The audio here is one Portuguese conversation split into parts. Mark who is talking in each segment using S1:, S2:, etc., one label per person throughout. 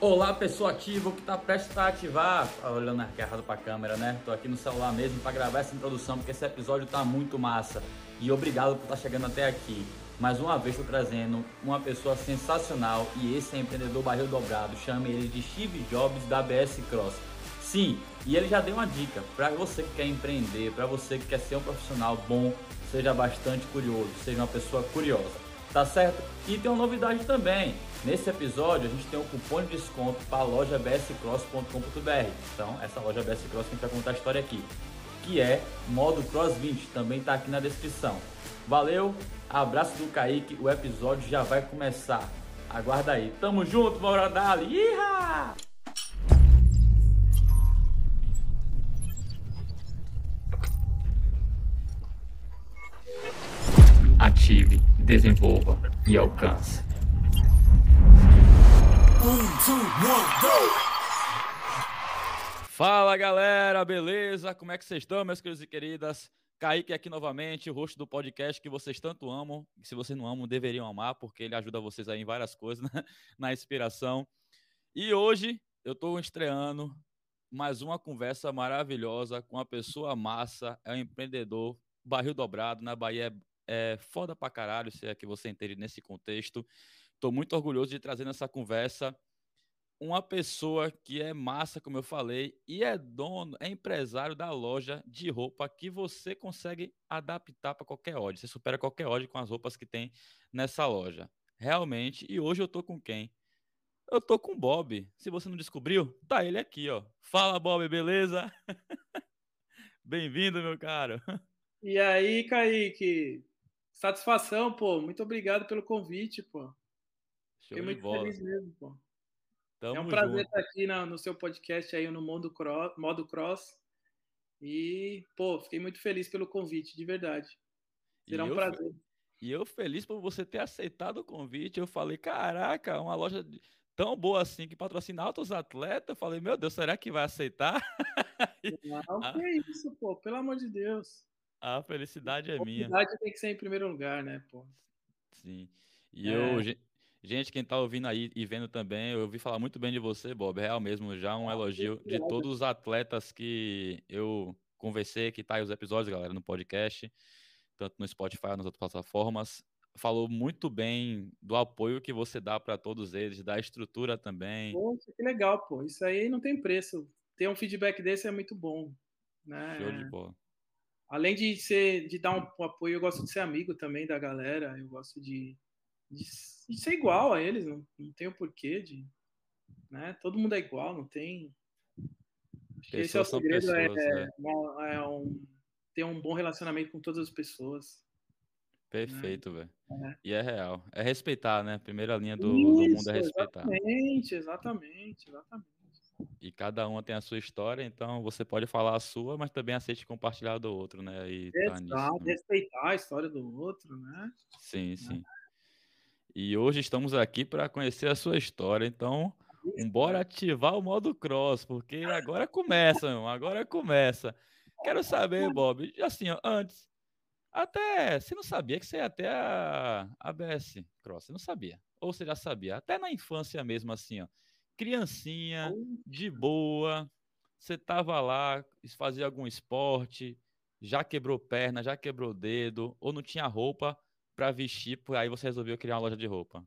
S1: Olá, pessoa ativa que está prestes a ativar. Ah, olhando errado para a câmera, né? Tô aqui no celular mesmo para gravar essa introdução porque esse episódio tá muito massa. E obrigado por estar tá chegando até aqui. Mais uma vez estou trazendo uma pessoa sensacional e esse é empreendedor barril dobrado. Chame ele de Steve Jobs da BS Cross. Sim, e ele já deu uma dica para você que quer empreender, para você que quer ser um profissional bom, seja bastante curioso, seja uma pessoa curiosa tá certo? E tem uma novidade também. Nesse episódio a gente tem um cupom de desconto para a loja bscross.com.br. Então, essa loja BS Cross que a gente vai contar a história aqui, que é modo Cross 20, também tá aqui na descrição. Valeu, abraço do Kaique, o episódio já vai começar. Aguarda aí. Tamo junto, bora dali. Ative desenvolva e alcance. Fala galera, beleza? Como é que vocês estão, meus queridos e queridas? Kaique aqui novamente, o rosto do podcast que vocês tanto amam. Se vocês não amam, deveriam amar, porque ele ajuda vocês aí em várias coisas, né? na inspiração. E hoje eu estou estreando mais uma conversa maravilhosa com uma pessoa massa, é um empreendedor, barril dobrado, na Bahia é foda pra caralho, se é que você entende nesse contexto. Estou muito orgulhoso de trazer nessa conversa uma pessoa que é massa, como eu falei, e é dono, é empresário da loja de roupa que você consegue adaptar para qualquer ódio. Você supera qualquer ódio com as roupas que tem nessa loja. Realmente, e hoje eu tô com quem? Eu tô com o Bob. Se você não descobriu, tá ele aqui, ó. Fala, Bob, beleza? Bem-vindo, meu caro.
S2: E aí, Kaique? Satisfação, pô. Muito obrigado pelo convite, pô. Show Fiquei muito bola. feliz mesmo, pô. Tamo é um prazer junto. estar aqui na, no seu podcast aí no Modo Cross, Modo Cross. E, pô, fiquei muito feliz pelo convite, de verdade. Será e um prazer.
S1: E eu feliz por você ter aceitado o convite. Eu falei, caraca, uma loja tão boa assim que patrocina altos atletas. Eu falei, meu Deus, será que vai aceitar?
S2: Não, que é isso, pô, pelo amor de Deus.
S1: A felicidade é a minha. A
S2: felicidade tem que ser em primeiro lugar, né, pô?
S1: Sim. E é. eu, gente, quem tá ouvindo aí e vendo também, eu ouvi falar muito bem de você, Bob. Real mesmo, já um ah, elogio de todos os atletas que eu conversei, que tá aí os episódios, galera, no podcast, tanto no Spotify, nas outras plataformas. Falou muito bem do apoio que você dá para todos eles, da estrutura também.
S2: Poxa, que legal, pô. Isso aí não tem preço. Ter um feedback desse é muito bom. Né?
S1: Show de bola
S2: além de ser de dar um, apoio, eu gosto de ser amigo também da galera. Eu gosto de, de, de ser igual a eles. Não, não tenho porquê de, né? Todo mundo é igual, não tem. Acho que esse é o segredo, pessoas, é, é. é um, ter um bom relacionamento com todas as pessoas.
S1: Perfeito, né? velho. É. E é real. É respeitar, né? Primeira linha do, Isso, do mundo é respeitar.
S2: Exatamente, exatamente, exatamente.
S1: E cada uma tem a sua história, então você pode falar a sua, mas também aceite compartilhar do outro, né? E
S2: tá Exato, tá nisso, né? respeitar a história do outro, né?
S1: Sim, né? sim. E hoje estamos aqui para conhecer a sua história, então bora ativar o modo cross, porque agora começa, meu, agora começa. Quero saber, Bob, assim, ó, antes, até, você não sabia que você ia até a ABS Cross, você não sabia, ou você já sabia, até na infância mesmo, assim, ó, criancinha, de boa, você tava lá, fazia algum esporte, já quebrou perna, já quebrou dedo, ou não tinha roupa para vestir, aí você resolveu criar uma loja de roupa?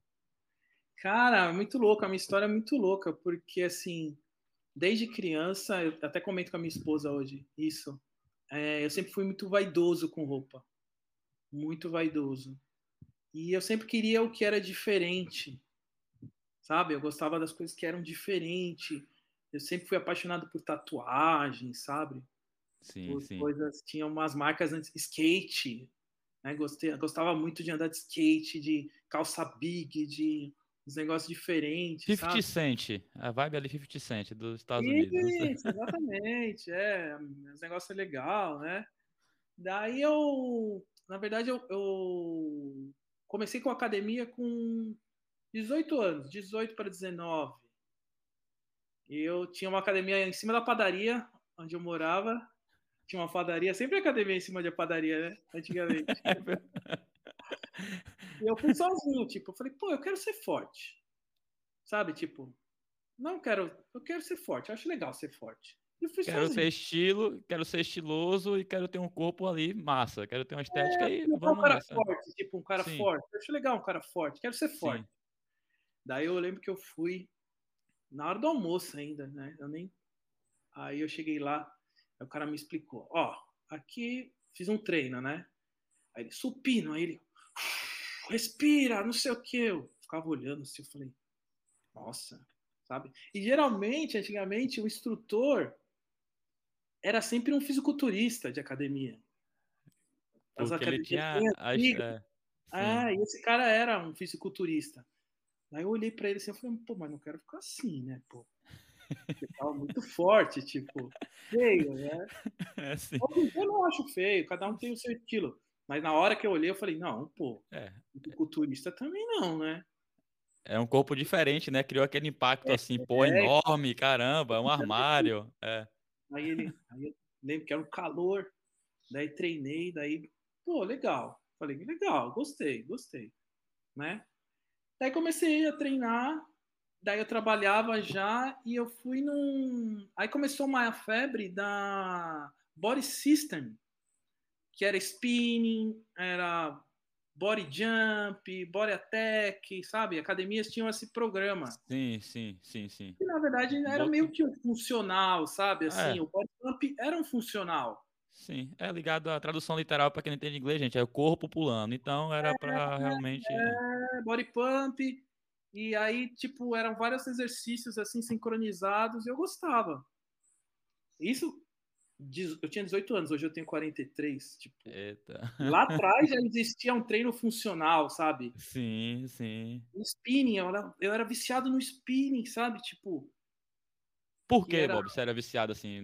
S2: Cara, muito louco, a minha história é muito louca, porque assim, desde criança, eu até comento com a minha esposa hoje, isso, é, eu sempre fui muito vaidoso com roupa, muito vaidoso. E eu sempre queria o que era diferente, sabe? Eu gostava das coisas que eram diferentes. Eu sempre fui apaixonado por tatuagem, sabe?
S1: Sim,
S2: por
S1: sim.
S2: coisas, tinha umas marcas antes, skate, né? Gostei, gostava muito de andar de skate, de calça big, de uns negócios diferentes.
S1: 50 sabe? Cent, a vibe ali 50 Cent dos Estados
S2: Isso,
S1: Unidos.
S2: exatamente, é, os negócios é legal, né? Daí eu, na verdade, eu, eu comecei com academia com 18 anos, 18 para 19. Eu tinha uma academia em cima da padaria, onde eu morava. Tinha uma padaria, sempre academia em cima de padaria, né? Antigamente. e eu fui sozinho, tipo, eu falei, pô, eu quero ser forte. Sabe, tipo, Não quero, eu quero ser forte, eu acho legal ser forte.
S1: quero sozinho. ser estilo, quero ser estiloso e quero ter um corpo ali massa, quero ter uma estética é, e
S2: vamos um cara nessa. forte, tipo um cara Sim. forte. Eu acho legal um cara forte, quero ser forte. Sim. Daí eu lembro que eu fui na hora do almoço ainda, né? Eu nem Aí eu cheguei lá, o cara me explicou, ó, aqui fiz um treino, né? Aí ele, supino, aí ele, respira, não sei o que. Eu ficava olhando assim, eu falei, nossa, sabe? E geralmente, antigamente, o instrutor era sempre um fisiculturista de academia.
S1: As Porque ele tinha...
S2: É, ah, e esse cara era um fisiculturista. Aí eu olhei para ele assim, eu falei, pô, mas não quero ficar assim, né, pô? Ele tava muito forte, tipo, feio, né? É, sim. Eu não acho feio, cada um tem o seu estilo. Mas na hora que eu olhei, eu falei, não, pô, é. culturista também não, né?
S1: É um corpo diferente, né? Criou aquele impacto é, assim, pô, é, enorme, caramba, é um armário. É.
S2: Aí ele, aí eu lembro que era um calor, daí treinei, daí, pô, legal. Falei, legal, gostei, gostei, né? Daí comecei a treinar, daí eu trabalhava já e eu fui num. Aí começou uma febre da Body System, que era spinning, era body jump, body attack, sabe? Academias tinham esse programa.
S1: Sim, sim, sim, sim.
S2: E na verdade era meio que um funcional, sabe? Assim, é. o body jump era um funcional.
S1: Sim, é ligado à tradução literal para quem não entende inglês, gente, é o corpo pulando. Então era é, para realmente
S2: é, body pump e aí, tipo, eram vários exercícios assim sincronizados e eu gostava. Isso eu tinha 18 anos, hoje eu tenho 43. Tipo,
S1: Eita.
S2: Lá atrás já existia um treino funcional, sabe?
S1: Sim, sim.
S2: O spinning, eu era, eu era viciado no spinning, sabe? Tipo.
S1: Por que, era... Bob, você era viciado assim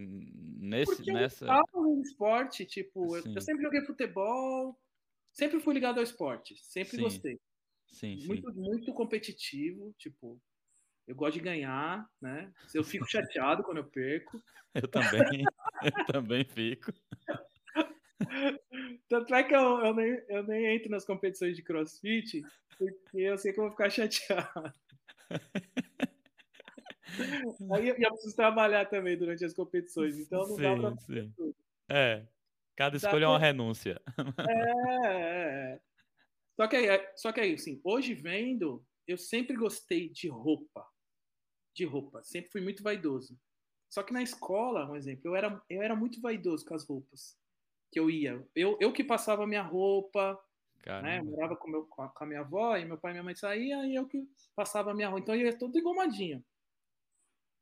S1: nesse,
S2: Porque
S1: nessa.
S2: Eu no esporte, tipo, eu, eu, sempre joguei futebol, sempre fui ligado ao esporte, sempre sim. gostei.
S1: Sim,
S2: muito, sim. muito competitivo, tipo, eu gosto de ganhar, né? Eu fico chateado quando eu perco.
S1: Eu também, eu também fico.
S2: Tanto é que eu, eu, nem, eu nem entro nas competições de crossfit, porque eu sei que eu vou ficar chateado. Aí eu, preciso trabalhar também durante as competições, então não sim, dá pra
S1: sim. Tudo. É, cada escolha é uma renúncia.
S2: É, é, é. Só que aí, só que aí, assim, hoje vendo, eu sempre gostei de roupa de roupa. Sempre fui muito vaidoso. Só que na escola, um exemplo, eu era, eu era muito vaidoso com as roupas que eu ia. Eu, eu que passava a minha roupa, né? Eu morava com, meu, com, a, minha avó, e meu pai e minha mãe saíam, e eu que passava minha roupa. Então eu ia todo engomadinho.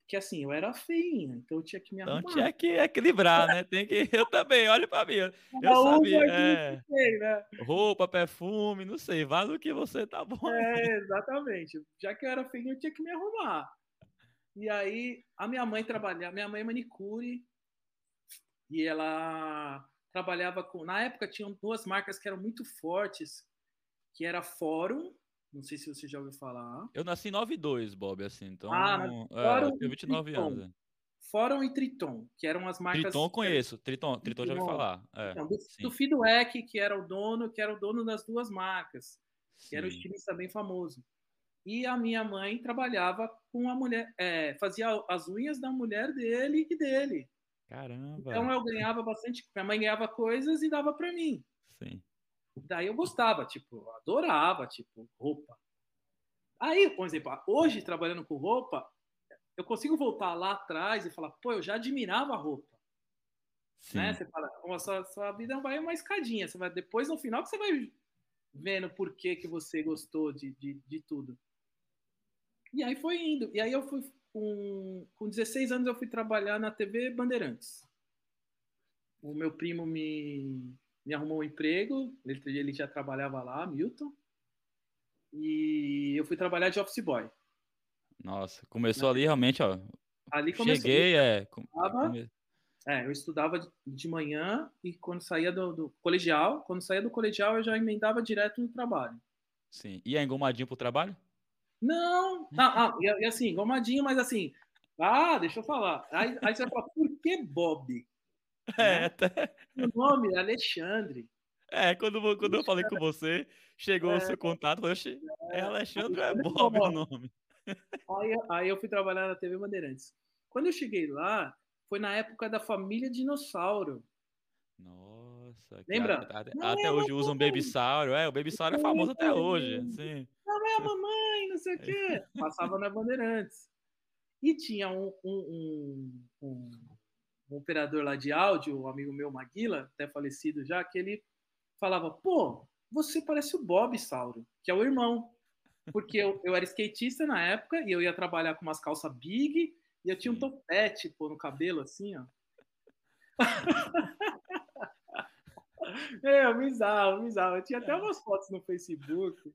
S2: Porque assim, eu era feinha, então eu tinha que me
S1: arrumar. Então tinha que equilibrar, né? Tem que... Eu também, olha pra mim. Eu sabia. É... Sei, né? Roupa, perfume, não sei, vale o que você tá bom.
S2: É, exatamente. Já que eu era feinha, eu tinha que me arrumar. E aí, a minha mãe trabalhava, minha mãe é manicure, e ela trabalhava com. Na época, tinham duas marcas que eram muito fortes, que era Fórum, não sei se você já ouviu falar.
S1: Eu nasci em 92, Bob, assim, então. Ah, é, eu tenho 29 Triton. anos. É.
S2: Fórum e Triton, que eram as marcas.
S1: Triton conheço, Triton, Triton já ouvi falar. É,
S2: então, do, do Feedback, que era o dono, que era o dono das duas marcas, que sim. era um estilista bem famoso. E a minha mãe trabalhava com a mulher, é, fazia as unhas da mulher dele e dele.
S1: Caramba.
S2: Então eu ganhava bastante. Minha mãe ganhava coisas e dava para mim.
S1: Sim.
S2: Daí eu gostava, tipo, adorava, tipo, roupa. Aí, por exemplo, hoje trabalhando com roupa, eu consigo voltar lá atrás e falar, pô, eu já admirava a roupa. Sim. Né? Você fala, a sua, sua vida vai uma escadinha. Você vai, depois, no final, que você vai vendo por que, que você gostou de, de, de tudo. E aí foi indo. E aí eu fui, com, com 16 anos, eu fui trabalhar na TV Bandeirantes. O meu primo me, me arrumou um emprego, ele, ele já trabalhava lá, Milton. E eu fui trabalhar de office boy.
S1: Nossa, começou ali realmente, ó.
S2: Ali começou.
S1: Cheguei, é.
S2: É, eu estudava de manhã e quando saía do, do, colegial, quando saía do colegial eu já emendava direto no trabalho.
S1: Sim. E é engomadinho pro trabalho?
S2: Não, ah, ah, e, assim, engomadinho, mas assim, ah, deixa eu falar. Aí, aí você vai falar, por que Bob?
S1: É.
S2: O nome é Alexandre.
S1: É, quando, quando eu falei com você, chegou é, o seu contato, eu falei, é Alexandre é Bob o nome.
S2: Aí, aí eu fui trabalhar na TV Bandeirantes. Quando eu cheguei lá, foi na época da família Dinossauro.
S1: Nossa,
S2: Lembra?
S1: Até, até é hoje usa um Baby Sauro. É, o Baby Sauro é famoso até hoje. Sim.
S2: Não é a mamãe, não sei o quê. Passava na Bandeirantes. E tinha um, um, um, um, operador lá de áudio, um amigo meu, Maguila, até falecido já, que ele falava: pô, você parece o Bob Sauro, que é o irmão. Porque eu, eu era skatista na época e eu ia trabalhar com umas calças big e eu tinha um topete pô, no cabelo, assim, ó. é, eu me usava, me usava. Eu tinha até umas fotos no Facebook.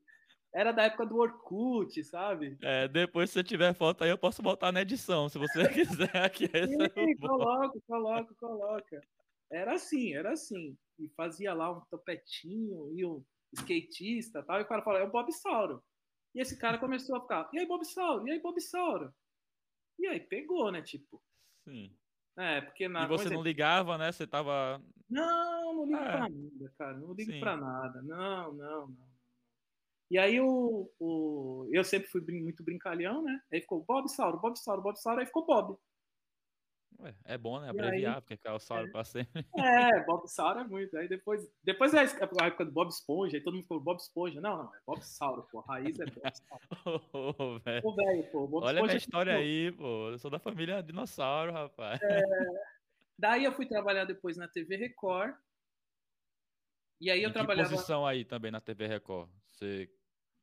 S2: Era da época do Orkut, sabe?
S1: É, depois se você tiver foto aí, eu posso botar na edição, se você quiser. Aqui,
S2: Sim, é coloca, coloca, coloca. Era assim, era assim. E fazia lá um topetinho e um skatista tal. E o cara falou, é o Bob Sauro. E esse cara começou a ficar, e aí, Bob Sauro? E aí, Bob Sauro? E aí, pegou, né? Tipo.
S1: Sim.
S2: É, porque na.
S1: E você não ligava, né? Você tava.
S2: Não, não ligo é. pra nada, cara. Não ligo Sim. pra nada. Não, não, não. E aí o, o, eu sempre fui muito brincalhão, né? Aí ficou Bob Sauro, Bob Sauro, Bob Sauro, aí ficou Bob.
S1: Ué, é bom, né? Abreviar, aí, porque o Sauro é, pra sempre.
S2: É, Bob Sauro é muito. Aí depois, depois é a época do Bob Esponja, aí todo mundo ficou Bob Esponja. Não, não, é Bob Sauro, pô. A raiz é Bob Sauro.
S1: Ô, velho. Ô, velho, pô. Bob Olha a minha é história aí, pô. Eu sou da família dinossauro, rapaz. É,
S2: daí eu fui trabalhar depois na TV Record. E aí eu
S1: em
S2: trabalhava.
S1: Que posição aí também na TV Record? Você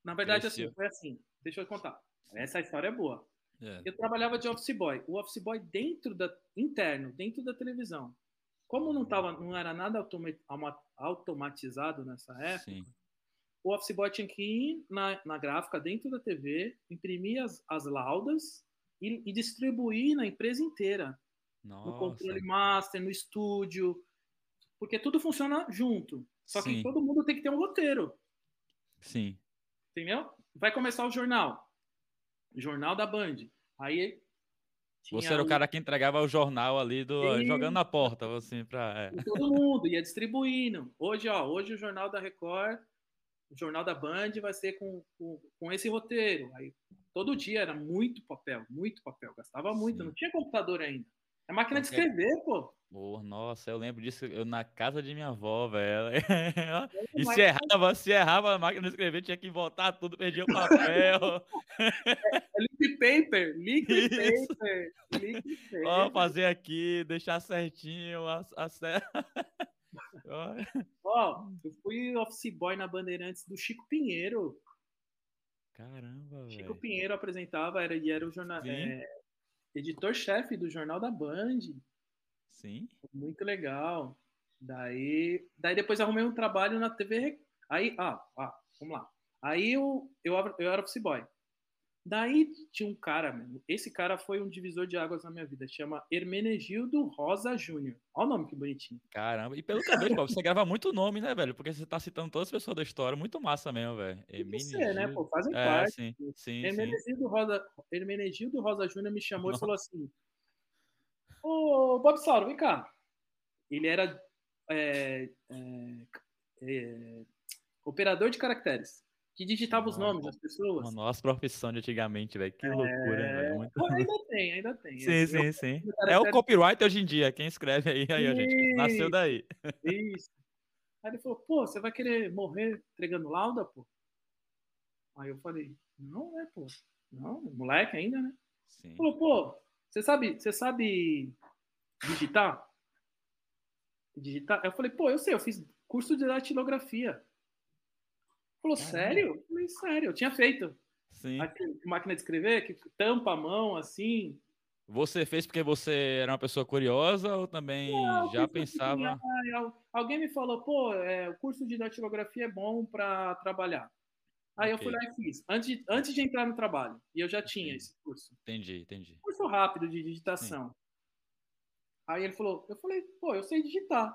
S2: na verdade, assim, foi assim. Deixa eu contar. Essa história é boa. É. Eu trabalhava de office boy. O office boy dentro da interno, dentro da televisão. Como não tava, não era nada automatizado nessa época, Sim. o office boy tinha que ir na, na gráfica dentro da TV, imprimir as, as laudas e, e distribuir na empresa inteira. Nossa. No controle master, no estúdio, porque tudo funciona junto. Só Sim. que todo mundo tem que ter um roteiro.
S1: Sim.
S2: Entendeu? Vai começar o jornal. Jornal da Band. Aí.
S1: Você era o cara que entregava o jornal ali, do, jogando na porta, assim, pra.
S2: É. Todo mundo ia distribuindo. Hoje, ó, hoje o jornal da Record, o jornal da Band vai ser com, com, com esse roteiro. Aí todo dia era muito papel, muito papel. Gastava muito, Sim. não tinha computador ainda. É máquina de escrever, pô.
S1: Oh, nossa, eu lembro disso eu, na casa de minha avó, velho. e se errava, se errava a máquina de escrever, tinha que voltar tudo, perdia o papel.
S2: é, liquid paper, liquid paper, liquid paper.
S1: Ó, fazer aqui, deixar certinho a, a
S2: Ó, eu fui office boy na Bandeirantes do Chico Pinheiro.
S1: Caramba, velho.
S2: Chico Pinheiro apresentava, era, e era o jornal, é, editor-chefe do Jornal da Band.
S1: Sim.
S2: Muito legal. Daí, daí depois arrumei um trabalho na TV. Aí, ah, ah vamos lá. Aí eu, eu, eu era office boy. Daí tinha um cara, esse cara foi um divisor de águas na minha vida, chama Hermenegildo Rosa Júnior. Olha o nome que bonitinho.
S1: Caramba, e pelo vejo, você grava muito nome, né, velho? Porque você tá citando todas as pessoas da história, muito massa mesmo, velho.
S2: Você, né, pô, fazem é, parte. Sim, sim, Hermenegildo, sim. Rosa, Hermenegildo Rosa Júnior me chamou Nossa. e falou assim, ô, Bob Sauro, vem cá. Ele era é, é, é operador de caracteres que digitava os nomes das pessoas.
S1: Uma nossa profissão de antigamente, velho. Que é... loucura, velho. Muito...
S2: Ainda tem, ainda tem.
S1: Sim, sim, sim. É o copyright hoje em dia. Quem escreve aí, aí, a gente. Nasceu daí.
S2: Isso. Aí ele falou, pô, você vai querer morrer entregando lauda, pô? Aí eu falei, não, né, pô? Não, moleque ainda, né? Sim. Falou, pô, você sabe, você sabe digitar? Digitar? Eu falei, pô, eu sei, eu fiz curso de datilografia. Falou, sério? Eu falei, sério, eu tinha feito.
S1: Sim.
S2: máquina de escrever, que tampa a mão, assim.
S1: Você fez porque você era uma pessoa curiosa ou também Não, já pensava?
S2: Assim, alguém me falou, pô, é, o curso de datilografia é bom para trabalhar. Aí okay. eu fui lá e fiz, antes de, antes de entrar no trabalho. E eu já tinha esse curso.
S1: Entendi, entendi.
S2: Curso rápido de digitação. Sim. Aí ele falou, eu falei, pô, eu sei digitar.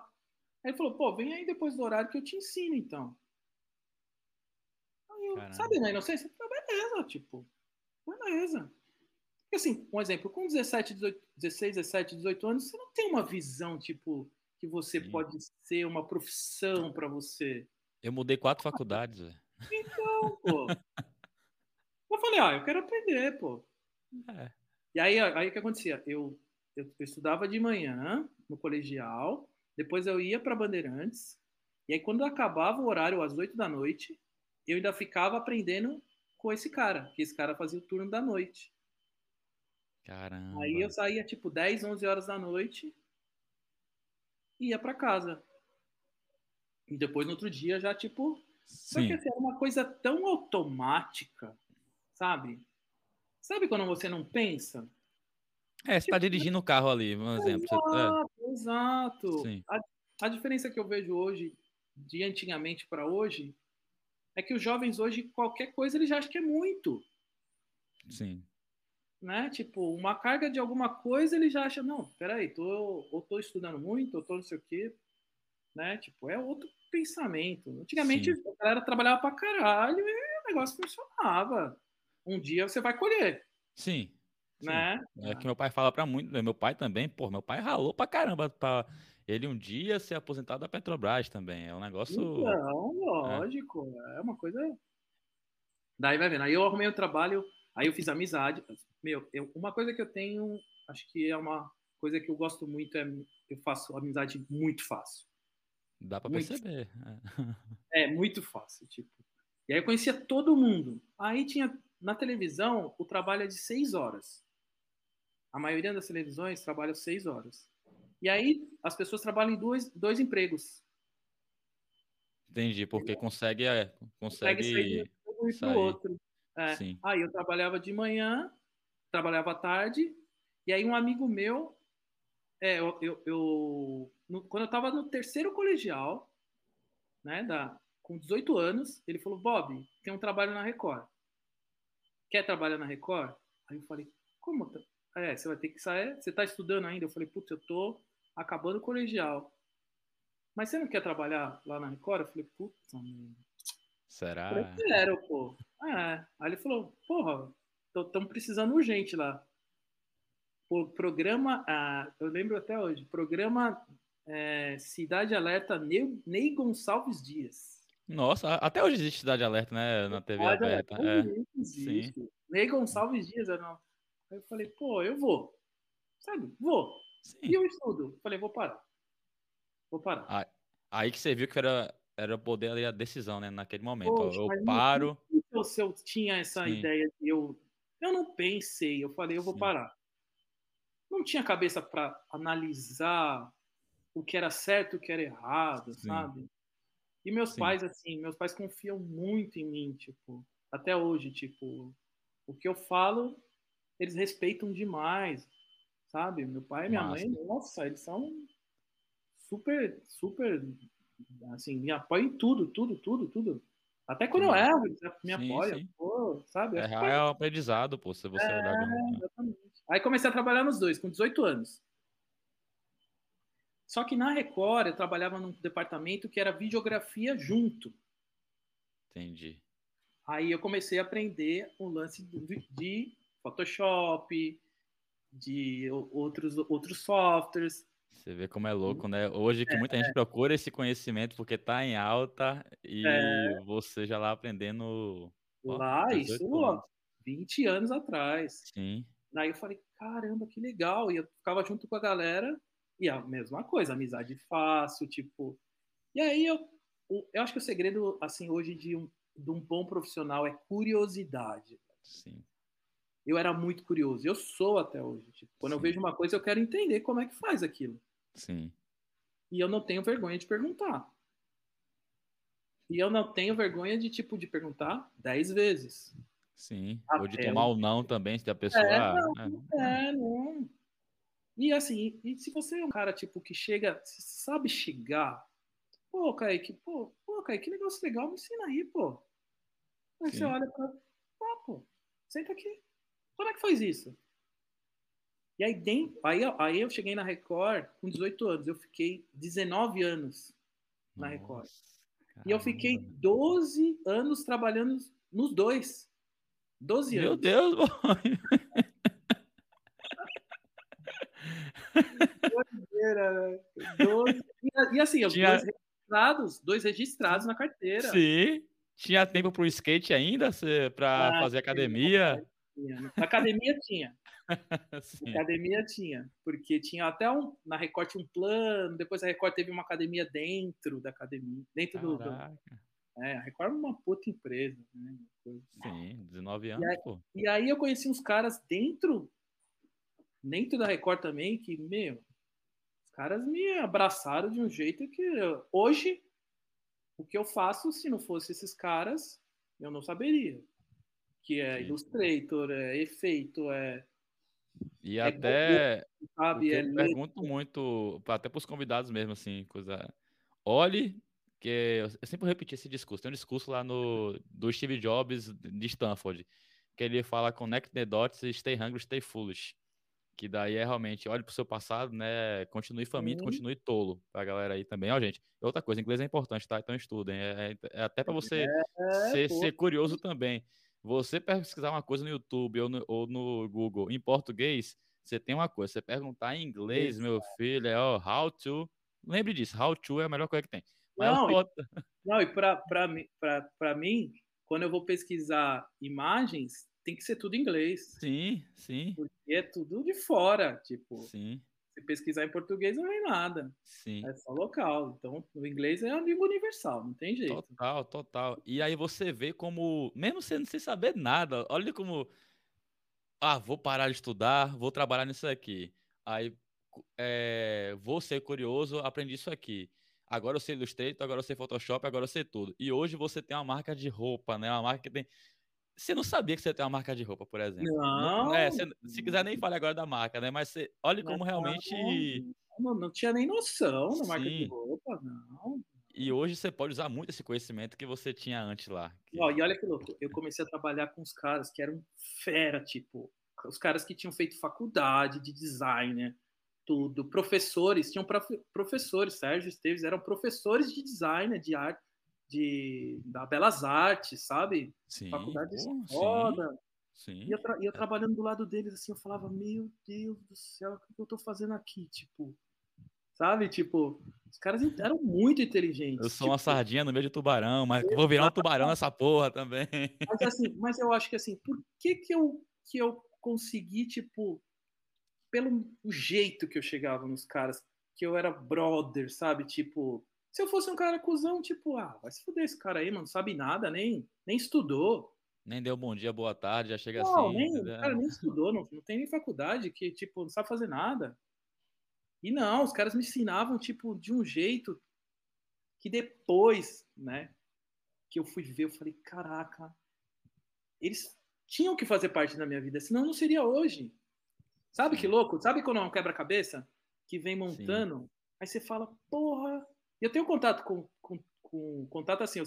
S2: Aí ele falou, pô, vem aí depois do horário que eu te ensino, então. Eu, sabe, na inocência, tá beleza, tipo, beleza. Porque, assim, um exemplo, com 17, 18, 16, 17, 18 anos, você não tem uma visão, tipo, que você Sim. pode ser uma profissão para você.
S1: Eu mudei quatro faculdades, velho.
S2: Então, pô. Eu falei, ah, eu quero aprender, pô. É. E aí, aí o que acontecia? Eu, eu, eu, estudava de manhã no colegial, depois eu ia para Bandeirantes, e aí quando acabava o horário às 8 da noite, eu ainda ficava aprendendo com esse cara, que esse cara fazia o turno da noite.
S1: Caramba.
S2: Aí eu saía tipo 10, 11 horas da noite e ia para casa. E depois no outro dia já tipo. Sim. Só que assim, era uma coisa tão automática, sabe? Sabe quando você não pensa?
S1: É, você está tipo, dirigindo o carro ali, um exemplo.
S2: Exato, é. exato. A, a diferença que eu vejo hoje, de antigamente para hoje, é que os jovens hoje, qualquer coisa, eles já acham que é muito.
S1: Sim.
S2: Né? Tipo, uma carga de alguma coisa, ele já acha, não, peraí, tô, ou tô estudando muito, ou tô não sei o quê. Né? Tipo, é outro pensamento. Antigamente, Sim. a galera trabalhava pra caralho e o negócio funcionava um dia você vai colher.
S1: Sim.
S2: Né?
S1: Sim. É que meu pai fala para muito, meu pai também, pô, meu pai ralou pra caramba para ele um dia ser aposentado da Petrobras também. É um negócio.
S2: Não, lógico, é, é uma coisa. Daí vai vendo. Aí eu arrumei o trabalho, aí eu fiz amizade. Meu, eu, uma coisa que eu tenho, acho que é uma coisa que eu gosto muito é eu faço amizade muito fácil.
S1: Dá para perceber.
S2: É. é muito fácil, tipo. E aí eu conhecia todo mundo. Aí tinha na televisão, o trabalho é de seis horas. A maioria das televisões trabalha seis horas. E aí, as pessoas trabalham em dois, dois empregos.
S1: Entendi, porque consegue, é, consegue, consegue
S2: sair de um outro. É. Aí eu trabalhava de manhã, trabalhava à tarde, e aí um amigo meu, é, eu, eu, eu no, quando eu estava no terceiro colegial, né, da, com 18 anos, ele falou, Bob, tem um trabalho na Record quer trabalhar na Record? Aí eu falei, como? Tá? É, você vai ter que sair. Você está estudando ainda? Eu falei, putz, eu tô acabando o colegial. Mas você não quer trabalhar lá na Record? Eu falei, puta, mano.
S1: Será?
S2: Eu quero, pô. É. Aí ele falou, porra, estão precisando urgente lá. O programa, ah, eu lembro até hoje, programa é, Cidade Alerta Ney, Ney Gonçalves Dias.
S1: Nossa, até hoje existe Cidade Alerta, né? Na TV Cidade aberta. Alerta,
S2: é. Existe. Sim. Ney Gonçalves Dias, eu não. Aí eu falei, pô, eu vou. Sabe? Vou. Sim. E eu estudo. Falei, vou parar. Vou parar.
S1: Aí, aí que você viu que era, era poder ali a decisão, né? Naquele momento. Poxa, eu paro.
S2: Não, se eu tinha essa Sim. ideia, eu, eu não pensei. Eu falei, eu vou Sim. parar. Não tinha cabeça para analisar o que era certo e o que era errado, Sim. sabe? E meus Sim. pais, assim, meus pais confiam muito em mim, tipo, até hoje, tipo, o que eu falo, eles respeitam demais, sabe? Meu pai e minha Nossa. mãe, nossa, eles são super, super, assim, me apoiam em tudo, tudo, tudo, tudo. Até quando sim. eu erro, eles me apoiam, pô, sabe?
S1: Errar é, é um aprendizado, pô, se você é, olhar bem.
S2: Exatamente. Aí comecei a trabalhar nos dois, com 18 anos. Só que na Record eu trabalhava num departamento que era videografia junto.
S1: Entendi.
S2: Aí eu comecei a aprender o lance de Photoshop, de outros, outros softwares.
S1: Você vê como é louco, né? Hoje que é, muita gente procura esse conhecimento porque está em alta e é, você já lá aprendendo.
S2: Lá, ó, isso, anos. 20 anos atrás.
S1: Sim.
S2: Daí eu falei, caramba, que legal. E eu ficava junto com a galera e a mesma coisa, amizade fácil, tipo. E aí eu, eu acho que o segredo, assim, hoje de um, de um bom profissional é curiosidade.
S1: Sim.
S2: Eu era muito curioso. Eu sou até hoje. Tipo, quando Sim. eu vejo uma coisa, eu quero entender como é que faz aquilo.
S1: Sim.
S2: E eu não tenho vergonha de perguntar. E eu não tenho vergonha de, tipo, de perguntar dez vezes.
S1: Sim. Até Ou de tomar o não também, se a pessoa.
S2: É, não, é, é não. E assim, e se você é um cara, tipo, que chega, sabe chegar, pô, Kaique, pô, pô, Kaique, que negócio legal, me ensina aí, pô. Aí Sim. você olha pra, ah, pô, senta aqui. Como é que faz isso? E aí, dentro, aí, aí eu cheguei na Record com 18 anos, eu fiquei 19 anos na Nossa, Record. Caramba. E eu fiquei 12 anos trabalhando nos dois. 12
S1: anos.
S2: Meu
S1: Deus, boy.
S2: Doideira, E, e, assim, Tinha... dois registrados, dois registrados na carteira.
S1: Sim. Tinha tempo para o skate ainda, para ah, fazer academia?
S2: Tinha. Na academia tinha. Na academia tinha, porque tinha até um, na Record um plano, depois a Record teve uma academia dentro da academia, dentro Caraca. do, É, a Record é uma puta empresa, né?
S1: Sim, 19 anos,
S2: e aí,
S1: pô.
S2: E aí eu conheci uns caras dentro, dentro da Record também, que, meu, os caras me abraçaram de um jeito que hoje o que eu faço, se não fosse esses caras, eu não saberia. Que é Sim. Illustrator, é efeito, é.
S1: E é até. Sabe, é eu pergunto muito, até para os convidados mesmo, assim, coisa. Olhe, que eu sempre repeti esse discurso. Tem um discurso lá no do Steve Jobs de Stanford, que ele fala Connect the dots, stay hungry, stay foolish. Que daí é realmente, olhe pro seu passado, né? Continue faminto, continue tolo. Pra galera aí também. Ó, gente, outra coisa, inglês é importante, tá? Então estudem. É, é, é até para você é, ser, ser, curioso também. Você pesquisar uma coisa no YouTube ou no, ou no Google em português, você tem uma coisa. Você perguntar em inglês, meu filho, é ó, how to. Lembre disso, how to é a melhor coisa que tem.
S2: Mas não, e, não, e para mim, quando eu vou pesquisar imagens, tem que ser tudo em inglês.
S1: Sim, sim.
S2: Porque é tudo de fora, tipo.
S1: Sim.
S2: Se pesquisar em português não vem nada.
S1: Sim.
S2: É só local. Então, o inglês é a língua universal, não tem jeito.
S1: Total, total. E aí você vê como, mesmo sendo sem saber nada, olha como. Ah, vou parar de estudar, vou trabalhar nisso aqui. Aí, é, vou ser curioso, aprendi isso aqui. Agora eu sei Illustrator, agora eu sei Photoshop, agora eu sei tudo. E hoje você tem uma marca de roupa, né? Uma marca que tem você não sabia que você tem uma marca de roupa, por exemplo.
S2: Não.
S1: É, você, se quiser nem falar agora da marca, né? Mas você, olha como não, realmente.
S2: Não, não, tinha nem noção da marca de roupa, não.
S1: E hoje você pode usar muito esse conhecimento que você tinha antes lá.
S2: Que... Ó, e olha que louco, eu comecei a trabalhar com os caras que eram fera, tipo, os caras que tinham feito faculdade de design, né? Tudo. Professores, tinham prof... professores, Sérgio Esteves, eram professores de design, de arte, de, da Belas Artes, sabe?
S1: Sim.
S2: Faculdade foda.
S1: Sim.
S2: Ia, tra ia trabalhando do lado deles, assim, eu falava, meu Deus do céu, o que eu tô fazendo aqui? Tipo, sabe? Tipo, os caras eram muito inteligentes.
S1: Eu sou
S2: tipo,
S1: uma sardinha no meio de tubarão, mas vou virar um tubarão nessa porra também.
S2: Mas, assim, mas eu acho que, assim, por que que eu, que eu consegui, tipo, pelo jeito que eu chegava nos caras, que eu era brother, sabe? Tipo, se eu fosse um cara cuzão, tipo, ah, vai se fuder esse cara aí, mano, não sabe nada, nem, nem estudou.
S1: Nem deu bom dia, boa tarde, já chega
S2: não,
S1: assim.
S2: Nem, o cara nem estudou, não, não tem nem faculdade, que, tipo, não sabe fazer nada. E não, os caras me ensinavam, tipo, de um jeito que depois, né, que eu fui ver, eu falei, caraca, eles tinham que fazer parte da minha vida, senão não seria hoje. Sabe que louco? Sabe quando é um quebra-cabeça que vem montando? Sim. Aí você fala, porra, eu tenho contato com, com, com contato assim,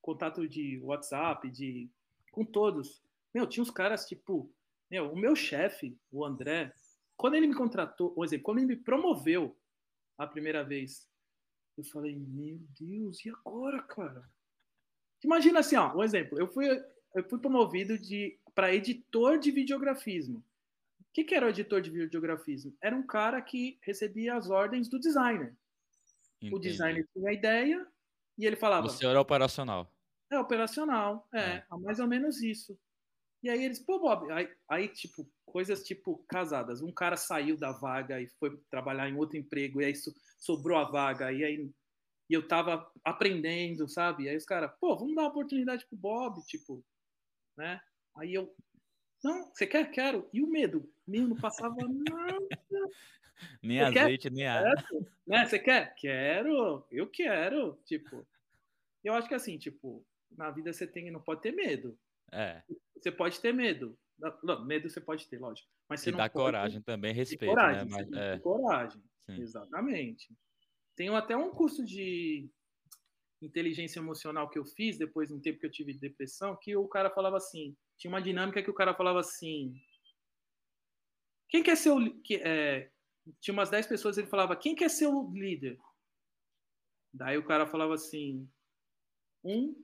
S2: contato de WhatsApp, de com todos. Meu, tinha uns caras tipo, meu, o meu chefe, o André, quando ele me contratou, por exemplo, quando ele me promoveu a primeira vez, eu falei, meu Deus, e agora, cara? Imagina assim, ó, um exemplo. Eu fui, eu fui promovido de para editor de videografismo. O que, que era o editor de videografismo? Era um cara que recebia as ordens do designer. Entendi. O designer tinha a ideia e ele falava.
S1: O senhor é operacional.
S2: É operacional, é, é, mais ou menos isso. E aí eles, pô, Bob, aí, aí, tipo, coisas tipo casadas. Um cara saiu da vaga e foi trabalhar em outro emprego, e aí sobrou a vaga, e aí e eu tava aprendendo, sabe? E aí os caras, pô, vamos dar uma oportunidade pro Bob, tipo, né? Aí eu, não, você quer? Quero. E o medo? Meu, não passava nada.
S1: Nem você azeite, quer? nem ar.
S2: Né? Você quer? Quero. Eu quero. Tipo, eu acho que assim, tipo, na vida você tem, não pode ter medo.
S1: É.
S2: Você pode ter medo. Não, medo você pode ter, lógico. Mas você
S1: e
S2: não
S1: dá
S2: pode...
S1: coragem também, respeito.
S2: Coragem,
S1: né?
S2: Mas, é. coragem. Sim. Exatamente. Tenho até um curso de inteligência emocional que eu fiz depois de um tempo que eu tive depressão, que o cara falava assim, tinha uma dinâmica que o cara falava assim, quem quer ser o que é, tinha umas 10 pessoas, ele falava, quem quer ser o líder? Daí o cara falava assim, um,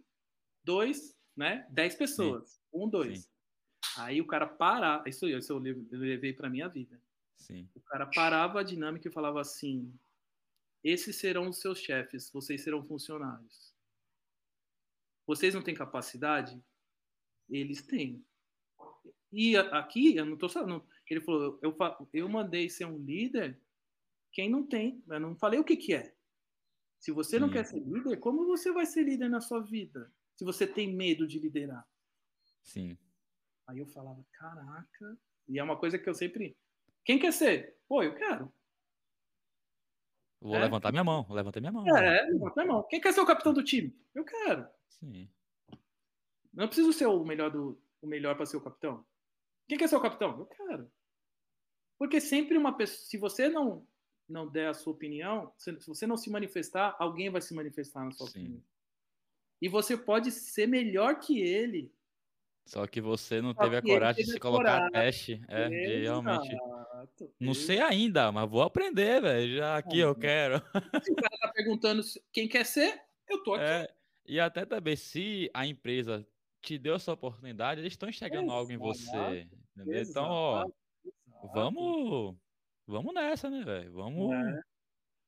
S2: dois, né? Dez pessoas. Sim. Um, dois. Sim. Aí o cara parava, isso, isso eu levei para minha vida.
S1: Sim.
S2: O cara parava a dinâmica e falava assim: esses serão os seus chefes, vocês serão funcionários. vocês não têm capacidade? Eles têm. E aqui, eu não tô sabendo. Ele falou, eu, eu mandei ser um líder quem não tem. Eu não falei o que, que é. Se você não Sim. quer ser líder, como você vai ser líder na sua vida? Se você tem medo de liderar.
S1: Sim.
S2: Aí eu falava, caraca. E é uma coisa que eu sempre. Quem quer ser? Pô, eu quero.
S1: Vou é? levantar minha mão, vou levantar minha mão.
S2: É, levantar minha mão. Quem quer ser o capitão do time? Eu quero.
S1: Sim.
S2: Não preciso ser o melhor do o melhor para ser o capitão. Quem quer ser o capitão? Eu quero. Porque sempre uma pessoa, se você não não der a sua opinião, se você não se manifestar, alguém vai se manifestar na sua Sim. opinião. E você pode ser melhor que ele.
S1: Só que você não Só teve a coragem de se colocar a teste. É, de realmente. Não sei ainda, mas vou aprender, velho. Já aqui eu quero.
S2: Se o cara tá perguntando quem quer ser, eu tô aqui. É,
S1: e até também, se a empresa te deu essa oportunidade, eles estão enxergando algo em você. Entendeu? Exato, então, ó, exato. Vamos, vamos nessa, né, velho? Vamos, é.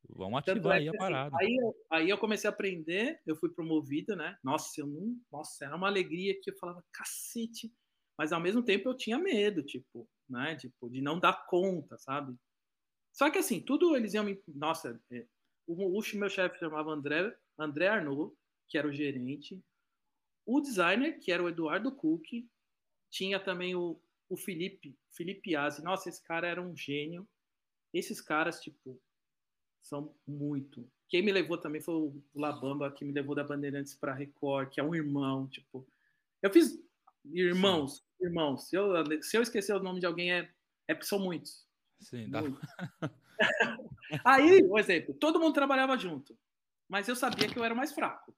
S1: vamos ativar é aí a assim, parada.
S2: Aí eu, aí eu comecei a aprender, eu fui promovido, né? Nossa, eu não, nossa, era uma alegria que eu falava, cacete. Mas ao mesmo tempo eu tinha medo, tipo, né? Tipo, de não dar conta, sabe? Só que assim, tudo eles iam me. Nossa, é, o, o meu chefe chamava André, André Arnaud, que era o gerente. O designer, que era o Eduardo Cook, tinha também o, o Felipe, Felipe Azi. Nossa, esse cara era um gênio. Esses caras, tipo, são muito. Quem me levou também foi o Labamba, que me levou da Bandeirantes para Record, que é um irmão, tipo. Eu fiz irmãos, Sim. irmãos. Se eu, se eu esquecer o nome de alguém, é, é porque são muitos.
S1: Sim, dá. Muitos.
S2: Aí, um exemplo, todo mundo trabalhava junto, mas eu sabia que eu era mais fraco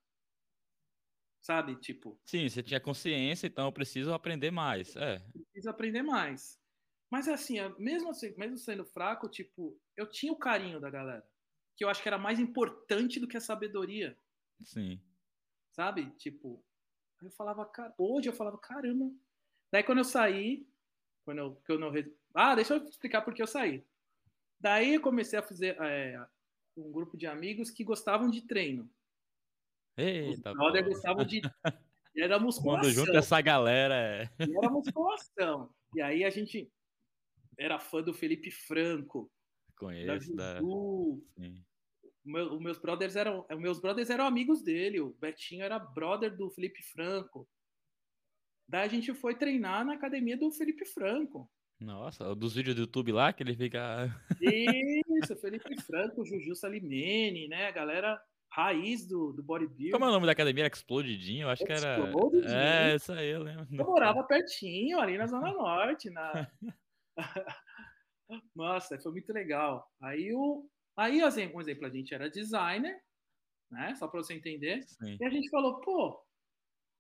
S2: sabe? Tipo.
S1: Sim, você tinha consciência, então eu preciso aprender mais. É.
S2: Preciso aprender mais. Mas assim, mesmo assim, mesmo sendo fraco, tipo, eu tinha o carinho da galera, que eu acho que era mais importante do que a sabedoria.
S1: Sim.
S2: Sabe? Tipo, eu falava, cara, hoje eu falava, caramba. Daí quando eu saí, quando eu, quando eu ah, deixa eu explicar por que eu saí. Daí eu comecei a fazer é, um grupo de amigos que gostavam de treino.
S1: Eita,
S2: Os brother gostavam de. Era musculação.
S1: Quando junta essa galera. É...
S2: Era musculação. E aí a gente era fã do Felipe Franco.
S1: Conheço, da
S2: Juju. Meu, os meus brothers eram, meus brothers eram amigos dele. O Betinho era brother do Felipe Franco. Daí a gente foi treinar na academia do Felipe Franco.
S1: Nossa, dos vídeos do YouTube lá que ele fica.
S2: Isso, Felipe Franco, Juju Salimene, né? A galera raiz do, do bodybuilding.
S1: Como é o nome da academia? Explodidinho? Eu acho que era. É, isso aí, eu lembro.
S2: Eu morava pertinho, ali na Zona Norte. Na... Nossa, foi muito legal. Aí, o... aí assim, um exemplo, a gente era designer, né? Só para você entender. Sim. E a gente falou, pô,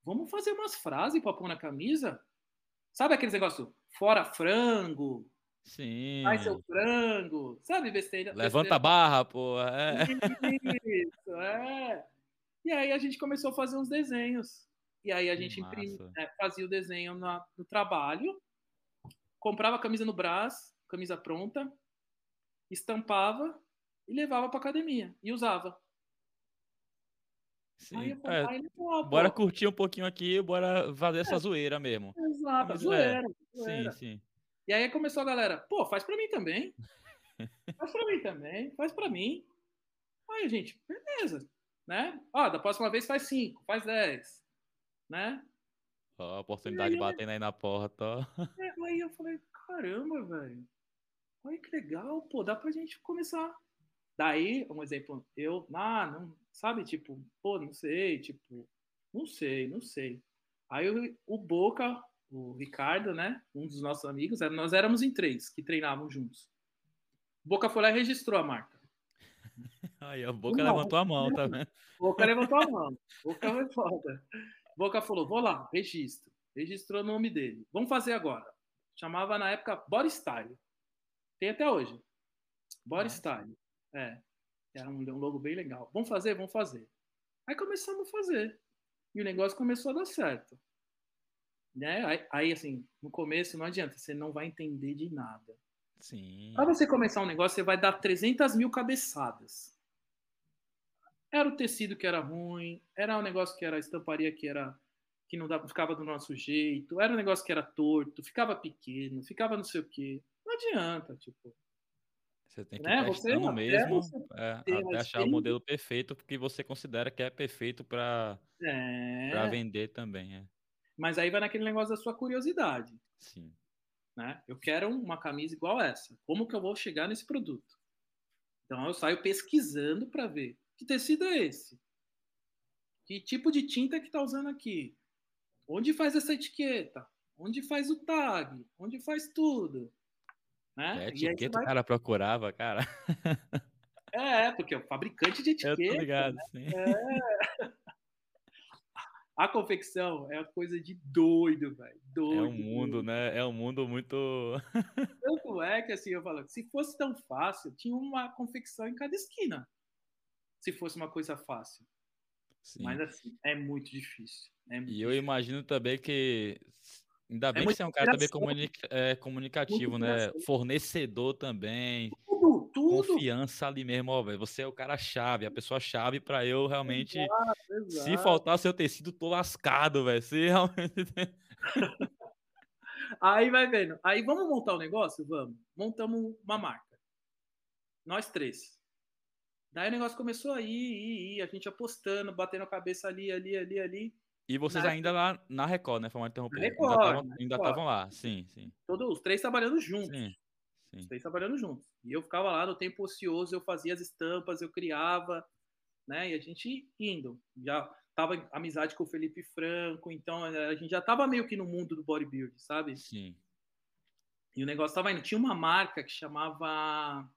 S2: vamos fazer umas frases para pôr na camisa? Sabe aqueles negócios? Fora frango,
S1: Sim.
S2: Faz seu frango, sabe, besteira.
S1: Levanta
S2: besteira. a
S1: barra, pô. É.
S2: Isso, é. E aí a gente começou a fazer uns desenhos. E aí a gente imprim, é, fazia o desenho na, no trabalho, comprava a camisa no braço, camisa pronta, estampava e levava para academia e usava.
S1: Sim. É, pô, bora curtir um pouquinho aqui, bora fazer essa é. zoeira mesmo.
S2: Exato, zoeira, zoeira.
S1: Sim, sim.
S2: E aí começou a galera, pô, faz para mim também. Faz para mim também, faz para mim. Aí, gente, beleza, né? Ó, da próxima vez faz cinco, faz dez, né?
S1: Ó, a oportunidade aí, batendo aí na porta.
S2: É, aí eu falei, caramba, velho. Olha que legal, pô, dá pra gente começar. Daí, um exemplo, eu, ah, não, sabe, tipo, pô, não sei, tipo, não sei, não sei. Aí o Boca o Ricardo, né? Um dos nossos amigos. Nós éramos em três que treinavam juntos. Boca foi lá e registrou a marca.
S1: Aí, a Boca não, levantou a mão, tá vendo?
S2: Boca levantou a mão. Boca foi foda. Boca falou: vou lá, registro. Registrou o nome dele. Vamos fazer agora. Chamava na época Body Style. Tem até hoje. Body Nossa. Style. É. Era um, um logo bem legal. Vamos fazer? Vamos fazer. Aí começamos a fazer. E o negócio começou a dar certo. Né? Aí, aí, assim, no começo não adianta, você não vai entender de nada.
S1: Sim.
S2: Para você começar um negócio, você vai dar 300 mil cabeçadas. Era o tecido que era ruim, era um negócio que era a estamparia que era que não dava, ficava do nosso jeito, era um negócio que era torto, ficava pequeno, ficava não sei o quê. Não adianta, tipo.
S1: Você tem que né? testando você, mesmo é, até achar o modelo perfeito que você considera que é perfeito para é... vender também. É.
S2: Mas aí vai naquele negócio da sua curiosidade.
S1: Sim.
S2: Né? Eu quero uma camisa igual essa. Como que eu vou chegar nesse produto? Então eu saio pesquisando para ver que tecido é esse, que tipo de tinta que está usando aqui, onde faz essa etiqueta, onde faz o tag, onde faz tudo. Né?
S1: É, etiqueta vai... o cara procurava, cara.
S2: É, porque é o fabricante de etiqueta. Eu tô ligado, né? sim. É. A confecção é uma coisa de doido, velho. Doido.
S1: É um mundo, doido. né? É um mundo muito.
S2: Tanto é que assim, eu falo, se fosse tão fácil, tinha uma confecção em cada esquina. Se fosse uma coisa fácil. Sim. Mas assim, é muito difícil. É muito
S1: e
S2: difícil.
S1: eu imagino também que Ainda é bem é que você é um cara também comunica, é, comunicativo, né? Fornecedor também.
S2: Tudo.
S1: Confiança ali mesmo, ó, Você é o cara chave, a pessoa chave para eu realmente. Exato, exato. Se faltar seu tecido, tô lascado, velho. Se realmente.
S2: Aí vai vendo. Aí vamos montar o um negócio? Vamos. Montamos uma marca. Nós três. Daí o negócio começou aí, ir, ir, a gente apostando, batendo a cabeça ali, ali, ali, ali.
S1: E vocês na... ainda lá na Record, né? Foi interromper. Record, ainda estavam lá, sim, sim.
S2: Todos os três trabalhando juntos. Sim, sim. Os três trabalhando juntos. E eu ficava lá no tempo ocioso, eu fazia as estampas, eu criava, né? E a gente indo. Já tava amizade com o Felipe Franco, então eh, a gente já tava meio que no mundo do bodybuilding, sabe?
S1: Sim.
S2: E o negócio tava indo. Tinha uma marca que chamava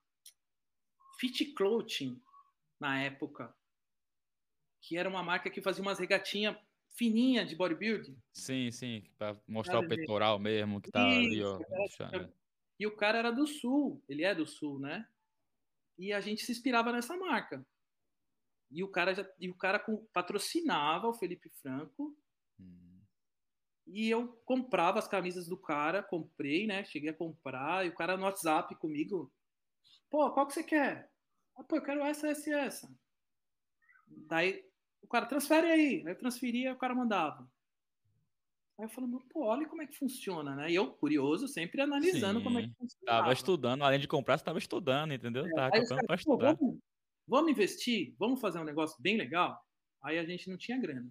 S2: Fit Clothing na época, que era uma marca que fazia umas regatinhas fininha de bodybuilding.
S1: Sim, sim, para mostrar Sabe o peitoral mesmo, que tá Isso, ali, ó.
S2: E o cara era do sul, ele é do sul, né? E a gente se inspirava nessa marca. E o cara já, e o cara patrocinava o Felipe Franco. Hum. E eu comprava as camisas do cara, comprei, né? Cheguei a comprar, e o cara no WhatsApp comigo. Pô, qual que você quer? Ah, pô, eu quero essa, essa e essa. Daí o cara, transfere aí. Aí eu transferia, o cara mandava. Aí eu falei, pô, olha como é que funciona, né? E eu, curioso, sempre analisando Sim, como é que funciona.
S1: Tava estudando, além de comprar, você tava estudando, entendeu? É, tava comprando para estudar.
S2: Vamos, vamos, investir? Vamos fazer um negócio bem legal? Aí a gente não tinha grana.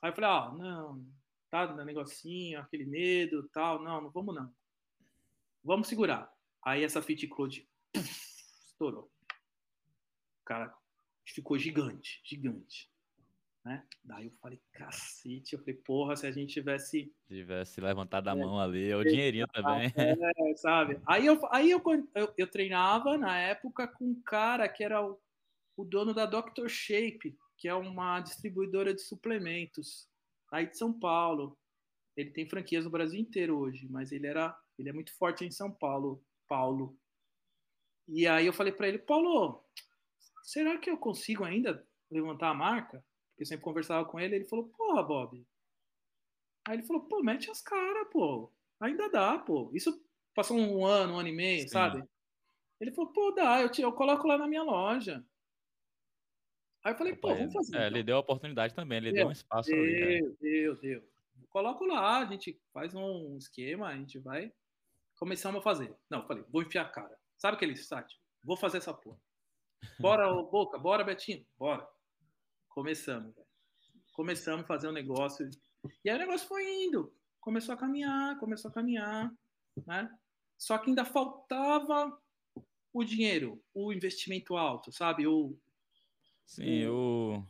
S2: Aí eu falei, ó, não, tá, no negocinho, aquele medo, tal, não, não vamos não. Vamos segurar. Aí essa Fit Cloud estourou. O cara ficou gigante, gigante. Né? Daí eu falei, cacete, eu falei, porra, se a gente tivesse.
S1: Tivesse levantado a é, mão ali, o dinheirinho também.
S2: É, sabe? Aí, eu, aí eu, eu, eu, treinava na época com um cara que era o, o dono da Dr. Shape, que é uma distribuidora de suplementos aí de São Paulo. Ele tem franquias no Brasil inteiro hoje, mas ele era ele é muito forte em São Paulo, Paulo. E aí eu falei para ele, Paulo, será que eu consigo ainda levantar a marca? Eu sempre conversava com ele, ele falou, porra, Bob. Aí ele falou, pô, mete as caras, pô. Ainda dá, pô. Isso passou um ano, um ano e meio, Sim. sabe? Ele falou, pô, dá, eu, te, eu coloco lá na minha loja. Aí eu falei, pô, vamos fazer.
S1: É, então. ele deu a oportunidade também, ele deu, deu um espaço deu, ali.
S2: Né? Deu, deu. Coloco lá, a gente faz um esquema, a gente vai. Começamos a fazer. Não, falei, vou enfiar a cara. Sabe aquele site? Vou fazer essa porra. Bora, Boca, bora, Betinho, bora. Começamos. Começamos a fazer um negócio. E aí o negócio foi indo. Começou a caminhar, começou a caminhar, né? Só que ainda faltava o dinheiro, o investimento alto, sabe? O,
S1: Sim, o...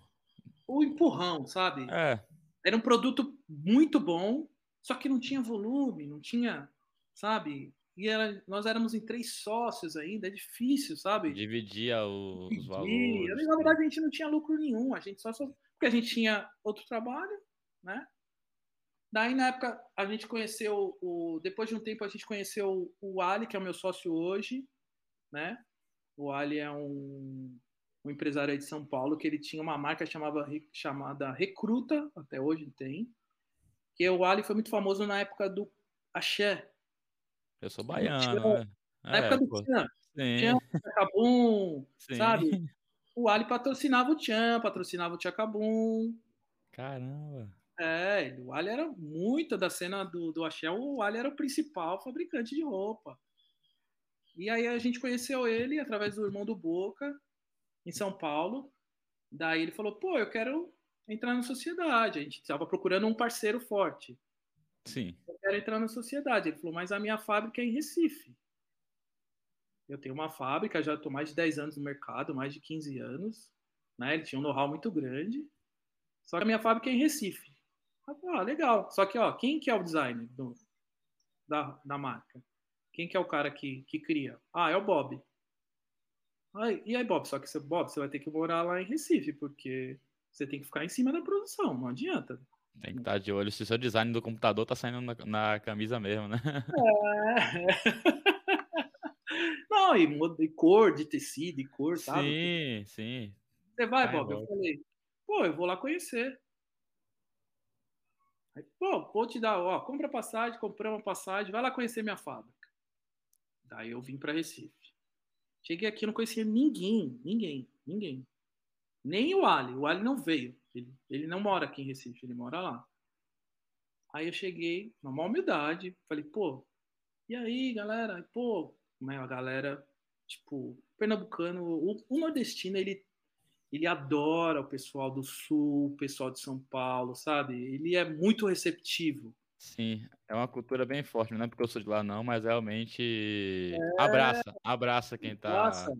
S2: o empurrão, sabe?
S1: É.
S2: Era um produto muito bom, só que não tinha volume, não tinha, sabe? E era, nós éramos em três sócios ainda, é difícil, sabe?
S1: Dividia os Dividir. valores.
S2: Na verdade, a gente não tinha lucro nenhum, a gente só, só porque a gente tinha outro trabalho, né? Daí, na época, a gente conheceu o. Depois de um tempo, a gente conheceu o Ali, que é o meu sócio hoje, né? O Ali é um, um empresário de São Paulo, que ele tinha uma marca chamava, chamada Recruta, até hoje tem. Que o Ali foi muito famoso na época do Axé,
S1: eu sou baiano, né?
S2: Na é, época do Tchan. Tinha Cabum, sabe? o Ali patrocinava o Tchan, patrocinava o Tchacabum.
S1: Caramba.
S2: É, o Ali era muito da cena do, do Axé, o Ali era o principal fabricante de roupa. E aí a gente conheceu ele através do irmão do Boca, em São Paulo. Daí ele falou, pô, eu quero entrar na sociedade. A gente estava procurando um parceiro forte.
S1: Sim.
S2: Eu quero entrar na sociedade. Ele falou, mas a minha fábrica é em Recife. Eu tenho uma fábrica, já estou mais de 10 anos no mercado, mais de 15 anos. Né? Ele tinha um know-how muito grande. Só que a minha fábrica é em Recife. Ah, legal. Só que, ó, quem que é o designer do, da, da marca? Quem que é o cara que, que cria? Ah, é o Bob. E aí, Bob? Só que, você, Bob, você vai ter que morar lá em Recife, porque você tem que ficar em cima da produção, não adianta.
S1: Tem que estar de olho se o seu design do computador tá saindo na, na camisa mesmo, né?
S2: É. Não, e, e, cor de tecido, e cor,
S1: sim,
S2: sabe?
S1: Sim, sim.
S2: Você vai, Bob? Eu falei, pô, eu vou lá conhecer. Aí, pô, vou te dar, ó, compra passagem, compramos uma passagem, vai lá conhecer minha fábrica. Daí eu vim para Recife. Cheguei aqui, não conhecia ninguém, ninguém, ninguém. Nem o Ali. O Ali não veio. Ele, ele não mora aqui em Recife, ele mora lá. Aí eu cheguei, maior humildade, falei, pô, e aí, galera? Pô, né, a galera, tipo, pernambucano, o, o, nordestino, ele, ele adora o pessoal do sul, o pessoal de São Paulo, sabe? Ele é muito receptivo.
S1: Sim, é uma cultura bem forte, não é porque eu sou de lá não, mas realmente é... abraça, abraça quem tá... Nossa.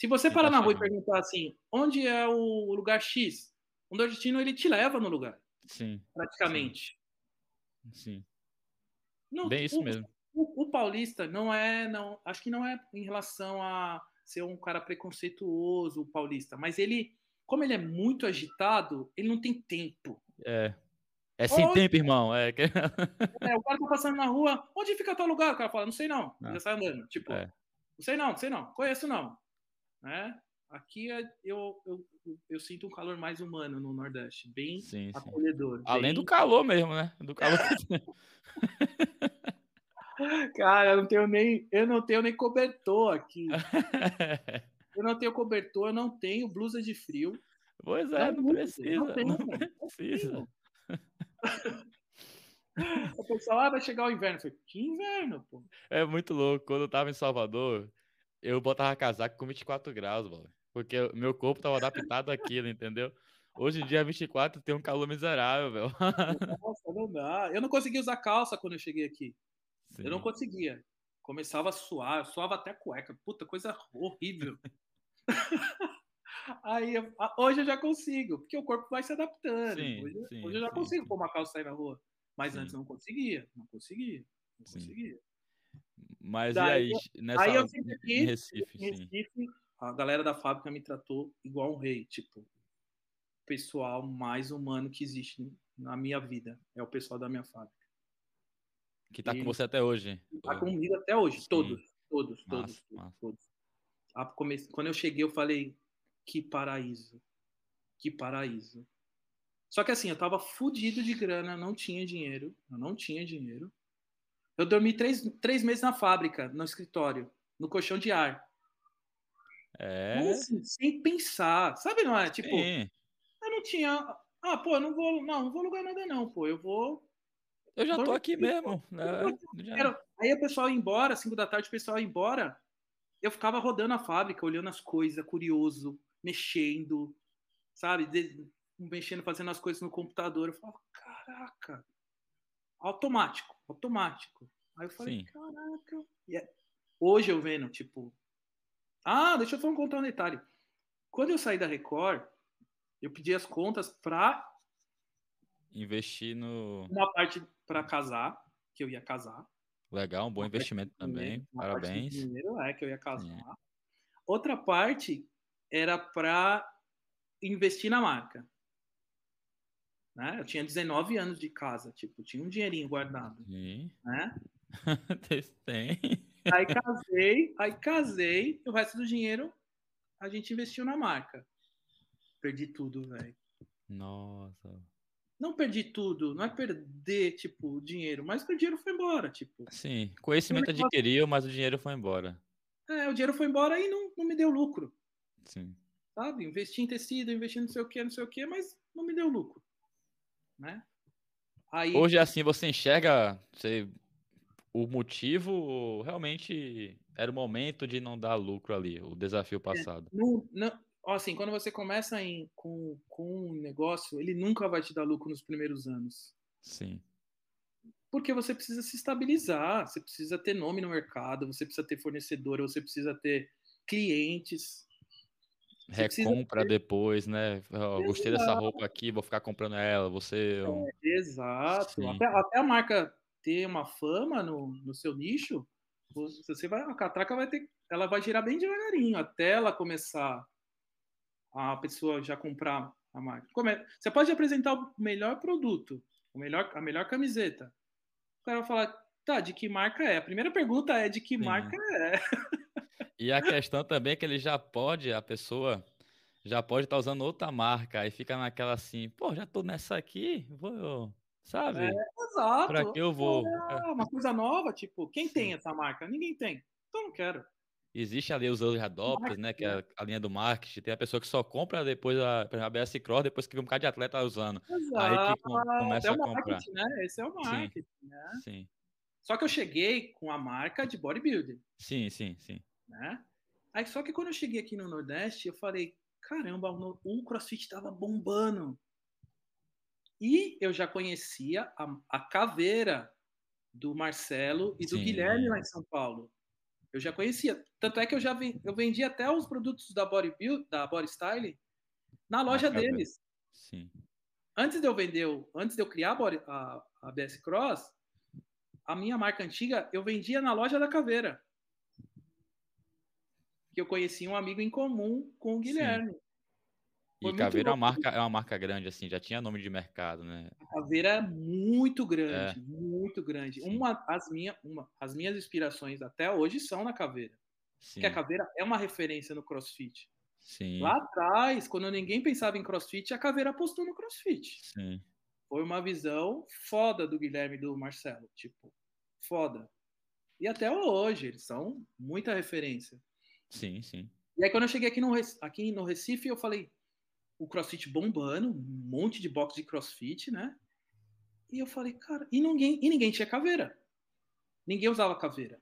S2: Se você parar na rua e perguntar assim, onde é o lugar X? O nordestino, ele te leva no lugar.
S1: Sim.
S2: Praticamente.
S1: Sim. Não, bem isso
S2: o,
S1: mesmo.
S2: O, o, paulista não é, não, acho que não é em relação a ser um cara preconceituoso, o paulista, mas ele, como ele é muito agitado, ele não tem tempo.
S1: É. É sem onde... tempo, irmão. É...
S2: é, o cara tá passando na rua, onde fica tal lugar? O cara fala, não sei não. Ah. Já sai andando. Tipo, é. não sei não, não sei não, conheço não. Né? Aqui é, eu, eu, eu, sinto um calor mais humano no Nordeste, bem sim, acolhedor. Sim.
S1: Além do calor mesmo, né? Do calor
S2: Cara, eu não tenho nem, eu não tenho nem cobertor aqui. eu não tenho cobertor, eu não tenho blusa de frio.
S1: Pois é, não, não precisa. Não, tenho, não precisa.
S2: O pessoal, ah, vai chegar o inverno. Eu falei, que inverno, pô?
S1: É muito louco. Quando eu tava em Salvador, eu botava casaco com 24 graus, mano. Porque meu corpo tava adaptado àquilo, entendeu? Hoje em dia, 24, tem um calor miserável, velho.
S2: Nossa, não dá. Eu não conseguia usar calça quando eu cheguei aqui. Sim. Eu não conseguia. Começava a suar, eu suava até cueca. Puta, coisa horrível. Aí, hoje eu já consigo, porque o corpo vai se adaptando. Sim, hoje, sim, hoje, eu já consigo pôr uma calça sair na rua. Mas antes não conseguia, não conseguia, não conseguia.
S1: Mas Daí, e aí, nessa
S2: aí eu sempre aqui, em Recife, em Recife a galera da fábrica me tratou igual um rei, tipo, pessoal mais humano que existe na minha vida. É o pessoal da minha fábrica.
S1: Que tá e com você até hoje.
S2: Tá comigo até hoje, todos, todos, massa, todos, massa. todos. Quando eu cheguei, eu falei, que paraíso. Que paraíso. Só que assim, eu tava fudido de grana, não tinha dinheiro. Eu não tinha dinheiro. Eu dormi três, três meses na fábrica, no escritório, no colchão de ar.
S1: É.
S2: Assim, sem pensar. Sabe, não é? Tipo, Sim. eu não tinha. Ah, pô, eu não vou. Não, não vou alugar nada, não, pô. Eu vou.
S1: Eu já tô aqui mesmo. Né?
S2: Já... Aí o pessoal ia embora, cinco da tarde, o pessoal ia embora. Eu ficava rodando a fábrica, olhando as coisas, curioso mexendo, sabe? De, mexendo, fazendo as coisas no computador. Eu falava, caraca, automático, automático. Aí eu falei, Sim. caraca. Yeah. É, hoje eu vendo, tipo, ah, deixa eu só contar um detalhe. Quando eu saí da Record, eu pedi as contas para
S1: investir no
S2: uma parte para casar, que eu ia casar.
S1: Legal, um bom uma investimento também. Parabéns.
S2: dinheiro é que eu ia casar. Outra parte era para investir na marca. Né? Eu tinha 19 anos de casa, tipo, tinha um dinheirinho guardado.
S1: Sim.
S2: Né?
S1: Tem.
S2: Aí casei, aí casei, o resto do dinheiro a gente investiu na marca. Perdi tudo, velho.
S1: Nossa.
S2: Não perdi tudo, não é perder, tipo, dinheiro, mas o dinheiro foi embora, tipo.
S1: Sim, conhecimento adquiriu, mas o dinheiro foi embora.
S2: É, o dinheiro foi embora e não, não me deu lucro.
S1: Sim.
S2: sabe? Investi em tecido, investi não sei o que, não sei o que, mas não me deu lucro, né?
S1: Aí... Hoje, assim, você enxerga você, o motivo realmente era o momento de não dar lucro ali, o desafio é, passado.
S2: É, não, não, assim, quando você começa em, com, com um negócio, ele nunca vai te dar lucro nos primeiros anos.
S1: Sim.
S2: Porque você precisa se estabilizar, você precisa ter nome no mercado, você precisa ter fornecedor, você precisa ter clientes.
S1: Recompra ter... depois, né? Oh, gostei dessa roupa aqui, vou ficar comprando ela. Você.
S2: É, exato. Até, até, a marca ter uma fama no, no seu nicho, você vai, a catraca vai ter, ela vai girar bem devagarinho até ela começar a pessoa já comprar a marca. Você pode apresentar o melhor produto, o melhor, a melhor camiseta. O cara vai falar, tá, de que marca é? A primeira pergunta é de que Sim. marca é.
S1: E a questão também é que ele já pode, a pessoa já pode estar tá usando outra marca, aí fica naquela assim, pô, já tô nessa aqui, vou, sabe? É,
S2: exato.
S1: Pra que eu vou?
S2: É, uma coisa nova, tipo, quem Sim. tem essa marca? Ninguém tem. Então não quero.
S1: Existe ali os early adopters, né? Que é né? a, linha do marketing. Tem a pessoa que só compra depois a, a BS Cross, depois que vê um bocado de atleta usando.
S2: Exato. Aí que começa é a comprar. Né? Esse é o marketing, sim. né?
S1: Sim.
S2: Só que eu cheguei com a marca de bodybuilding.
S1: Sim, sim, sim.
S2: Né? Aí só que quando eu cheguei aqui no Nordeste, eu falei, caramba, o CrossFit tava bombando. E eu já conhecia a, a caveira do Marcelo e do sim. Guilherme lá em São Paulo. Eu já conhecia. Tanto é que eu já eu vendi até os produtos da Body Build, da Body Style, na loja deles.
S1: Sim.
S2: Antes de eu vender, antes de eu criar a, Body, a, a BS Cross, a minha marca antiga eu vendia na loja da Caveira. Que eu conheci um amigo em comum com o Guilherme. Sim.
S1: E Caveira é uma, marca, é uma marca grande, assim, já tinha nome de mercado, né?
S2: A Caveira é muito grande, é. muito grande. Uma as, minha, uma, as minhas inspirações até hoje são na Caveira. Sim. Porque a Caveira é uma referência no CrossFit.
S1: Sim.
S2: Lá atrás, quando ninguém pensava em CrossFit, a Caveira apostou no CrossFit.
S1: Sim.
S2: Foi uma visão foda do Guilherme e do Marcelo, tipo, foda. E até hoje, eles são muita referência.
S1: Sim, sim.
S2: E aí, quando eu cheguei aqui no, aqui no Recife, eu falei, o CrossFit bombando, um monte de box de CrossFit, né? E eu falei, cara, e ninguém, e ninguém tinha caveira. Ninguém usava caveira.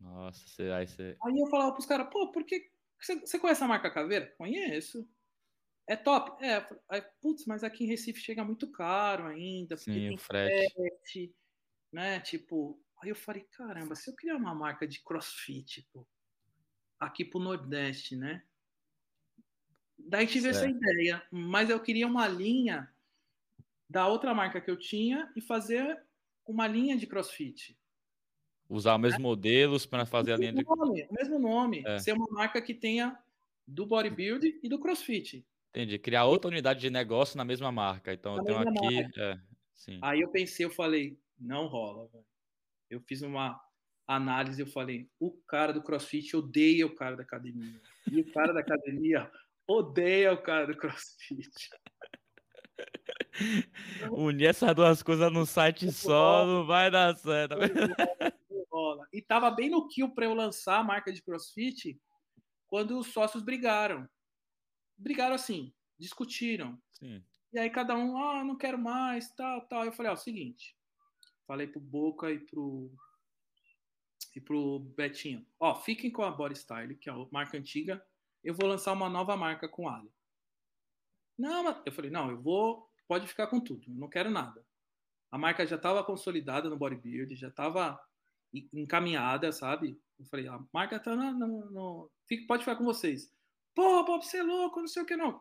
S1: Nossa, você, aí você.
S2: Aí eu falava pros caras, pô, por que. Você, conhece a marca caveira? Conheço. É top? É. Aí, putz, mas aqui em Recife chega muito caro ainda.
S1: Sim, o frete.
S2: frete. Né? Tipo, aí eu falei, caramba, se eu criar uma marca de crossfit, tipo, aqui pro Nordeste, né? Daí tive certo. essa ideia, mas eu queria uma linha da outra marca que eu tinha e fazer uma linha de CrossFit.
S1: Usar os mesmos modelos para fazer
S2: o
S1: a linha
S2: de. Nome, o mesmo nome. É. Ser uma marca que tenha do bodybuilding e do CrossFit.
S1: Entendi. Criar outra unidade de negócio na mesma marca. Então na eu tenho aqui. É,
S2: Aí eu pensei, eu falei, não rola. Véio. Eu fiz uma análise, eu falei, o cara do CrossFit odeia o cara da academia. E o cara da academia odeia o cara do CrossFit.
S1: Unir essas duas coisas num site só não vai dar certo.
S2: E tava bem no kill para eu lançar a marca de CrossFit quando os sócios brigaram. Brigaram assim, discutiram.
S1: Sim.
S2: E aí cada um, ah, não quero mais, tal, tal. Eu falei, ó, é o seguinte. Falei pro Boca e pro e pro Betinho, ó, fiquem com a Body Style, que é a marca antiga, eu vou lançar uma nova marca com Ali. Não, eu falei, não, eu vou, pode ficar com tudo, eu não quero nada. A marca já estava consolidada no bodybuilding, já estava encaminhada, sabe? Eu falei, a marca tá no, no... pode ficar com vocês. Pô, Bob, você é louco, não sei o que não.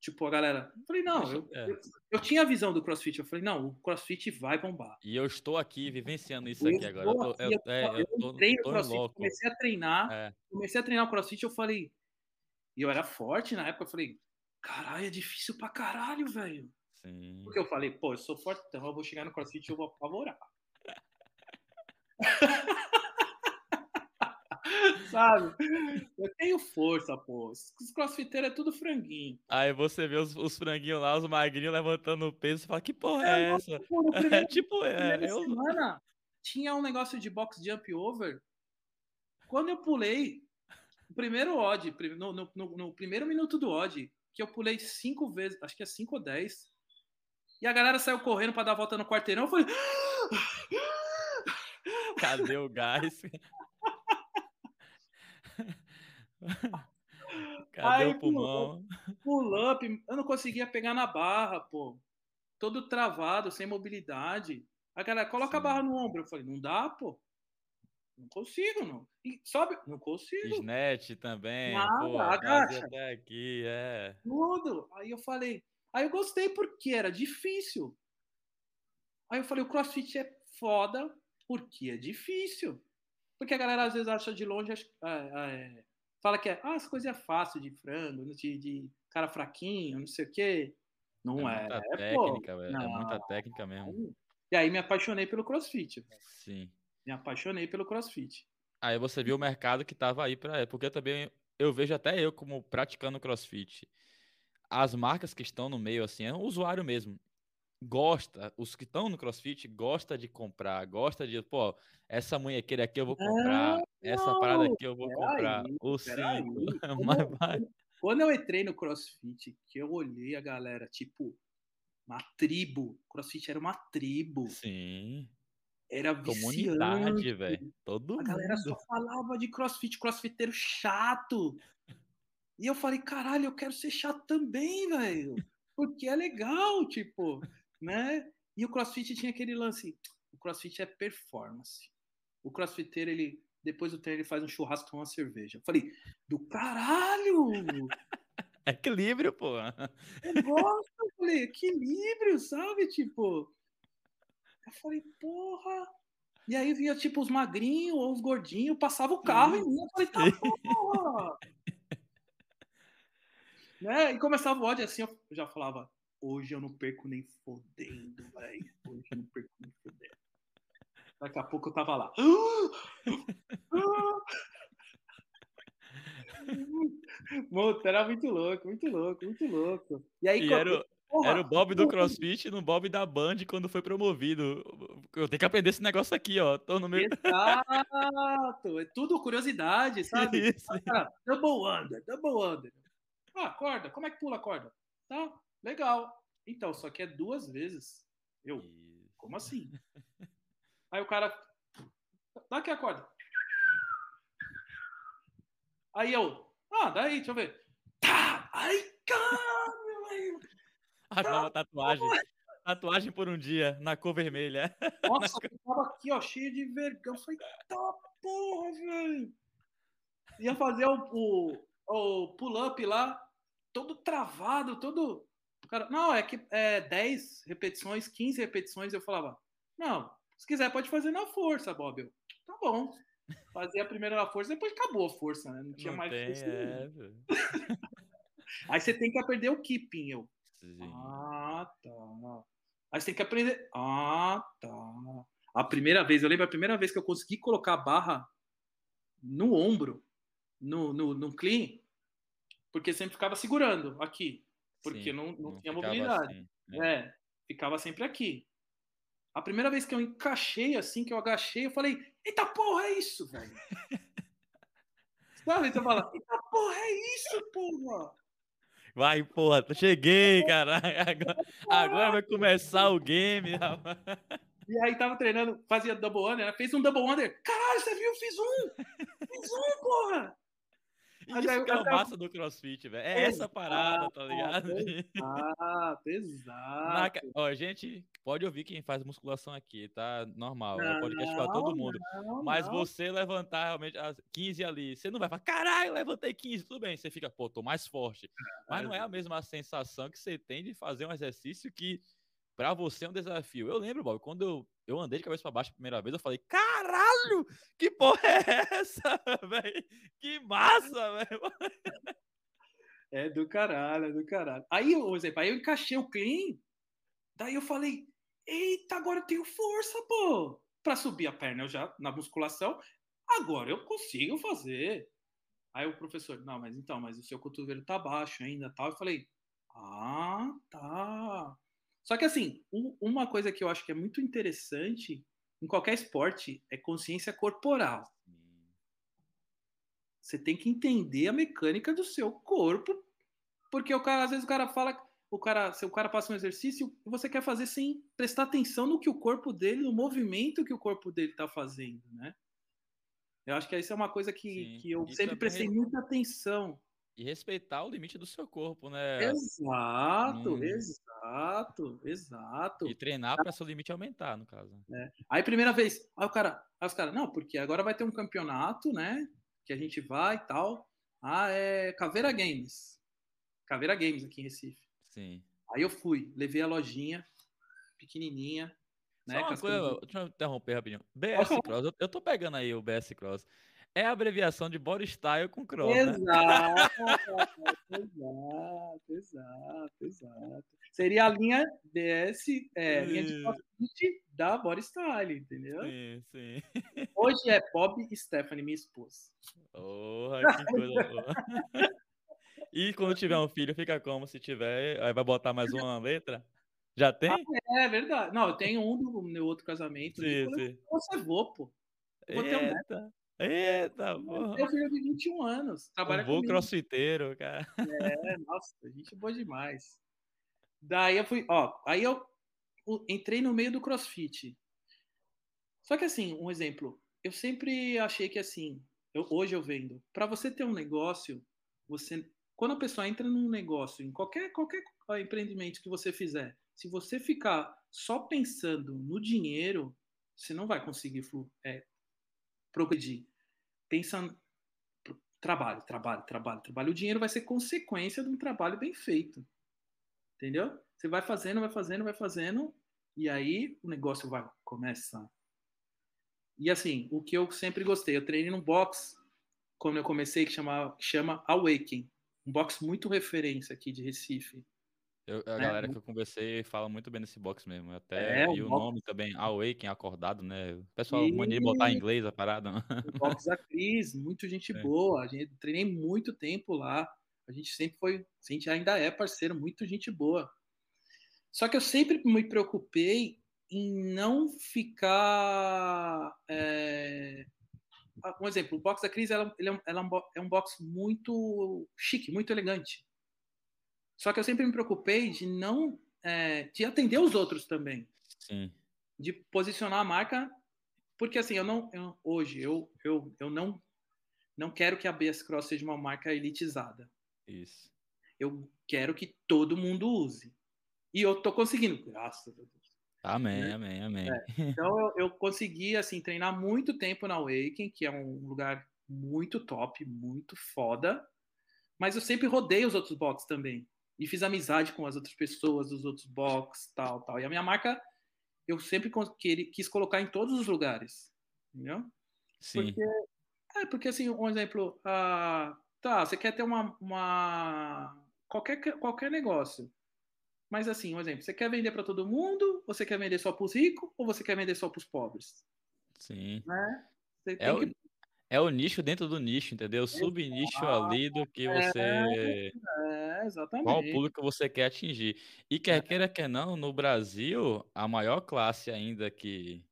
S2: Tipo, a galera. Eu falei, não, eu, é. eu, eu, tinha a visão do CrossFit. Eu falei, não, o CrossFit vai bombar.
S1: E eu estou aqui vivenciando isso eu aqui agora. Eu, tô, eu,
S2: é, eu, tô, tô CrossFit, comecei a treinar. É. Comecei a treinar o CrossFit, eu falei. E eu era forte na época, eu falei, caralho, é difícil pra caralho, velho. Porque eu falei, pô, eu sou fortão, eu vou chegar no CrossFit e eu vou apavorar. Sabe? Eu tenho força, pô. Os crossfiteiros é tudo franguinho.
S1: Aí você vê os, os franguinhos lá, os magrinhos levantando o peso e fala, que porra é, é essa? Pô, é, tipo, é. Eu...
S2: Semana, tinha um negócio de box jump over. Quando eu pulei, o primeiro odd, no, no, no, no, primeiro minuto do odd, que eu pulei cinco vezes, acho que é cinco ou dez, e a galera saiu correndo para dar a volta no quarteirão, eu falei...
S1: Cadê o gás? Cadê Aí, o pulmão?
S2: Pull-up, eu não conseguia pegar na barra, pô. Todo travado, sem mobilidade. A galera, coloca Sim. a barra no ombro. Eu falei, não dá, pô. Não consigo, não. E sobe, não consigo.
S1: Snatch também.
S2: Nada, pô, agacha.
S1: Até aqui, é.
S2: Tudo. Aí eu falei, aí eu gostei porque era difícil. Aí eu falei, o crossfit é foda porque é difícil. Porque a galera às vezes acha de longe, é, é, fala que é, ah, essa coisa é fácil de frango, de, de cara fraquinho, não sei o quê. Não é.
S1: é muita é, técnica, velho. É muita técnica mesmo.
S2: E aí me apaixonei pelo crossfit.
S1: Sim.
S2: Me apaixonei pelo crossfit.
S1: Aí você viu o mercado que tava aí para, porque também eu vejo até eu como praticando crossfit. As marcas que estão no meio assim, é um usuário mesmo gosta, os que estão no CrossFit gosta de comprar, gosta de, pô, essa munhequeira aqui eu vou comprar, não, essa parada aqui eu vou comprar, aí, o cinto.
S2: Mas vai. Quando eu entrei no CrossFit, que eu olhei a galera, tipo, uma tribo. CrossFit era uma tribo.
S1: Sim.
S2: Era. Comunidade, velho. Todo a mundo. A galera só falava de CrossFit, crossfiteiro chato. E eu falei, caralho, eu quero ser chato também, velho. Porque é legal, tipo né? E o CrossFit tinha aquele lance, o CrossFit é performance. O CrossFiteiro, ele depois do treino ele faz um churrasco com uma cerveja. Eu falei, do caralho!
S1: Equilíbrio, pô.
S2: Eu gosto, eu falei, equilíbrio, sabe? Tipo, eu falei, porra. E aí vinha, tipo, os magrinhos ou os gordinhos, passava o carro em mim. Eu falei, tá porra! né? E começava o ódio assim, eu já falava, Hoje eu não perco nem fodendo, velho. Hoje eu não perco nem fodendo. Daqui a pouco eu tava lá. Muito, era muito louco, muito louco, muito louco.
S1: E aí, e era, porra, era o Bob do CrossFit no Bob da Band quando foi promovido. Eu tenho que aprender esse negócio aqui, ó. Tô no meio.
S2: Exato, é tudo curiosidade, sabe? Isso. Ah, double under, double under. Ah, corda, como é que pula a corda? Tá? Legal. Então, só que é duas vezes. Eu, Isso. como assim? Aí o cara, dá aqui a corda. Aí eu, ah, daí, deixa eu ver. Tá, ai, caramba,
S1: A nova tatuagem. Tatuagem por um dia, na cor vermelha.
S2: Nossa, eu tava aqui, ó, cheio de vergão. Eu falei, tá porra, velho. Ia fazer o, o, o pull-up lá, todo travado, todo cara, não, é que é 10 repetições, 15 repetições. Eu falava, não, se quiser pode fazer na força, Bob. Eu, tá bom. Fazia a primeira na força, depois acabou a força, né? Não tinha não mais tem, força. É... Aí você tem que aprender o keeping, eu. Sim. Ah, tá. Aí você tem que aprender. Ah, tá. A primeira vez, eu lembro a primeira vez que eu consegui colocar a barra no ombro, no, no, no clean, porque sempre ficava segurando aqui porque Sim, não, não, não tinha mobilidade. Assim, é. é, ficava sempre aqui. A primeira vez que eu encaixei assim, que eu agachei, eu falei, eita porra, é isso, velho. Sabe? Você fala, eita porra, é isso, porra.
S1: Vai, porra, cheguei, cara. Agora, agora vai começar o game.
S2: E aí tava treinando, fazia double under, né? fez um double under. Caralho, você viu? Fiz um! Fiz um, porra!
S1: Isso que é o massa do crossfit, velho. É essa parada, tá ligado?
S2: Exato, exato.
S1: Na... Ó, gente, pode ouvir quem faz musculação aqui, tá? Normal. Não, é podcast pra todo mundo. Não, Mas não. você levantar realmente as 15 ali, você não vai falar, caralho, levantei 15, tudo bem. Você fica, pô, tô mais forte. Mas não é a mesma sensação que você tem de fazer um exercício que para você é um desafio. Eu lembro, Bob, quando eu, eu andei de cabeça para baixo a primeira vez, eu falei, caralho, que porra é essa, velho? Que massa, velho.
S2: É do caralho, é do caralho. Aí, por exemplo, aí eu encaixei o clean, daí eu falei, eita, agora eu tenho força, pô, para subir a perna eu já na musculação, agora eu consigo fazer. Aí o professor, não, mas então, mas o seu cotovelo tá baixo ainda, tal. Eu falei, ah, tá. Só que assim, um, uma coisa que eu acho que é muito interessante em qualquer esporte é consciência corporal. Você tem que entender a mecânica do seu corpo, porque o cara, às vezes o cara fala, o cara, se o cara passa um exercício, você quer fazer sem prestar atenção no que o corpo dele, no movimento que o corpo dele está fazendo, né? Eu acho que isso é uma coisa que, que eu sempre prestei muita atenção.
S1: E respeitar o limite do seu corpo, né?
S2: Exato, hum. exato, exato.
S1: E treinar para seu limite aumentar, no caso.
S2: É. Aí, primeira vez, aí o cara, aí os caras, não, porque agora vai ter um campeonato, né? Que a gente vai e tal. Ah, é Caveira Games. Caveira Games aqui em Recife.
S1: Sim.
S2: Aí eu fui, levei a lojinha, pequenininha.
S1: Né, Só uma coisa, deixa eu interromper rapidinho. BS Cross, eu, eu tô pegando aí o BS Cross é a abreviação de body style com cross.
S2: Né? Exato, né? exato, exato, exato. Seria a linha DS, é, linha de crossfit da body style, entendeu?
S1: Sim, sim.
S2: Hoje é Bob e Stephanie, minha esposa.
S1: Porra, que coisa boa. E quando tiver um filho, fica como se tiver, aí vai botar mais uma letra? Já tem?
S2: Ah, é, verdade. Não, eu tenho um do meu outro casamento.
S1: Sim, sim.
S2: Você vou, pô.
S1: Eu vou ter um neto. Eita, porra.
S2: Meu filho de 21 anos. Trabalha
S1: um voo crossfiteiro, cara.
S2: É, nossa, gente boa demais. Daí eu fui, ó, aí eu entrei no meio do crossfit. Só que assim, um exemplo, eu sempre achei que assim, eu, hoje eu vendo, para você ter um negócio, você quando a pessoa entra num negócio, em qualquer qualquer empreendimento que você fizer, se você ficar só pensando no dinheiro, você não vai conseguir é, progredir pensa trabalho, trabalho, trabalho, trabalho. O dinheiro vai ser consequência de um trabalho bem feito. Entendeu? Você vai fazendo, vai fazendo, vai fazendo, e aí o negócio vai começar. E assim, o que eu sempre gostei, eu treinei num box quando eu comecei que chama, chama Awaken, um box muito referência aqui de Recife.
S1: Eu, a né? galera que eu conversei fala muito bem nesse box mesmo. Até, é, e o, box... nome também, Awaken, acordado, né? O pessoal e... mania botar em inglês a parada. Né?
S2: O box da Cris, muito gente é. boa. A gente treinei muito tempo lá. A gente sempre foi, a gente ainda é parceiro, muito gente boa. Só que eu sempre me preocupei em não ficar. É... Um exemplo, o box da Cris ela, é ela é um box muito chique, muito elegante. Só que eu sempre me preocupei de não é, de atender os outros também.
S1: Sim.
S2: De posicionar a marca, porque assim, eu não eu, hoje eu, eu, eu não não quero que a BS Cross seja uma marca elitizada.
S1: Isso.
S2: Eu quero que todo mundo use. E eu tô conseguindo, graças a Deus.
S1: Amém, né? amém, amém.
S2: É. Então eu, eu consegui assim treinar muito tempo na Awaken, que é um lugar muito top, muito foda. Mas eu sempre rodei os outros boxes também e fiz amizade com as outras pessoas dos outros box, tal, tal. E a minha marca eu sempre quis colocar em todos os lugares, entendeu?
S1: Sim.
S2: Porque, é, porque assim, um exemplo, uh, tá, você quer ter uma, uma qualquer, qualquer negócio, mas assim, um exemplo, você quer vender para todo mundo, ou você quer vender só para os ricos, ou você quer vender só para os pobres?
S1: Sim.
S2: Né?
S1: Você é, o, que... é o nicho dentro do nicho, entendeu? Sub-nicho ali do que você... É,
S2: é, exatamente.
S1: Qual público você quer atingir. E quer é. queira, quer não, no Brasil, a maior classe ainda que,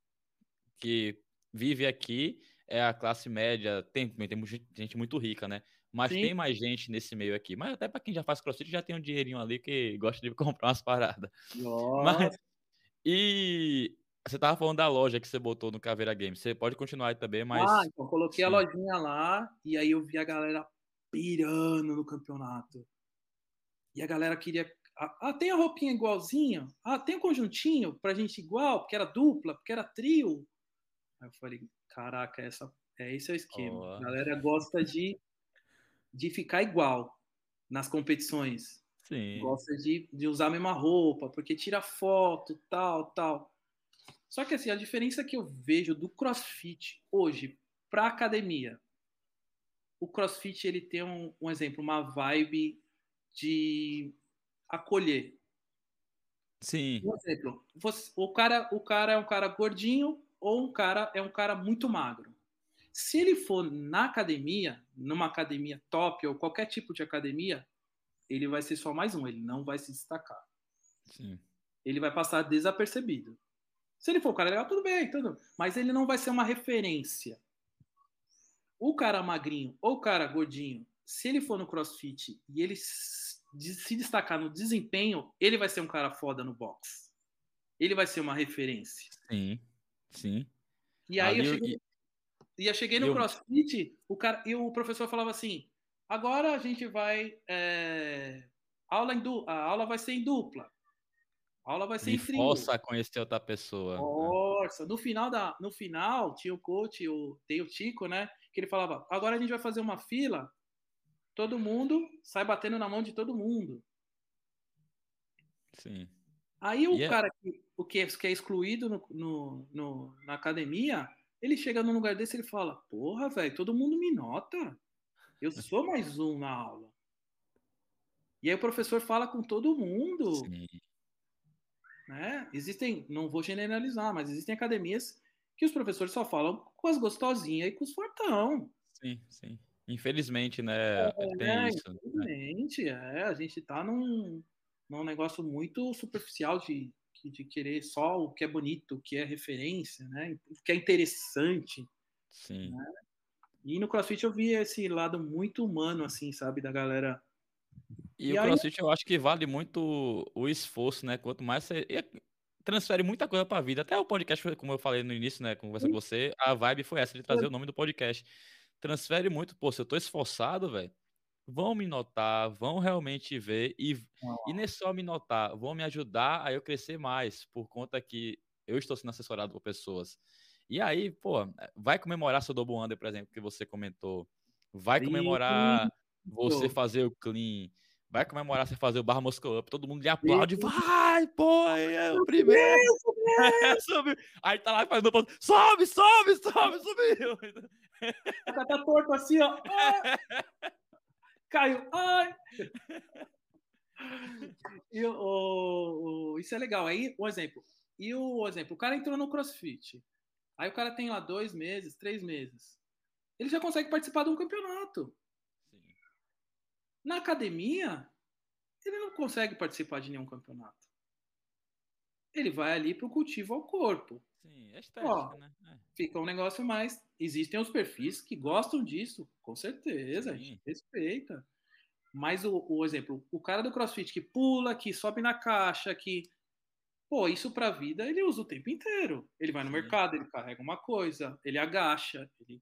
S1: que vive aqui é a classe média. Tem, tem gente muito rica, né? Mas Sim. tem mais gente nesse meio aqui. Mas até para quem já faz crossfit já tem um dinheirinho ali que gosta de comprar umas paradas.
S2: Nossa. Mas,
S1: e você tava falando da loja que você botou no Caveira Games. Você pode continuar aí também, mas.
S2: Ah, então coloquei Sim. a lojinha lá e aí eu vi a galera pirando no campeonato. E a galera queria. Ah, tem a roupinha igualzinha? Ah, tem o um conjuntinho pra gente igual, porque era dupla, porque era trio. Aí eu falei, caraca, essa, é esse é o esquema. Oh. A galera gosta de, de ficar igual nas competições.
S1: Sim.
S2: Gosta de, de usar a mesma roupa, porque tira foto, tal, tal. Só que assim, a diferença que eu vejo do CrossFit hoje para academia, o CrossFit ele tem um, um exemplo, uma vibe de acolher.
S1: Sim.
S2: Por exemplo, você, o, cara, o cara é um cara gordinho ou um cara é um cara muito magro. Se ele for na academia, numa academia top ou qualquer tipo de academia, ele vai ser só mais um, ele não vai se destacar.
S1: Sim.
S2: Ele vai passar desapercebido. Se ele for um cara legal, tudo bem, tudo. Mas ele não vai ser uma referência. o cara magrinho ou o cara gordinho, se ele for no crossfit e ele se destacar no desempenho, ele vai ser um cara foda no box. Ele vai ser uma referência.
S1: Sim, sim.
S2: E aí Ali, eu cheguei, e eu cheguei no eu... crossfit, o cara, e o professor falava assim: agora a gente vai. É, aula em du, a aula vai ser em dupla. A aula vai ser
S1: Me
S2: em trio.
S1: Força a conhecer outra pessoa.
S2: Força. No final, da, no final tinha o coach, o, tem o Tico, né? Que ele falava: agora a gente vai fazer uma fila, todo mundo sai batendo na mão de todo mundo.
S1: Sim.
S2: Aí o yeah. cara que, o que, é, que é excluído no, no, no, na academia, ele chega num lugar desse e ele fala: Porra, velho, todo mundo me nota. Eu sou mais um na aula. E aí o professor fala com todo mundo. Sim. Né? Existem, não vou generalizar, mas existem academias que os professores só falam com as gostosinhas e com os fortão.
S1: Sim, sim. Infelizmente, né? É, tem isso.
S2: Né? Infelizmente, né? é. A gente tá num, num negócio muito superficial de, de querer só o que é bonito, o que é referência, né? O que é interessante.
S1: Sim. Né?
S2: E no CrossFit eu vi esse lado muito humano, assim, sabe, da galera
S1: e, e o aí... CrossFit eu acho que vale muito o esforço, né? Quanto mais você transfere muita coisa para a vida. Até o podcast, como eu falei no início, né, conversa com você, a vibe foi essa de trazer o nome do podcast. Transfere muito, pô, se eu tô esforçado, velho, vão me notar, vão realmente ver e, e nem só me notar, vão me ajudar a eu crescer mais, por conta que eu estou sendo assessorado por pessoas. E aí, pô, vai comemorar seu double under, por exemplo, que você comentou. Vai comemorar você fazer o clean vai comemorar você fazer o Barra Moscow Up, todo mundo lhe aplaude, vai, pô, é o primeiro. É, subiu. Aí tá lá fazendo sobe, sobe, sobe, subiu.
S2: Tá, tá torto assim, ó. Caiu, ai. E o, o, isso é legal. Aí, um exemplo. E o exemplo, o cara entrou no CrossFit. Aí o cara tem lá dois meses, três meses. Ele já consegue participar de um campeonato. Na academia, ele não consegue participar de nenhum campeonato. Ele vai ali para o cultivo ao corpo.
S1: Sim, é estética, Ó, né? É.
S2: Fica um negócio mais. Existem os perfis que gostam disso, com certeza, a respeita. Mas o, o, exemplo, o cara do CrossFit que pula, que sobe na caixa, que. Pô, isso pra vida ele usa o tempo inteiro. Ele vai no Sim. mercado, ele carrega uma coisa, ele agacha, ele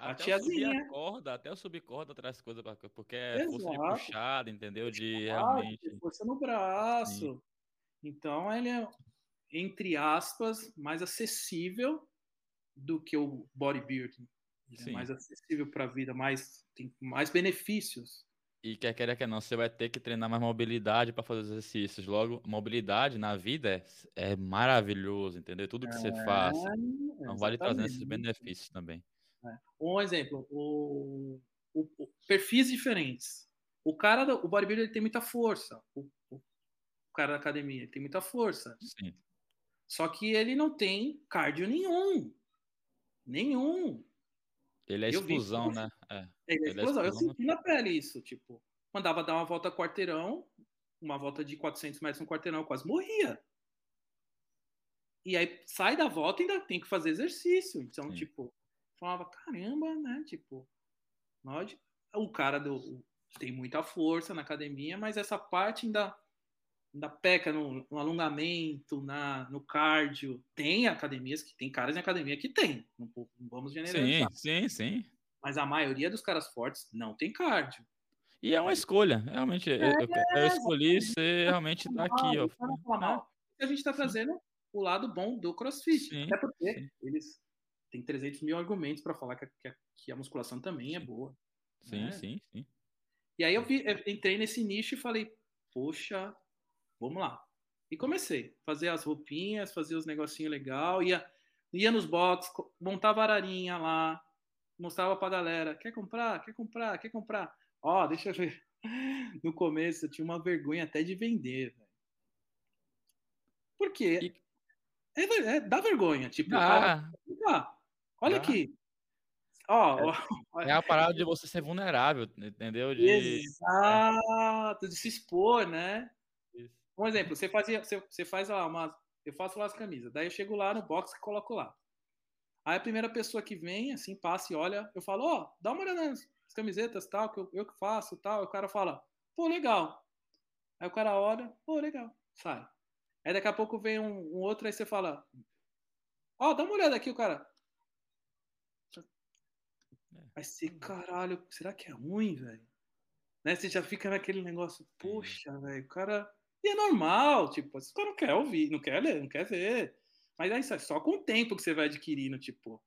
S1: a até tiazinha. a corda, até o subir corda traz coisa pra, porque é força de puxada, entendeu? De realmente.
S2: Força no braço. Sim. Então ele é, entre aspas, mais acessível do que o bodybuilding. É mais acessível para a vida, mais tem mais benefícios.
S1: E quer querer que não, você vai ter que treinar mais mobilidade para fazer os exercícios. Logo, mobilidade na vida é, é maravilhoso, entendeu? Tudo que é, você faz. Então vale trazendo esses benefícios também.
S2: É. Um exemplo, o, o, o, perfis diferentes. O cara, o bodybuilder ele tem muita força. O, o, cara da academia tem muita força.
S1: Sim.
S2: Só que ele não tem cardio nenhum. Nenhum.
S1: Ele é explosão, vi, né? É.
S2: Ele é explosão. Eu senti na pele isso, tipo, mandava dar uma volta quarteirão, uma volta de 400 metros no quarteirão, eu quase morria. E aí sai da volta e ainda tem que fazer exercício. Então, Sim. tipo, falava, caramba, né? Tipo, nós, o cara do, tem muita força na academia, mas essa parte ainda, ainda peca no, no alongamento, na, no cardio. Tem academias que tem caras em academia que tem, não, não vamos generalizar.
S1: Sim, sim, sim.
S2: Mas a maioria dos caras fortes não tem cardio.
S1: E é uma escolha, realmente. É, eu, eu, escolhi ser realmente estar tá aqui, ó.
S2: A gente está trazendo o lado bom do CrossFit. Sim, até porque sim. eles tem 300 mil argumentos para falar que a, que a, musculação também é boa.
S1: Sim, né? sim, sim.
S2: E aí eu, vi, eu, entrei nesse nicho e falei, poxa, vamos lá. E comecei a fazer as roupinhas, fazer os negocinhos legal, ia, ia nos box, montava ararinha lá, mostrava pra galera, quer comprar, quer comprar, quer comprar. Ó, deixa eu ver. No começo eu tinha uma vergonha até de vender, velho. Por quê? E... É, é, dá vergonha, tipo, ah. Cara, Olha aqui. Ó,
S1: é, é, a parada de você ser vulnerável, entendeu? De...
S2: Exato, de se expor, né? Um exemplo, você fazia, você, você faz lá uma, eu faço lá as camisas, daí eu chego lá no box e coloco lá. Aí a primeira pessoa que vem, assim, passa e olha, eu falo, ó, oh, dá uma olhada nas camisetas, tal, que eu, eu que faço, tal. E o cara fala, pô, legal. Aí o cara olha, pô, legal, sai. Aí daqui a pouco vem um, um outro, aí você fala, ó, oh, dá uma olhada aqui, o cara. É. Aí você, caralho, será que é ruim, velho? Né? Você já fica naquele negócio, poxa, velho, o cara. E é normal, tipo, o cara não quer ouvir, não quer ler, não quer ver. Mas aí só com o tempo que você vai adquirindo, tipo.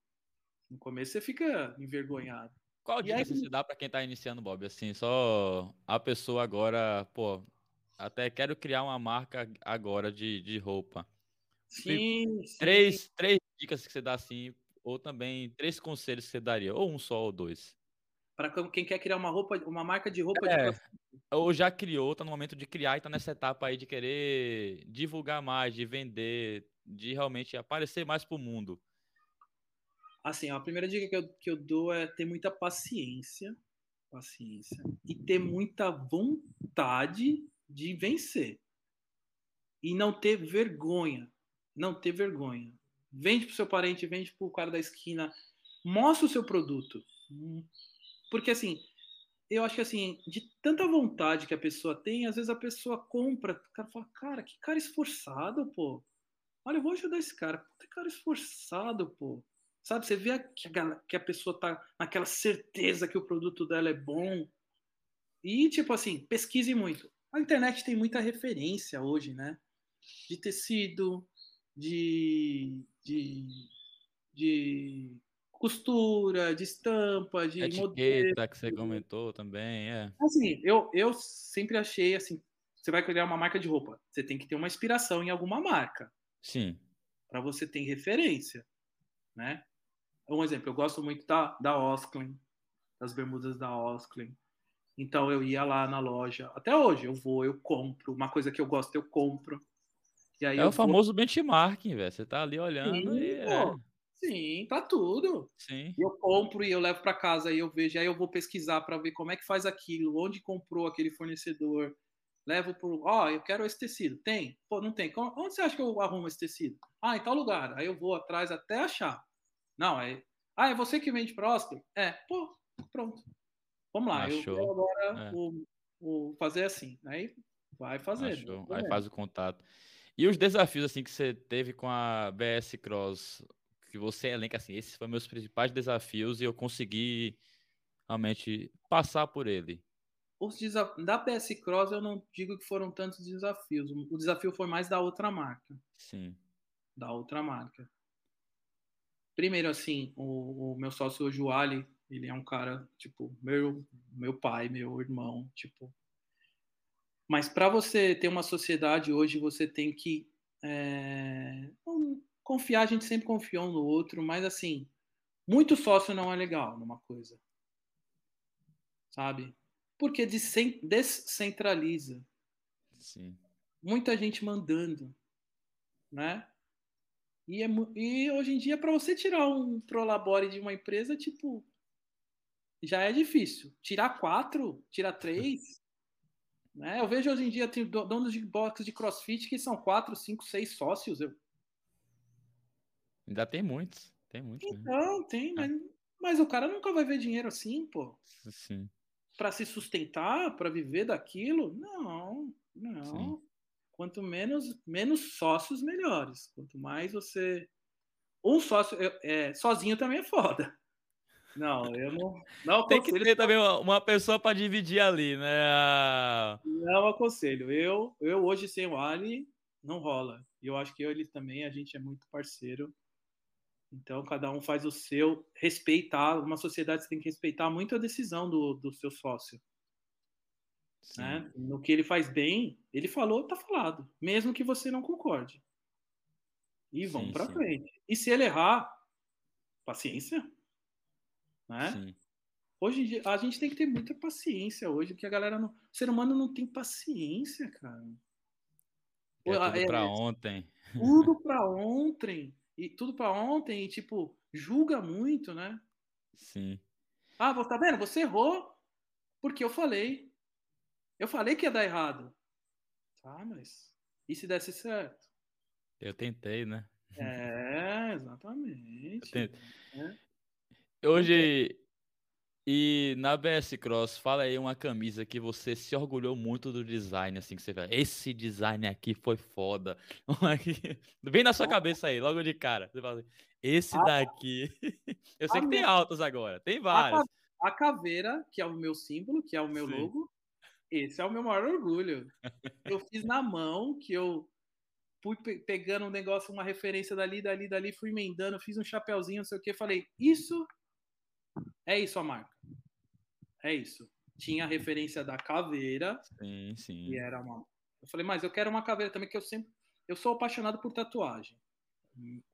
S2: No começo você fica envergonhado.
S1: Qual dica aí... você dá para quem tá iniciando, Bob? Assim, só a pessoa agora, pô, até quero criar uma marca agora de, de roupa.
S2: Sim,
S1: três, sim. três dicas que você dá assim, ou também três conselhos que você daria, ou um só ou dois.
S2: Para quem quer criar uma roupa, uma marca de roupa
S1: é, de ou já criou, tá no momento de criar e tá nessa etapa aí de querer divulgar mais, de vender, de realmente aparecer mais pro mundo.
S2: Assim, a primeira dica que eu, que eu dou é ter muita paciência, paciência e ter muita vontade de vencer. E não ter vergonha, não ter vergonha. Vende pro seu parente, vende pro cara da esquina, mostra o seu produto. Porque assim, eu acho que assim, de tanta vontade que a pessoa tem, às vezes a pessoa compra, o cara fala, cara, que cara esforçado, pô. Olha, eu vou ajudar esse cara. Que cara esforçado, pô. Sabe, você vê que a, que a pessoa tá naquela certeza que o produto dela é bom. E, tipo assim, pesquise muito. A internet tem muita referência hoje, né? De tecido, de, de, de costura, de estampa, de
S1: Etiqueta modelo. que você comentou também, é.
S2: Assim, eu, eu sempre achei assim, você vai criar uma marca de roupa, você tem que ter uma inspiração em alguma marca.
S1: Sim.
S2: Para você ter referência, né? Um exemplo, eu gosto muito da, da Osklin, das bermudas da Osklin. Então eu ia lá na loja, até hoje eu vou, eu compro, uma coisa que eu gosto eu compro.
S1: é o famoso vou... benchmarking, velho. Você tá ali olhando Sim, e é.
S2: Sim, para tudo.
S1: Sim.
S2: Eu compro e eu levo para casa e eu vejo, aí eu vou pesquisar para ver como é que faz aquilo, onde comprou aquele fornecedor. Levo pro, ó, oh, eu quero esse tecido. Tem? Pô, não tem. Onde você acha que eu arrumo esse tecido? Ah, em tal lugar. Aí eu vou atrás até achar. Não, aí, ah, é você que vende Oscar? É, pô, pronto. Vamos lá, Achou. eu vou agora é. o, o fazer assim. Aí vai fazer.
S1: Aí faz o contato. E os desafios assim que você teve com a BS Cross, que você elenca assim, esses foram meus principais desafios e eu consegui realmente passar por ele?
S2: Os desaf... Da PS Cross eu não digo que foram tantos desafios. O desafio foi mais da outra marca.
S1: Sim.
S2: Da outra marca. Primeiro, assim, o, o meu sócio hoje, o Ali, ele é um cara, tipo, meu, meu pai, meu irmão, tipo. Mas para você ter uma sociedade hoje, você tem que é, confiar, a gente sempre confiou um no outro, mas assim, muito sócio não é legal numa coisa. Sabe? Porque descentraliza.
S1: Sim.
S2: Muita gente mandando, né? E, é, e hoje em dia, para você tirar um prolabore de uma empresa, tipo, já é difícil. Tirar quatro, tirar três. né? Eu vejo hoje em dia tem donos de boxes de crossfit que são quatro, cinco, seis sócios. Eu,
S1: Ainda tem muitos. Tem muitos.
S2: Então,
S1: mesmo.
S2: tem, é. mas, mas o cara nunca vai ver dinheiro assim, pô.
S1: Sim.
S2: Para se sustentar, para viver daquilo? Não, não. Sim. Quanto menos, menos sócios, melhores. Quanto mais você. Um sócio. É, sozinho também é foda. Não, eu não. não
S1: Tem que ter também uma, uma pessoa para dividir ali, né?
S2: Não aconselho. Eu, eu hoje sem o Ali, não rola. E eu acho que eu ele também, a gente é muito parceiro. Então, cada um faz o seu, respeitar. Uma sociedade você tem que respeitar muito a decisão do, do seu sócio. Né? No que ele faz bem, ele falou, tá falado. Mesmo que você não concorde. E vamos para frente. E se ele errar, paciência. Né? Sim. Hoje em dia, a gente tem que ter muita paciência hoje, porque a galera não. O ser humano não tem paciência, cara.
S1: É tudo é, pra ontem.
S2: Tudo pra ontem e tudo para ontem e tipo julga muito, né?
S1: Sim.
S2: Ah, tá vendo? Você errou porque eu falei. Eu falei que ia dar errado. Tá, mas e se desse certo?
S1: Eu tentei, né?
S2: É, exatamente.
S1: É. Hoje, e na BS Cross, fala aí uma camisa que você se orgulhou muito do design, assim, que você vê, esse design aqui foi foda. Vem na sua cabeça aí, logo de cara. Você fala assim, esse daqui. Eu sei que tem altos agora, tem vários.
S2: A caveira, que é o meu símbolo, que é o meu Sim. logo, esse é o meu maior orgulho. Eu fiz na mão, que eu fui pegando um negócio, uma referência dali, dali, dali, fui emendando, fiz um chapéuzinho, não sei o que, falei, isso é isso a marca. É isso. Tinha a referência da caveira.
S1: Sim, sim.
S2: E era uma. Eu falei, mas eu quero uma caveira também, que eu sempre. Eu sou apaixonado por tatuagem.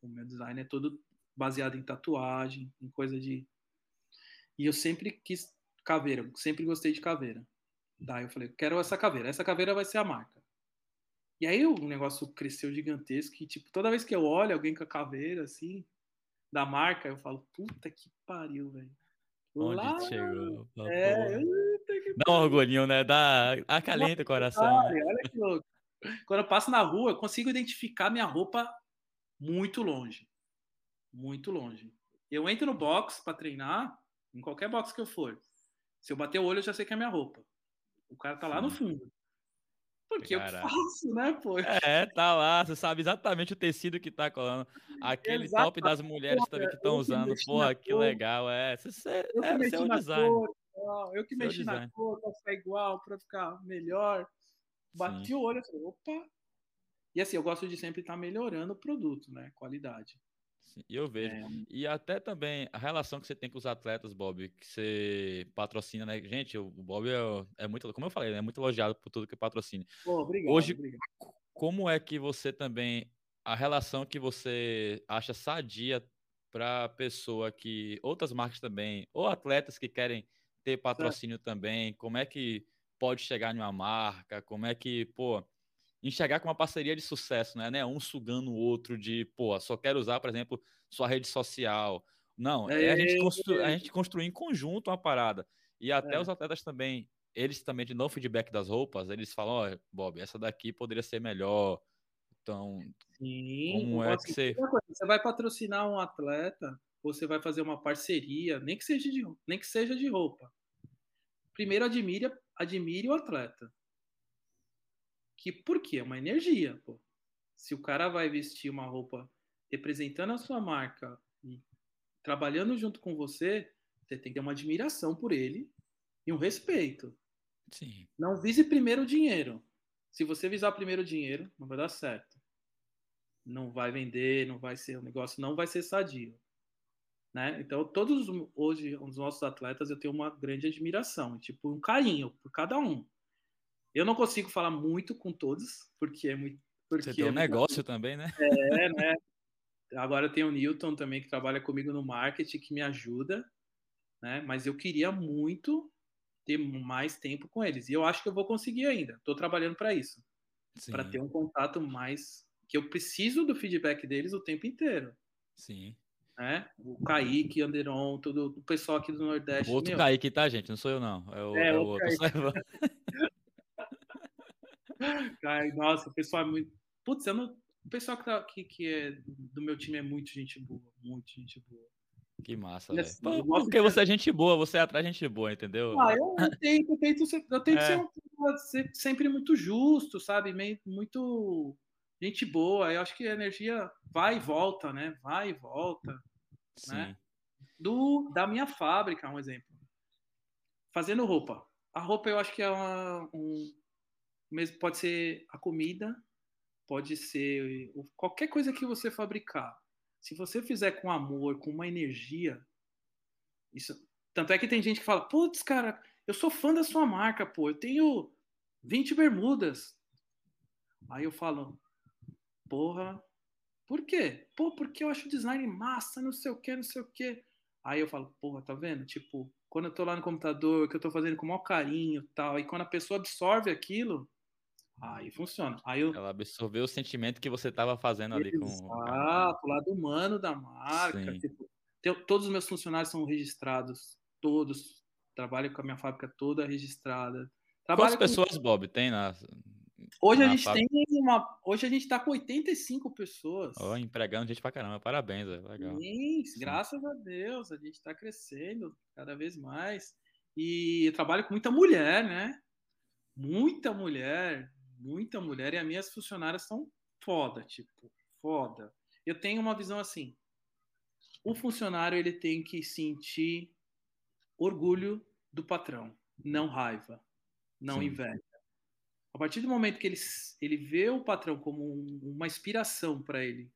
S2: O meu design é todo baseado em tatuagem, em coisa de. E eu sempre quis caveira, sempre gostei de caveira. Daí eu falei, quero essa caveira, essa caveira vai ser a marca. E aí o negócio cresceu gigantesco e, tipo, toda vez que eu olho alguém com a caveira, assim, da marca, eu falo, puta que pariu, velho.
S1: Onde Lá... chegou? É, Dá um orgulhinho, né? Dá... Acalenta o coração.
S2: Olha, olha que louco. Quando eu passo na rua, eu consigo identificar minha roupa muito longe. Muito longe. Eu entro no box para treinar, em qualquer box que eu for. Se eu bater o olho, eu já sei que é minha roupa. O cara tá lá no fundo. Porque Caraca. eu faço, né, pô?
S1: É, tá lá, você sabe exatamente o tecido que tá colando. Aquele Exato. top das mulheres também que estão usando. Porra, que cor. legal, é. Você,
S2: eu é, que seu design. Cor, eu que seu mexi design. na cor pra ficar igual, pra ficar melhor. Bati Sim. o olho e falei, opa. E assim, eu gosto de sempre estar tá melhorando o produto, né? Qualidade.
S1: Sim, eu vejo. É. E até também a relação que você tem com os atletas, Bob, que você patrocina, né? Gente, o Bob é, é muito, como eu falei, é muito elogiado por tudo que patrocina.
S2: Oh, obrigado,
S1: Hoje,
S2: obrigado.
S1: como é que você também, a relação que você acha sadia para pessoa que, outras marcas também, ou atletas que querem ter patrocínio certo. também, como é que pode chegar em uma marca, como é que, pô, enxergar com uma parceria de sucesso, né? né? Um sugando o outro de, pô, só quero usar, por exemplo, sua rede social. Não, é, é a, gente constru... a gente construir em conjunto uma parada. E até é. os atletas também, eles também, de novo feedback das roupas, eles falam, ó, oh, Bob, essa daqui poderia ser melhor. Então,
S2: Sim, como é que você... Você vai patrocinar um atleta, você vai fazer uma parceria, nem que seja de, nem que seja de roupa. Primeiro admire, admire o atleta que porque é uma energia, pô. Se o cara vai vestir uma roupa representando a sua marca e trabalhando junto com você, você tem que ter uma admiração por ele e um respeito.
S1: Sim.
S2: Não vise primeiro o dinheiro. Se você visar primeiro o dinheiro, não vai dar certo. Não vai vender, não vai ser o um negócio, não vai ser sadio. Né? Então, todos hoje os nossos atletas eu tenho uma grande admiração, tipo um carinho por cada um. Eu não consigo falar muito com todos, porque é muito. Porque
S1: Você tem um é negócio muito... também, né?
S2: É, né? Agora tem o Newton também, que trabalha comigo no marketing, que me ajuda, né? Mas eu queria muito ter mais tempo com eles. E eu acho que eu vou conseguir ainda. Estou trabalhando para isso. Para ter um contato mais. Que eu preciso do feedback deles o tempo inteiro.
S1: Sim.
S2: Né? O Kaique, Anderon, todo o pessoal aqui do Nordeste.
S1: O outro meu. Kaique, tá, gente? Não sou eu, não. É o, é, é o outro.
S2: Ai, nossa, o pessoal é muito. Putz, eu não... o pessoal que, tá, que, que é do meu time é muito gente boa, muito gente boa.
S1: Que massa, velho. Assim, porque você é gente boa, você é atrás gente boa, entendeu?
S2: Ah, eu, eu tento, eu tento, ser, eu tento é. ser, sempre muito justo, sabe? Meio, muito gente boa. Eu acho que a energia vai e volta, né? Vai e volta. Né? Sim. Né? Do, da minha fábrica, um exemplo. Fazendo roupa. A roupa eu acho que é uma, um, mesmo pode ser a comida, pode ser qualquer coisa que você fabricar. Se você fizer com amor, com uma energia, isso. Tanto é que tem gente que fala: "Putz, cara, eu sou fã da sua marca, pô. Eu tenho 20 bermudas". Aí eu falo: "Porra, por quê? Pô, porque eu acho o design massa, não sei o que, não sei o que. Aí eu falo, porra, tá vendo? Tipo, quando eu tô lá no computador, que eu tô fazendo com o maior carinho tal, e quando a pessoa absorve aquilo, Aí funciona. Aí eu...
S1: Ela absorveu o sentimento que você estava fazendo ali
S2: Exato, com. Exato, o lado humano da marca. Tipo, todos os meus funcionários são registrados, todos. Trabalho com a minha fábrica toda registrada.
S1: Trabalho Quantas com... pessoas, Bob, tem na.
S2: Hoje a gente tem uma. Hoje a gente tá com 85 pessoas.
S1: Oh, empregando gente pra caramba. Parabéns, é legal.
S2: Sim, Sim, graças a Deus, a gente tá crescendo cada vez mais. E eu trabalho com muita mulher, né? Muita mulher, muita mulher. E as minhas funcionárias são foda, tipo, foda. Eu tenho uma visão assim. O funcionário ele tem que sentir orgulho do patrão, não raiva, não Sim. inveja. A partir do momento que ele, ele vê o patrão como um, uma inspiração para ele,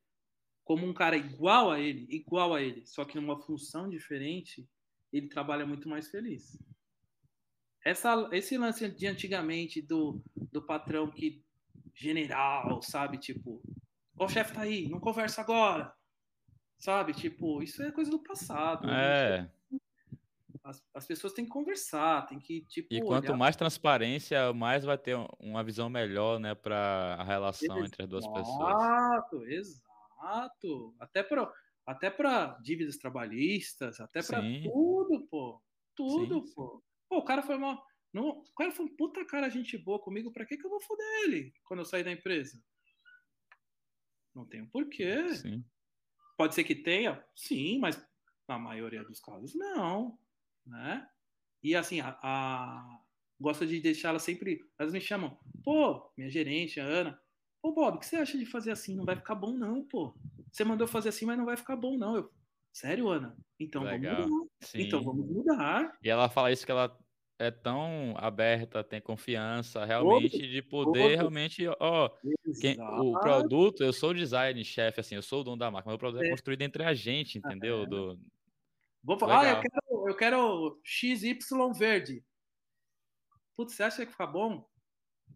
S2: como um cara igual a ele, igual a ele, só que numa função diferente, ele trabalha muito mais feliz. Essa, esse lance de antigamente do, do patrão que general, sabe? Tipo, o chefe tá aí, não conversa agora. Sabe? Tipo, isso é coisa do passado.
S1: É.
S2: Né? As, as, pessoas têm que conversar, tem que, tipo.
S1: E quanto olhar... mais transparência, mais vai ter uma visão melhor, né, para a relação exato, entre as duas pessoas.
S2: Exato, exato. Até para até para dívidas trabalhistas, até para tudo, pô. Tudo, sim, pô. Sim. Pô, o cara foi mal. Não, o cara foi um puta cara, gente boa comigo. Pra que, que eu vou foder ele quando eu sair da empresa? Não tem um porquê.
S1: Sim.
S2: Pode ser que tenha, sim, mas na maioria dos casos, não né? E assim, a, a gosto de deixar ela sempre. Elas me chamam, pô, minha gerente, a Ana, pô, Bob, o que você acha de fazer assim? Não vai ficar bom, não, pô. Você mandou fazer assim, mas não vai ficar bom, não. Eu, Sério, Ana? Então Legal. vamos mudar. Sim. Então vamos mudar.
S1: E ela fala isso que ela é tão aberta, tem confiança realmente de poder realmente, ó, quem, o produto, eu sou o design chefe, assim, eu sou o dono da marca, mas o produto é, é construído entre a gente, entendeu? É. Do,
S2: Vou falar, ah, eu quero, eu quero XY verde. Putz, você acha que vai ficar bom?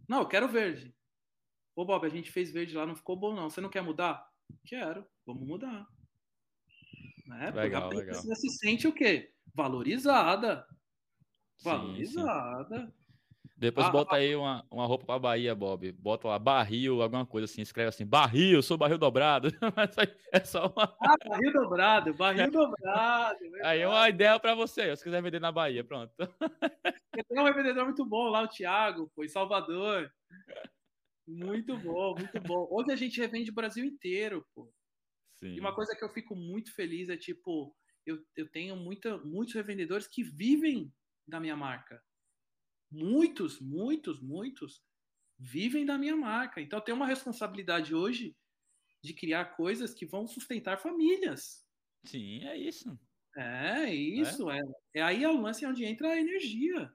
S2: Não, eu quero verde. Ô, Bob, a gente fez verde lá, não ficou bom, não. Você não quer mudar? Quero, vamos mudar. Né?
S1: Legal, legal.
S2: Você se sente o quê? Valorizada. Valorizada.
S1: Depois ah, bota ah, aí uma, uma roupa pra Bahia, Bob. Bota lá barril, alguma coisa assim. Escreve assim, barril, sou barril dobrado. É só uma.
S2: Ah, barril dobrado, barril dobrado.
S1: Aí é uma ideia pra você, se quiser vender na Bahia, pronto.
S2: Tem um revendedor muito bom lá, o Thiago, foi Salvador. Muito bom, muito bom. Hoje a gente revende o Brasil inteiro, pô. Sim. E uma coisa que eu fico muito feliz é, tipo, eu, eu tenho muita, muitos revendedores que vivem da minha marca muitos, muitos, muitos vivem da minha marca. Então, eu tenho uma responsabilidade hoje de criar coisas que vão sustentar famílias.
S1: Sim, é isso.
S2: É, isso. É, é, é aí é o lance onde entra a energia.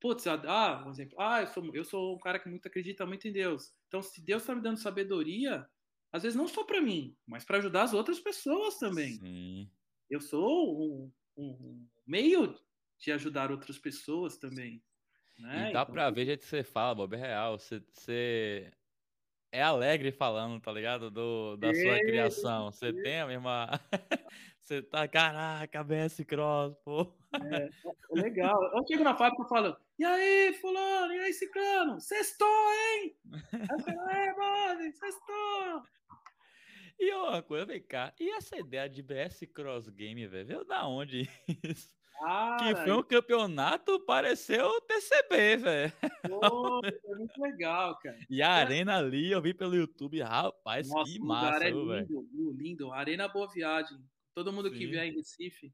S2: Putz, ah, por exemplo, ah, eu sou, eu sou um cara que muito acredita muito em Deus. Então, se Deus está me dando sabedoria, às vezes não só para mim, mas para ajudar as outras pessoas também.
S1: Sim.
S2: Eu sou um, um meio de ajudar outras pessoas também. Né?
S1: E dá então, pra ver o jeito que você fala, Bob, é real. Você, você é alegre falando, tá ligado? Do, da sua criação. Você tem a mesma. você tá, caraca, BS Cross, pô.
S2: É, legal. Eu chego na fábrica e falo, e aí, fulano, e aí, ciclano? Sextou, hein? Aí eu falo, é, mano, sextou.
S1: E uma coisa, vem cá, e essa ideia de BS Cross Game, velho, veio da onde isso? Que foi um campeonato, pareceu TCB, velho.
S2: Foi muito legal, cara.
S1: E a é. arena ali, eu vi pelo YouTube, rapaz, Nossa, que massa,
S2: é lindo, lindo. Arena Boa Viagem. Todo mundo Sim. que vier em Recife,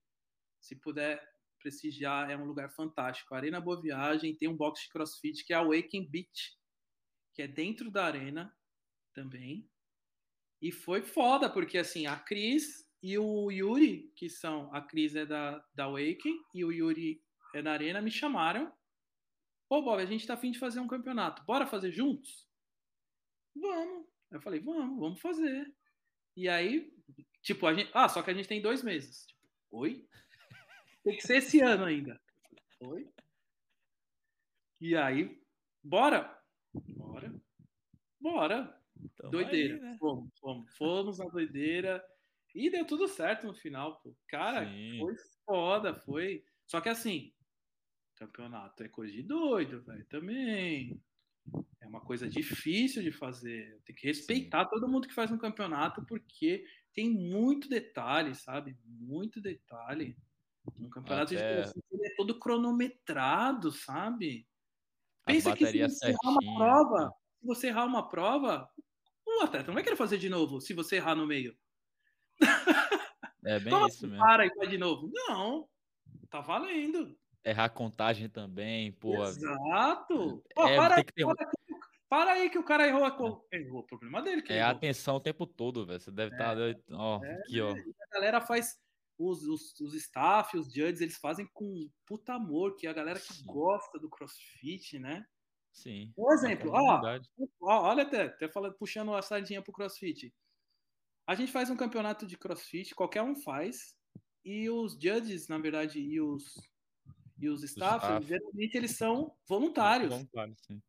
S2: se puder prestigiar, é um lugar fantástico. Arena Boa Viagem tem um box de CrossFit que é a Awaken Beach, que é dentro da arena também. E foi foda, porque assim, a Cris e o Yuri, que são, a Cris é da, da Awaken e o Yuri é da Arena, me chamaram. Pô, Bob, a gente tá afim de fazer um campeonato. Bora fazer juntos? Vamos. Eu falei, vamos, vamos fazer. E aí, tipo, a gente. Ah, só que a gente tem dois meses. Tipo, oi? Tem que ser esse ano ainda. Oi? E aí, bora? Bora. Bora. Doideira. Aí, né? Fomos, fomos. Fomos na doideira. E deu tudo certo no final, pô. Cara, Sim. foi foda, foi. Só que assim, campeonato é coisa de doido, velho, também. É uma coisa difícil de fazer. Tem que respeitar Sim. todo mundo que faz um campeonato, porque tem muito detalhe, sabe? Muito detalhe. Um campeonato Até... de é todo cronometrado, sabe? Pensa que se você errar uma prova, se você errar uma prova, o atleta não vai querer fazer de novo se você errar no meio.
S1: É bem Como isso
S2: assim,
S1: mesmo.
S2: Para e faz de novo. Não, tá valendo.
S1: Errar contagem também, pô.
S2: Exato. Pô, é, para, ter... para, para, aí que o cara errou. A... Errou, o problema dele. Que
S1: é errou. atenção o tempo todo, velho. Você deve estar. É, tá... Ó, é, aqui, ó.
S2: A galera faz. Os, os, os staff, os judges, eles fazem com puta amor, que é a galera que Sim. gosta do crossfit, né?
S1: Sim.
S2: Por exemplo, ó, ó, olha até, até falando, puxando a sardinha pro crossfit. A gente faz um campeonato de crossfit, qualquer um faz, e os judges, na verdade, e os, e os staff, staff. geralmente eles são voluntários. Voluntários, sim.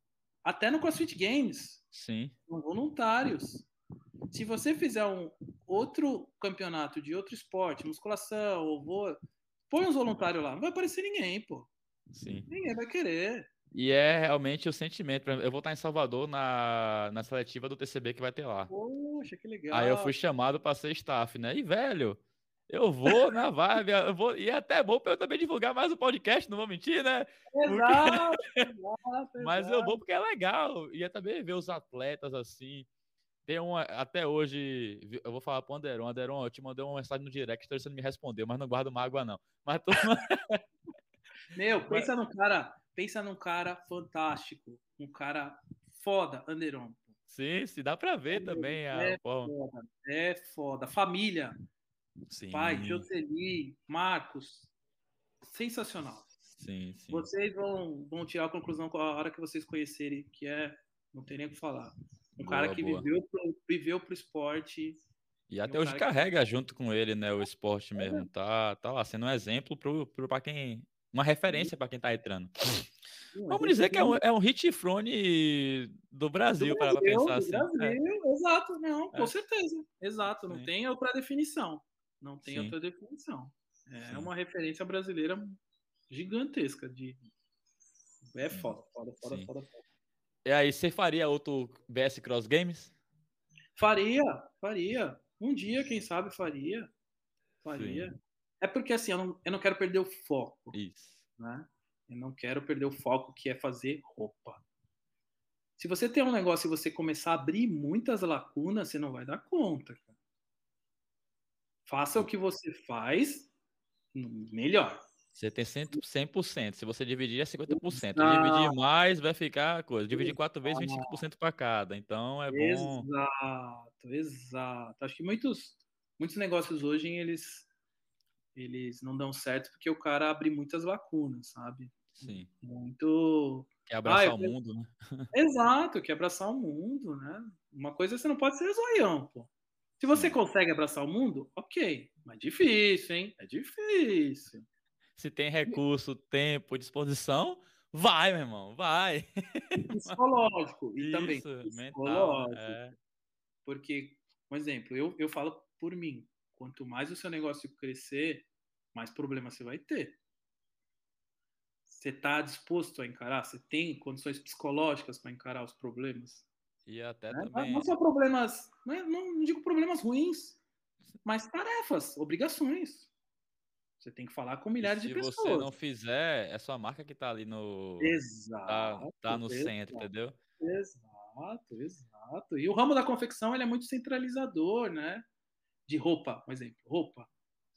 S2: Até no CrossFit Games.
S1: Sim.
S2: São voluntários. Se você fizer um outro campeonato de outro esporte, musculação ou voo, põe uns voluntários lá, não vai aparecer ninguém, pô.
S1: Sim.
S2: Ninguém vai querer.
S1: E é realmente o sentimento. Eu vou estar em Salvador na, na seletiva do TCB que vai ter lá.
S2: Poxa, que legal.
S1: Aí eu fui chamado para ser staff, né? E, velho, eu vou na vibe, eu vou, e é até bom para eu também divulgar mais o podcast, não vou mentir, né?
S2: Exato, porque... exato,
S1: Mas eu vou porque é legal. E é também ver os atletas assim. Tem uma, até hoje, eu vou falar pro Anderon, Anderon, eu te mandei uma mensagem no direct, você não me respondeu, mas não guardo mágoa, não. Mas tô...
S2: Meu, pensa no cara, pensa num cara fantástico, um cara foda, Anderon.
S1: Sim, se dá para ver também a
S2: é foda, é foda. Família, sim. pai, Joseli, Marcos, sensacional.
S1: Sim, sim.
S2: Vocês vão, vão tirar a conclusão com a hora que vocês conhecerem, que é, não tem nem o que falar. Um boa, cara que boa. viveu pro, viveu pro esporte.
S1: E até um hoje carrega que... junto com ele, né, o esporte mesmo. É. Tá, tá lá sendo um exemplo para quem uma referência para quem está entrando. Vamos dizer que é um, é um hit frone do Brasil, para pensar assim.
S2: Brasil, é. exato, não, com é. certeza. Exato, não Sim. tem outra definição. Não tem Sim. outra definição. É Sim. uma referência brasileira gigantesca de é foda, foda, foda, foda, foda.
S1: E aí, você faria outro BS Cross Games?
S2: Faria, faria. Um dia, quem sabe, faria. Faria. Sim. É porque assim, eu não, eu não quero perder o foco.
S1: Isso.
S2: Né? Eu não quero perder o foco que é fazer roupa. Se você tem um negócio e você começar a abrir muitas lacunas, você não vai dar conta. Cara. Faça o que você faz melhor.
S1: Você tem 100%. 100%. Se você dividir, é 50%. Ah, dividir mais, vai ficar coisa. Dividir quatro vezes, 25% para cada. Então, é bom.
S2: Exato, exato. Acho que muitos, muitos negócios hoje, eles eles não dão certo porque o cara abre muitas lacunas, sabe?
S1: Sim.
S2: Muito.
S1: Quer abraçar ah, o mundo, né?
S2: Exato, quer abraçar o mundo, né? Uma coisa você não pode ser zoião, pô. Se você Sim. consegue abraçar o mundo, ok. Mas difícil, hein? É difícil.
S1: Se tem recurso, tempo, disposição, vai, meu irmão, vai.
S2: Psicológico. E Isso, também psicológico. Mental, é. Porque, um exemplo, eu, eu falo por mim. Quanto mais o seu negócio crescer, mais problemas você vai ter. Você está disposto a encarar? Você tem condições psicológicas para encarar os problemas?
S1: E até né? também.
S2: Não só problemas, não, é, não digo problemas ruins, mas tarefas, obrigações. Você tem que falar com milhares de pessoas. Se
S1: você não fizer, é sua marca que está ali no.
S2: Exato.
S1: Tá, tá no exato, centro, entendeu?
S2: Exato, exato. E o ramo da confecção ele é muito centralizador, né? De roupa, por exemplo, roupa.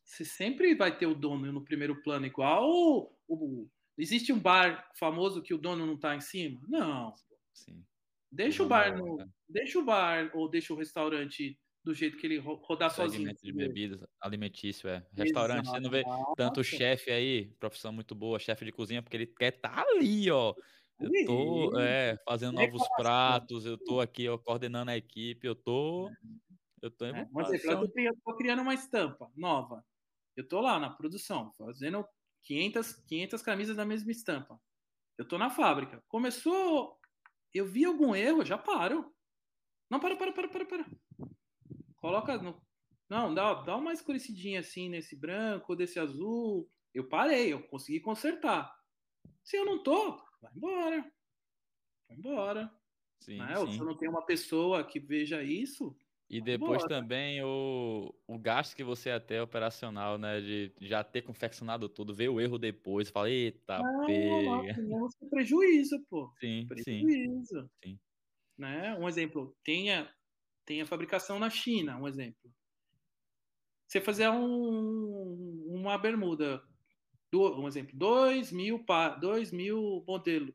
S2: Você sempre vai ter o dono no primeiro plano igual o, o existe um bar famoso que o dono não está em cima? Não.
S1: Sim.
S2: Deixa o bar no, deixa o bar ou deixa o restaurante do jeito que ele rodar
S1: Segmento
S2: sozinho.
S1: de bebidas, alimentício, é. Restaurante, Exato. você não vê tanto chefe aí, profissão muito boa, chefe de cozinha, porque ele quer estar tá ali, ó. Eu tô é, fazendo novos pratos, eu tô aqui ó, coordenando a equipe, eu tô eu tô em
S2: é, eu tô criando uma estampa nova. Eu tô lá na produção, fazendo 500, 500 camisas da mesma estampa. Eu tô na fábrica. Começou, eu vi algum erro, já paro. Não, para, para, para, para, para. Coloca no... Não, dá, dá uma escurecidinha assim nesse branco, desse azul. Eu parei, eu consegui consertar. Se eu não tô, vai embora. Vai embora. Sim, né? sim. se eu não tenho uma pessoa que veja isso,
S1: E depois Boa, também o, o gasto que você ia ter operacional, né? De já ter confeccionado tudo, ver o erro depois, fala, eita, não, pega.
S2: Não, prejuízo, pô.
S1: Sim,
S2: prejuízo. Sim. Né? Um exemplo, tenha, tenha fabricação na China, um exemplo. Você fazer um, uma bermuda, um exemplo, 2 mil, dois mil modelos,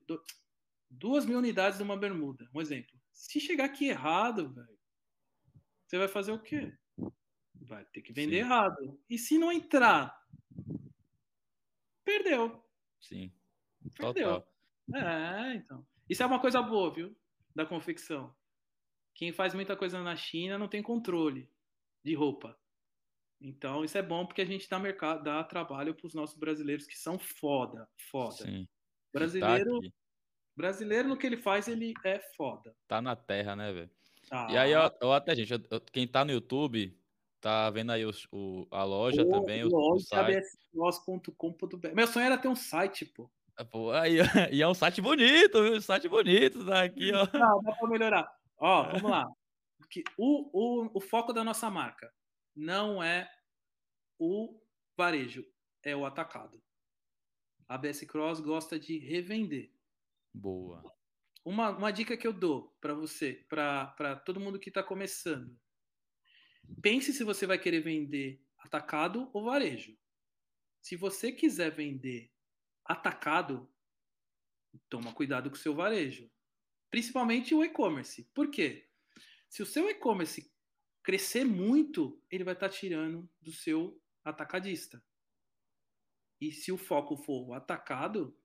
S2: duas mil unidades de uma bermuda, um exemplo. Se chegar aqui errado, velho, você vai fazer o quê? Vai ter que vender Sim. errado. E se não entrar, perdeu.
S1: Sim. Perdeu. Total.
S2: É, então. Isso é uma coisa boa, viu? Da confecção. Quem faz muita coisa na China não tem controle de roupa. Então, isso é bom porque a gente dá mercado, dá trabalho para os nossos brasileiros que são foda, foda. Sim. Brasileiro, tá brasileiro no que ele faz, ele é foda.
S1: Tá na terra, né, velho? Ah. E aí, eu, eu até, gente, eu, quem tá no YouTube, tá vendo aí os, o, a loja pô, também. Loja,
S2: absloss.com.br. Meu sonho era ter um site, pô.
S1: É, pô aí, e é um site bonito, viu? Um site bonito, tá aqui, ó.
S2: Não, dá pra melhorar. Ó, vamos lá. O, o, o foco da nossa marca não é o varejo, é o atacado. A BS Cross gosta de revender.
S1: Boa.
S2: Uma, uma dica que eu dou para você, para todo mundo que está começando. Pense se você vai querer vender atacado ou varejo. Se você quiser vender atacado, toma cuidado com o seu varejo. Principalmente o e-commerce. Por quê? Se o seu e-commerce crescer muito, ele vai estar tá tirando do seu atacadista. E se o foco for o atacado,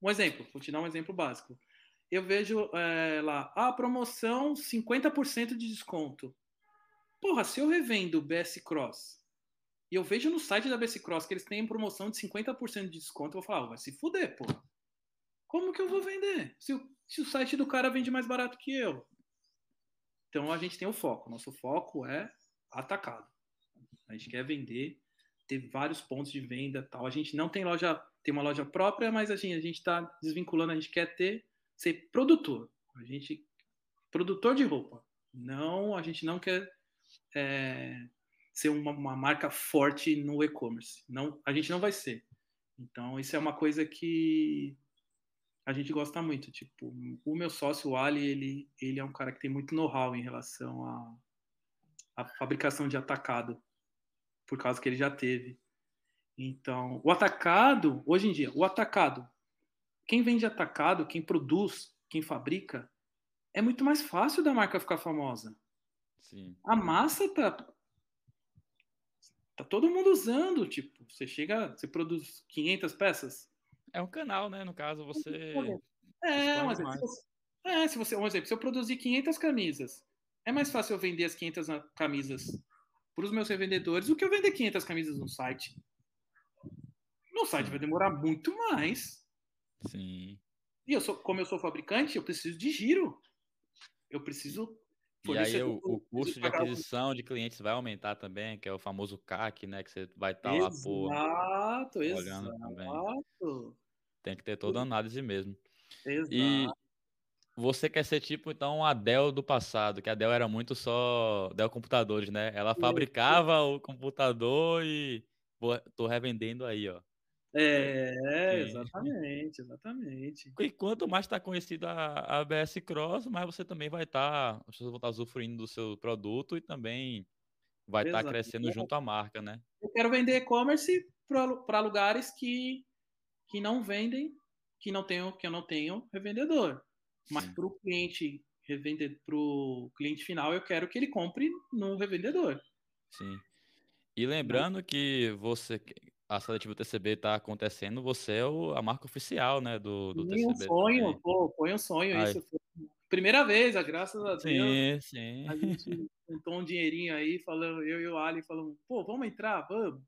S2: um exemplo, vou te dar um exemplo básico eu vejo é, lá, a ah, promoção 50% de desconto. Porra, se eu revendo BS Cross e eu vejo no site da BS Cross que eles têm promoção de 50% de desconto, eu vou falar, oh, vai se fuder, porra. Como que eu vou vender? Se o, se o site do cara vende mais barato que eu. Então a gente tem o foco. Nosso foco é atacado. A gente quer vender, ter vários pontos de venda tal. A gente não tem loja, tem uma loja própria, mas a gente a está desvinculando, a gente quer ter ser produtor. A gente produtor de roupa. Não, a gente não quer é, ser uma, uma, marca forte no e-commerce. Não, a gente não vai ser. Então isso é uma coisa que a gente gosta muito. Tipo, o meu sócio o Ali, ele ele é um cara que tem muito know-how em relação a, a fabricação de atacado, por causa que ele já teve. Então, o atacado, hoje em dia, o atacado quem vende atacado, quem produz, quem fabrica, é muito mais fácil da marca ficar famosa.
S1: Sim.
S2: A massa tá tá todo mundo usando, tipo, você chega, você produz 500 peças.
S1: É um canal, né? No caso, você
S2: É, mas se você, é, se você, um exemplo, se eu produzir 500 camisas, é mais fácil eu vender as 500 camisas para os meus revendedores do que eu vender 500 camisas no site. No site vai demorar muito mais.
S1: Sim.
S2: E eu sou, como eu sou fabricante, eu preciso de giro. Eu preciso.
S1: E aí o, o custo de aquisição de clientes vai aumentar também, que é o famoso CAC, né? Que você vai estar tá lá por
S2: olhando exato. também.
S1: Tem que ter toda a análise mesmo.
S2: Exato.
S1: E você quer ser tipo, então, a Dell do passado, que a Dell era muito só Dell Computadores, né? Ela fabricava o computador e pô, tô revendendo aí, ó.
S2: É, exatamente, exatamente.
S1: E quanto mais está conhecida a ABS Cross, mais você também vai estar, tá, as pessoas vão estar tá usufruindo do seu produto e também vai estar tá crescendo junto à marca, né?
S2: Eu quero vender e-commerce para lugares que, que não vendem, que não tenho, que eu não tenho revendedor. Mas para o cliente revender para o cliente final, eu quero que ele compre no revendedor.
S1: Sim. E lembrando que você a seletiva TCB está acontecendo, você é o, a marca oficial, né, do, do
S2: TCB. um sonho, pô, foi um sonho Ai. isso. Primeira vez, graças a Deus.
S1: Sim, sim.
S2: A gente juntou um dinheirinho aí, falando, eu e o Ali falamos, pô, vamos entrar, vamos.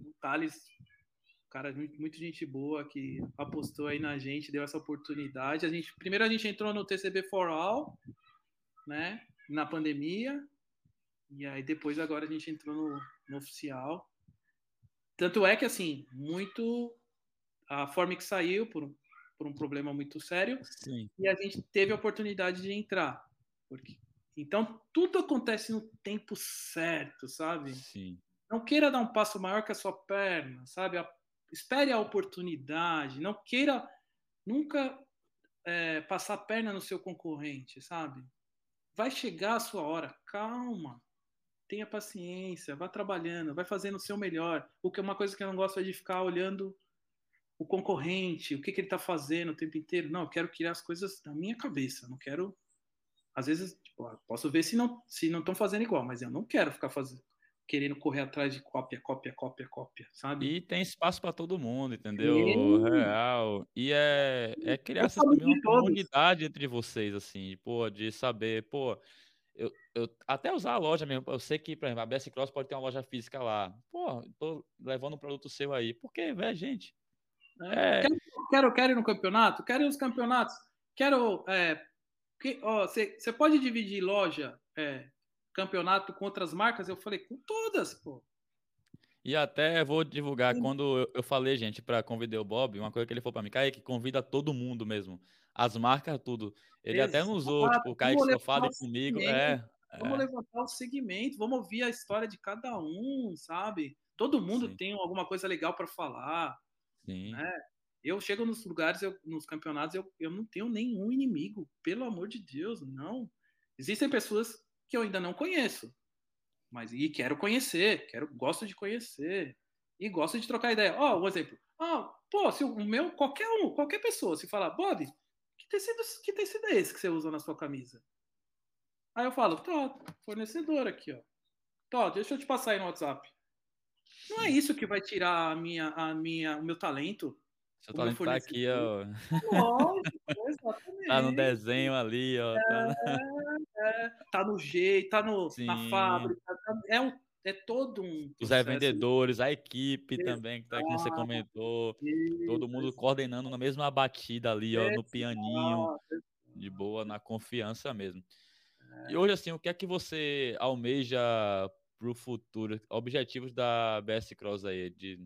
S2: O Thales, cara, muito, muito gente boa que apostou aí na gente, deu essa oportunidade. A gente, primeiro a gente entrou no TCB for All, né, na pandemia, e aí depois agora a gente entrou no, no oficial. Tanto é que, assim, muito. A Formic saiu por, por um problema muito sério.
S1: Sim.
S2: E a gente teve a oportunidade de entrar. Porque, Então, tudo acontece no tempo certo, sabe?
S1: Sim.
S2: Não queira dar um passo maior que a sua perna, sabe? Espere a oportunidade. Não queira nunca é, passar a perna no seu concorrente, sabe? Vai chegar a sua hora. Calma. Tenha paciência. Vá trabalhando. Vai fazendo o seu melhor. O que é uma coisa que eu não gosto é de ficar olhando o concorrente, o que, que ele está fazendo o tempo inteiro. Não, eu quero criar as coisas na minha cabeça. Não quero. Às vezes, tipo, posso ver se não se não estão fazendo igual, mas eu não quero ficar fazendo querendo correr atrás de cópia, cópia, cópia, cópia, sabe?
S1: E tem espaço para todo mundo, entendeu? Sim. Real. E é, é criar essa comunidade entre vocês, assim, pô, de saber, pô, eu, eu, até usar a loja mesmo, eu sei que, por exemplo, a BS Cross pode ter uma loja física lá. Pô, tô levando um produto seu aí. Por quê, velho, gente?
S2: É. Quero, quero, quero ir no campeonato? Quero ir nos campeonatos? Quero. É, você pode dividir loja, é, campeonato com outras marcas? Eu falei, com todas, pô.
S1: E até vou divulgar, Sim. quando eu, falei, gente, para convidar o Bob, uma coisa que ele falou para mim, Kaique, convida todo mundo mesmo. As marcas, tudo. Ele Exato. até nos usou, tipo, o Kaique só fale comigo. É,
S2: vamos é. levantar o segmento, vamos ouvir a história de cada um, sabe? Todo mundo Sim. tem alguma coisa legal para falar. Sim. Né? Eu chego nos lugares, eu, nos campeonatos, eu, eu não tenho nenhum inimigo, pelo amor de Deus, não. Existem pessoas que eu ainda não conheço, mas e quero conhecer, quero, gosto de conhecer e gosto de trocar ideia. Ó, oh, um exemplo. Ah, pô, se o meu qualquer um, qualquer pessoa, se falar, Bob, que tecido, que tecido é esse que você usa na sua camisa? Aí eu falo, tá, fornecedor aqui, ó. Tá, deixa eu te passar aí no WhatsApp. Não é isso que vai tirar a minha, a minha, o meu talento.
S1: Seu talento tá aqui, ó. Lógico, exatamente. tá no desenho ali, ó.
S2: Tá é, é, tá no jeito, tá no, na fábrica. Tá, é, um, é todo um.
S1: Os revendedores, a equipe Exato. também, que tá você comentou. Isso. Todo mundo coordenando na mesma batida ali, ó, no pianinho. De boa, na confiança mesmo. É. E hoje, assim, o que é que você almeja para o futuro? Objetivos da BS Cross aí, de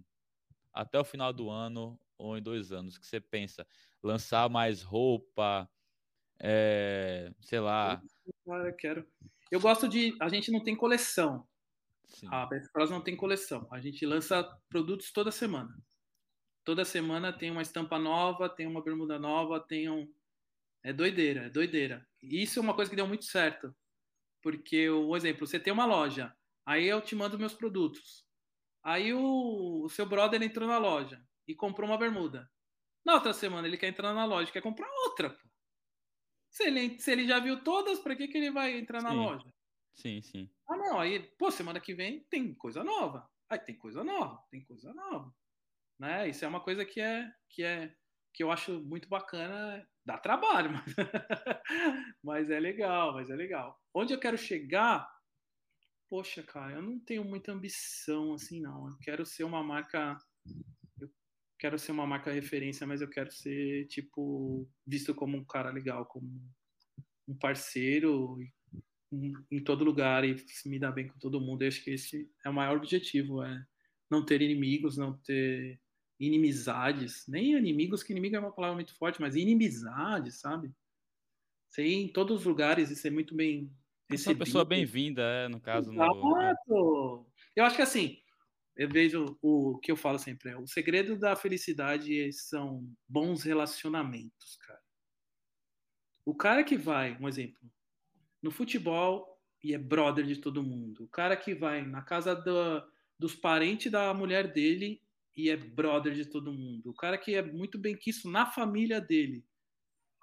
S1: até o final do ano ou em dois anos, que você pensa? Lançar mais roupa, é, sei lá.
S2: Cara, quero. Eu gosto de. A gente não tem coleção. Sim. A Cross não tem coleção. A gente lança produtos toda semana. Toda semana tem uma estampa nova, tem uma bermuda nova, tem um. É doideira, é doideira. E isso é uma coisa que deu muito certo. Porque, um exemplo, você tem uma loja, Aí eu te mando meus produtos. Aí o, o seu brother entrou na loja e comprou uma bermuda. Na outra semana ele quer entrar na loja, quer comprar outra. Pô. Se ele, se ele já viu todas, para que, que ele vai entrar sim. na loja?
S1: Sim, sim.
S2: Ah, não. Aí, pô, semana que vem tem coisa nova. Aí tem coisa nova, tem coisa nova. Né? Isso é uma coisa que é que é que eu acho muito bacana. Dá trabalho, mas, mas é legal, mas é legal. Onde eu quero chegar poxa, cara, eu não tenho muita ambição assim, não. Eu quero ser uma marca. Quero ser uma marca referência, mas eu quero ser, tipo, visto como um cara legal, como um parceiro em, em todo lugar e se me dar bem com todo mundo. Eu acho que esse é o maior objetivo, é não ter inimigos, não ter inimizades, nem inimigos, que inimigo é uma palavra muito forte, mas inimizades, sabe? Ser em todos os lugares e ser muito bem
S1: esse uma pessoa bem-vinda, é, no caso.
S2: Exato. No... Eu acho que assim, eu vejo o que eu falo sempre, é, o segredo da felicidade são bons relacionamentos, cara. O cara que vai, um exemplo, no futebol e é brother de todo mundo. O cara que vai na casa do, dos parentes da mulher dele e é brother de todo mundo. O cara que é muito bem quisto na família dele,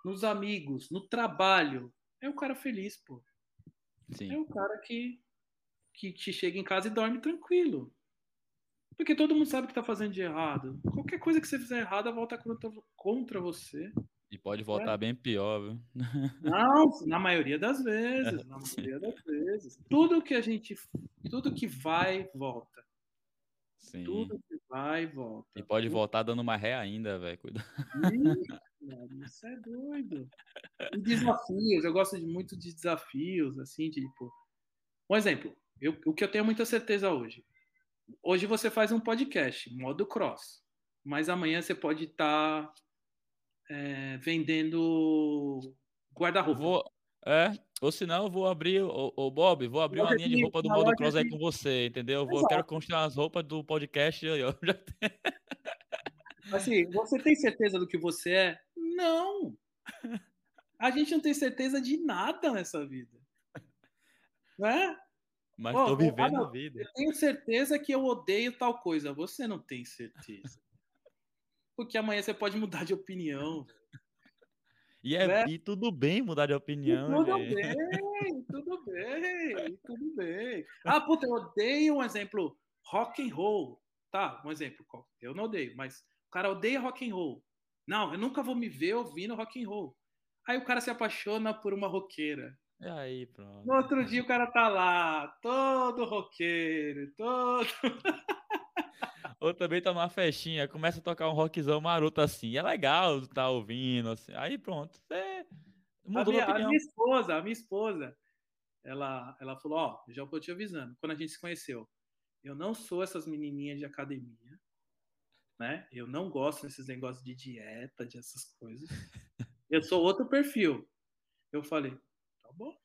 S2: nos amigos, no trabalho. É o cara feliz, pô. Sim. é o cara que, que te chega em casa e dorme tranquilo. Porque todo mundo sabe que tá fazendo de errado. Qualquer coisa que você fizer errada volta contra, contra você.
S1: E pode voltar é. bem pior, viu?
S2: Não, na maioria das vezes. Na maioria das vezes. Tudo que a gente. Tudo que vai, volta. Sim. Tudo que vai, volta.
S1: E pode voltar dando uma ré ainda, velho. Cuida.
S2: Isso é doido. E desafios, eu gosto de, muito de desafios, assim, de, tipo. Um exemplo, eu, o que eu tenho muita certeza hoje. Hoje você faz um podcast, modo cross, mas amanhã você pode estar tá, é, vendendo guarda-roupa.
S1: É, ou senão eu vou abrir, ô, Bob, vou abrir uma linha de roupa do modo cross aí com você, entendeu? Eu vou, quero construir as roupas do podcast aí, ó.
S2: Assim, você tem certeza do que você é? Não! A gente não tem certeza de nada nessa vida. Não é?
S1: Mas oh, tô vivendo ah, a vida.
S2: Eu tenho certeza que eu odeio tal coisa. Você não tem certeza. Porque amanhã você pode mudar de opinião.
S1: E, é, né? e tudo bem mudar de opinião.
S2: E tudo gente. bem, tudo bem, tudo bem. Ah, puta, eu odeio um exemplo, rock and roll. Tá, um exemplo. Eu não odeio, mas o cara odeia rock and roll. Não, eu nunca vou me ver ouvindo rock and roll. Aí o cara se apaixona por uma roqueira.
S1: E aí, pronto.
S2: No outro dia o cara tá lá, todo roqueiro, todo.
S1: Ou também tá numa festinha, começa a tocar um rockzão maroto assim. É legal tá ouvindo, assim. Aí pronto, você
S2: mudou a minha, opinião. A minha esposa, a minha esposa, ela, ela falou, ó, já tô te avisando, quando a gente se conheceu, eu não sou essas menininhas de academia, né? Eu não gosto desses negócios de dieta, de essas coisas. Eu sou outro perfil. Eu falei, bom.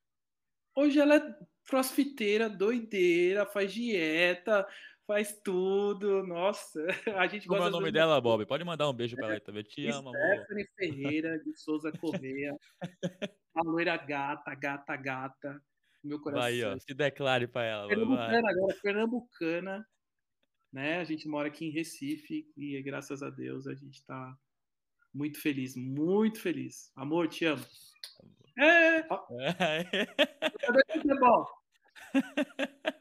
S2: Hoje ela é crossfiteira, doideira, faz dieta, faz tudo. Nossa, a gente
S1: Como é o nome dela, Bob? Pode mandar um beijo para ela também. Te amo,
S2: amor. Stephanie Ferreira de Souza Correia. a loira gata, gata, gata. Meu coração.
S1: Vai, ó, se declare para ela.
S2: Pernambucana vai. agora, pernambucana. Né? A gente mora aqui em Recife e graças a Deus a gente está muito feliz, muito feliz. Amor, te amo. É! é. Cadê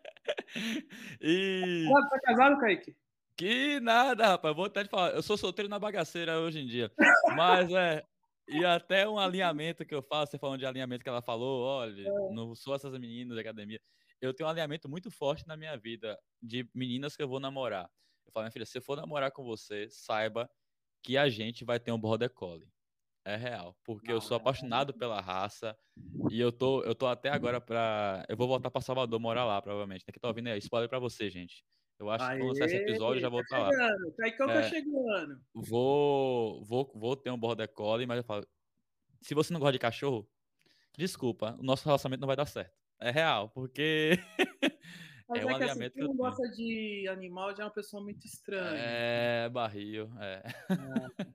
S1: E...
S2: Ah, tá casado, Kaique?
S1: Que nada, rapaz. Vou até te falar. Eu sou solteiro na bagaceira hoje em dia. Mas é. E até um alinhamento que eu faço, você falando de alinhamento que ela falou, olha, é. não sou essas meninas da academia. Eu tenho um alinhamento muito forte na minha vida de meninas que eu vou namorar. Eu falo, minha filha, se eu for namorar com você, saiba que a gente vai ter um border collie. É real, porque não, eu sou apaixonado é... pela raça e eu tô, eu tô até agora pra. Eu vou voltar pra Salvador morar lá, provavelmente. Né? Que tá ouvindo aí, spoiler pra você, gente. Eu acho Aê, que quando esse episódio já vou estar tá lá.
S2: Caicão tá é, tá chegando.
S1: Vou, vou, vou ter um border collie, mas eu falo, se você não gosta de cachorro, desculpa, o nosso relacionamento não vai dar certo. É real, porque
S2: Mas é, um é que assim, quem não gosta de animal já é uma pessoa muito estranha.
S1: É, barril, é. é.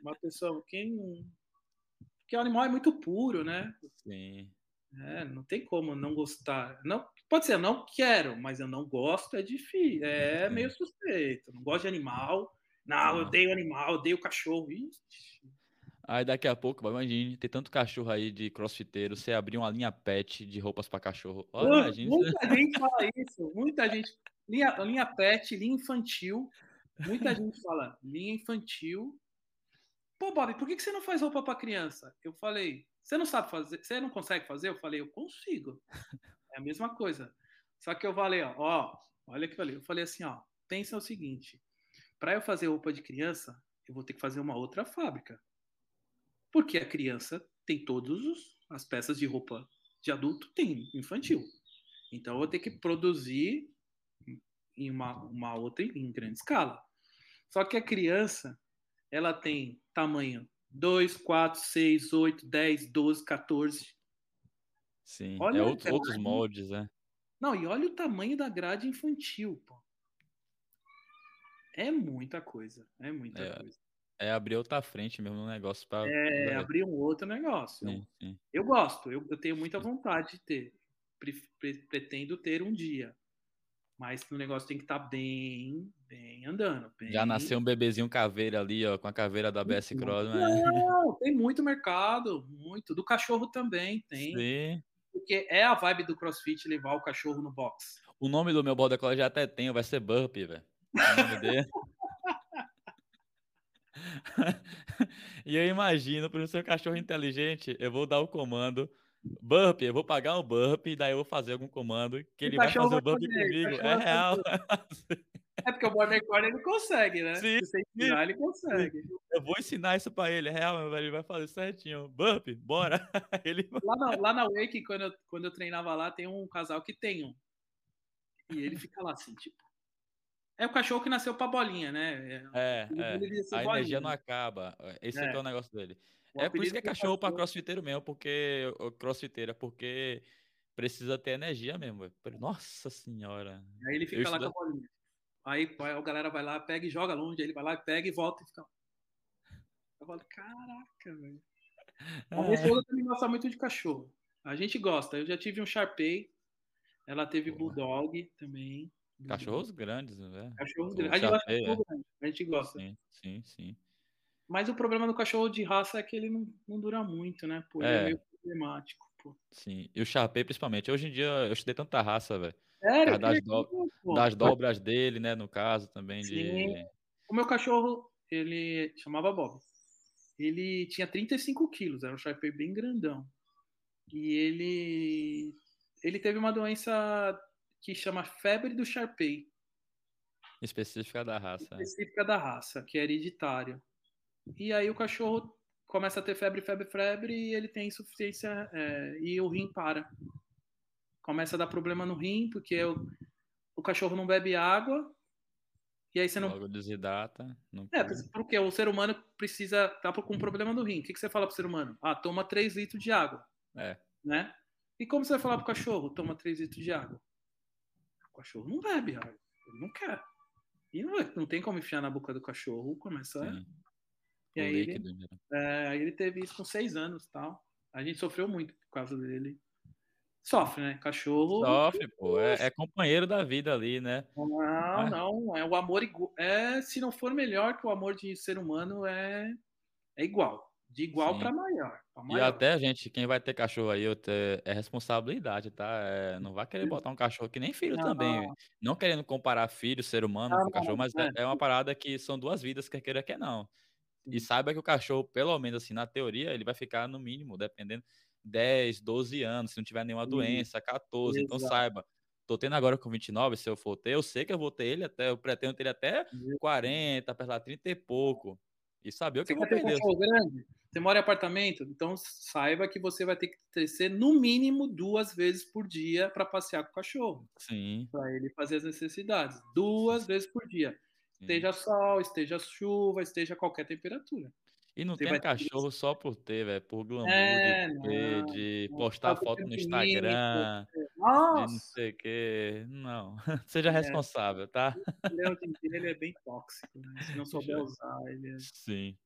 S2: Uma pessoa, quem. Porque o animal é muito puro, né?
S1: Sim.
S2: É, não tem como não gostar. Não, pode ser, eu não quero, mas eu não gosto, é difícil. É Sim. meio suspeito. Não gosto de animal. Não, eu odeio animal, eu odeio cachorro. Ixi.
S1: Aí daqui a pouco, imagine, tem tanto cachorro aí de crossfiteiro, você abrir uma linha pet de roupas para cachorro.
S2: Olha, muita gente fala isso, muita gente. Linha, linha pet, linha infantil. Muita gente fala linha infantil Pô, Bob, por que você não faz roupa para criança? Eu falei, você não sabe fazer, você não consegue fazer? Eu falei, eu consigo. É a mesma coisa. Só que eu falei, ó olha que eu falei. Eu falei assim, ó, pensa o seguinte: para eu fazer roupa de criança, eu vou ter que fazer uma outra fábrica. Porque a criança tem todas as peças de roupa de adulto, tem infantil. Então eu vou ter que produzir em uma, uma outra em grande escala. Só que a criança, ela tem tamanho 2, 4, 6, 8, 10, 12, 14.
S1: Sim, olha é outro, outros moldes, né?
S2: Não, e olha o tamanho da grade infantil, pô. É muita coisa, é muita
S1: é,
S2: coisa.
S1: É abrir outra frente mesmo no negócio para.
S2: É, abrir um outro negócio. Sim, sim. Eu gosto, eu, eu, tenho muita vontade de ter. Pretendo ter um dia. Mas o negócio tem que estar tá bem, bem andando. Bem...
S1: Já nasceu um bebezinho caveira ali, ó, com a caveira da BS Cross.
S2: Né? Não, tem muito mercado, muito. Do cachorro também tem. Sim. Porque é a vibe do CrossFit levar o cachorro no box.
S1: O nome do meu border collie já até tenho, vai ser Burp, velho. Dele. e eu imagino, para o seu cachorro inteligente, eu vou dar o comando Burp, eu vou pagar um burp, daí eu vou fazer algum comando que ele vai fazer o burp comigo. É real.
S2: É porque o Border Collie ele consegue, né? Sim, Se você ensinar, ele consegue.
S1: Eu vou ensinar isso pra ele, é real, ele vai fazer certinho. Burp, bora. ele...
S2: lá, na, lá na Wake, quando eu, quando eu treinava lá, tem um casal que tem um. E ele fica lá assim, tipo. É o cachorro que nasceu pra bolinha, né?
S1: É, é. A bolinha. energia não acaba. Esse é, é o negócio dele. O é por isso que é cachorro pra crossfiteiro mesmo, porque. Crossfiteira, porque precisa ter energia mesmo. Nossa senhora.
S2: Aí ele fica Eu lá estudo... com a bolinha. Aí a galera vai lá, pega e joga longe, ele vai lá, pega e volta e fica. Eu falo, caraca, velho. A minha esposa também gosta muito de cachorro. A gente gosta. Eu já tive um Sharpei. Ela teve Bulldog também.
S1: Cachorros grandes, né?
S2: Cachorros grandes. A gente gosta grande. A gente gosta.
S1: Sim, sim, sim.
S2: Mas o problema do cachorro de raça é que ele não, não dura muito, né? Pô, ele é, é meio problemático, pô.
S1: Sim, e o Sharpei principalmente. Hoje em dia eu estudei tanta raça, velho. Sério? Das, do... das dobras dele, né? No caso também sim. de.
S2: O meu cachorro, ele chamava Bob. Ele tinha 35 quilos, era um Sharpei bem grandão. E ele ele teve uma doença que chama febre do Sharpei.
S1: Específica da raça.
S2: Específica da raça, que é hereditária. E aí o cachorro começa a ter febre, febre, febre e ele tem insuficiência é, e o rim para. Começa a dar problema no rim, porque o, o cachorro não bebe água. E aí você não.
S1: Logo desidrata. Não
S2: é, porque o ser humano precisa. tá com um problema no rim. O que, que você fala pro ser humano? Ah, toma 3 litros de água.
S1: É.
S2: Né? E como você vai falar pro cachorro? Toma 3 litros de água cachorro não bebe água, ele não quer. E não, não tem como enfiar na boca do cachorro, começa a... E aí ele, né? é, ele teve isso com seis anos tal. A gente sofreu muito por causa dele. Sofre, né? Cachorro.
S1: Sofre, pô. É, é companheiro da vida ali, né?
S2: Não, não. É o amor igual. É, se não for melhor que o amor de ser humano, é, é igual. De igual para maior, maior,
S1: E até a gente, quem vai ter cachorro aí, é responsabilidade, tá? É, não vai querer botar um cachorro que nem filho não, também. Não. não querendo comparar filho, ser humano não, com cachorro, mas é. é. uma parada que são duas vidas, quer queira, quer não. E saiba que o cachorro, pelo menos assim, na teoria, ele vai ficar no mínimo, dependendo, 10, 12 anos, se não tiver nenhuma doença, 14. Então saiba, tô tendo agora com 29, se eu for ter, eu sei que eu vou ter ele até, eu pretendo ter ele até 40, apesar 30 e pouco. E saber o que
S2: você vai ter um grande? Você mora em apartamento? Então saiba que você vai ter que descer no mínimo duas vezes por dia para passear com o cachorro.
S1: Sim.
S2: Para ele fazer as necessidades. Duas vezes por dia. Esteja sol, esteja chuva, esteja qualquer temperatura.
S1: E não você tem cachorro só por ter, velho, por glamour, é, de, ter, não, de postar foto no Instagram, Nossa. de não sei o quê. Não, seja é. responsável, tá?
S2: O leão ele é bem tóxico, né? Se não souber usar, ele é...
S1: Sim.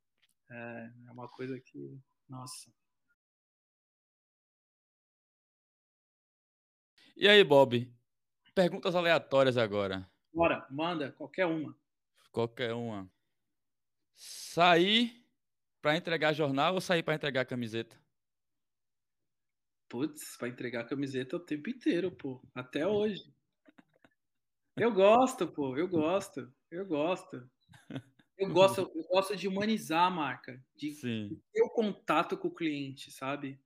S2: É, é uma coisa que, nossa.
S1: E aí, Bob? Perguntas aleatórias agora.
S2: Bora, manda, qualquer uma.
S1: Qualquer uma. Sair para entregar jornal ou sair para entregar camiseta?
S2: Putz, para entregar camiseta o tempo inteiro, pô. Até hoje. Eu gosto, pô. Eu gosto. Eu gosto. Eu gosto, eu gosto de humanizar a marca, de, de ter o contato com o cliente, sabe?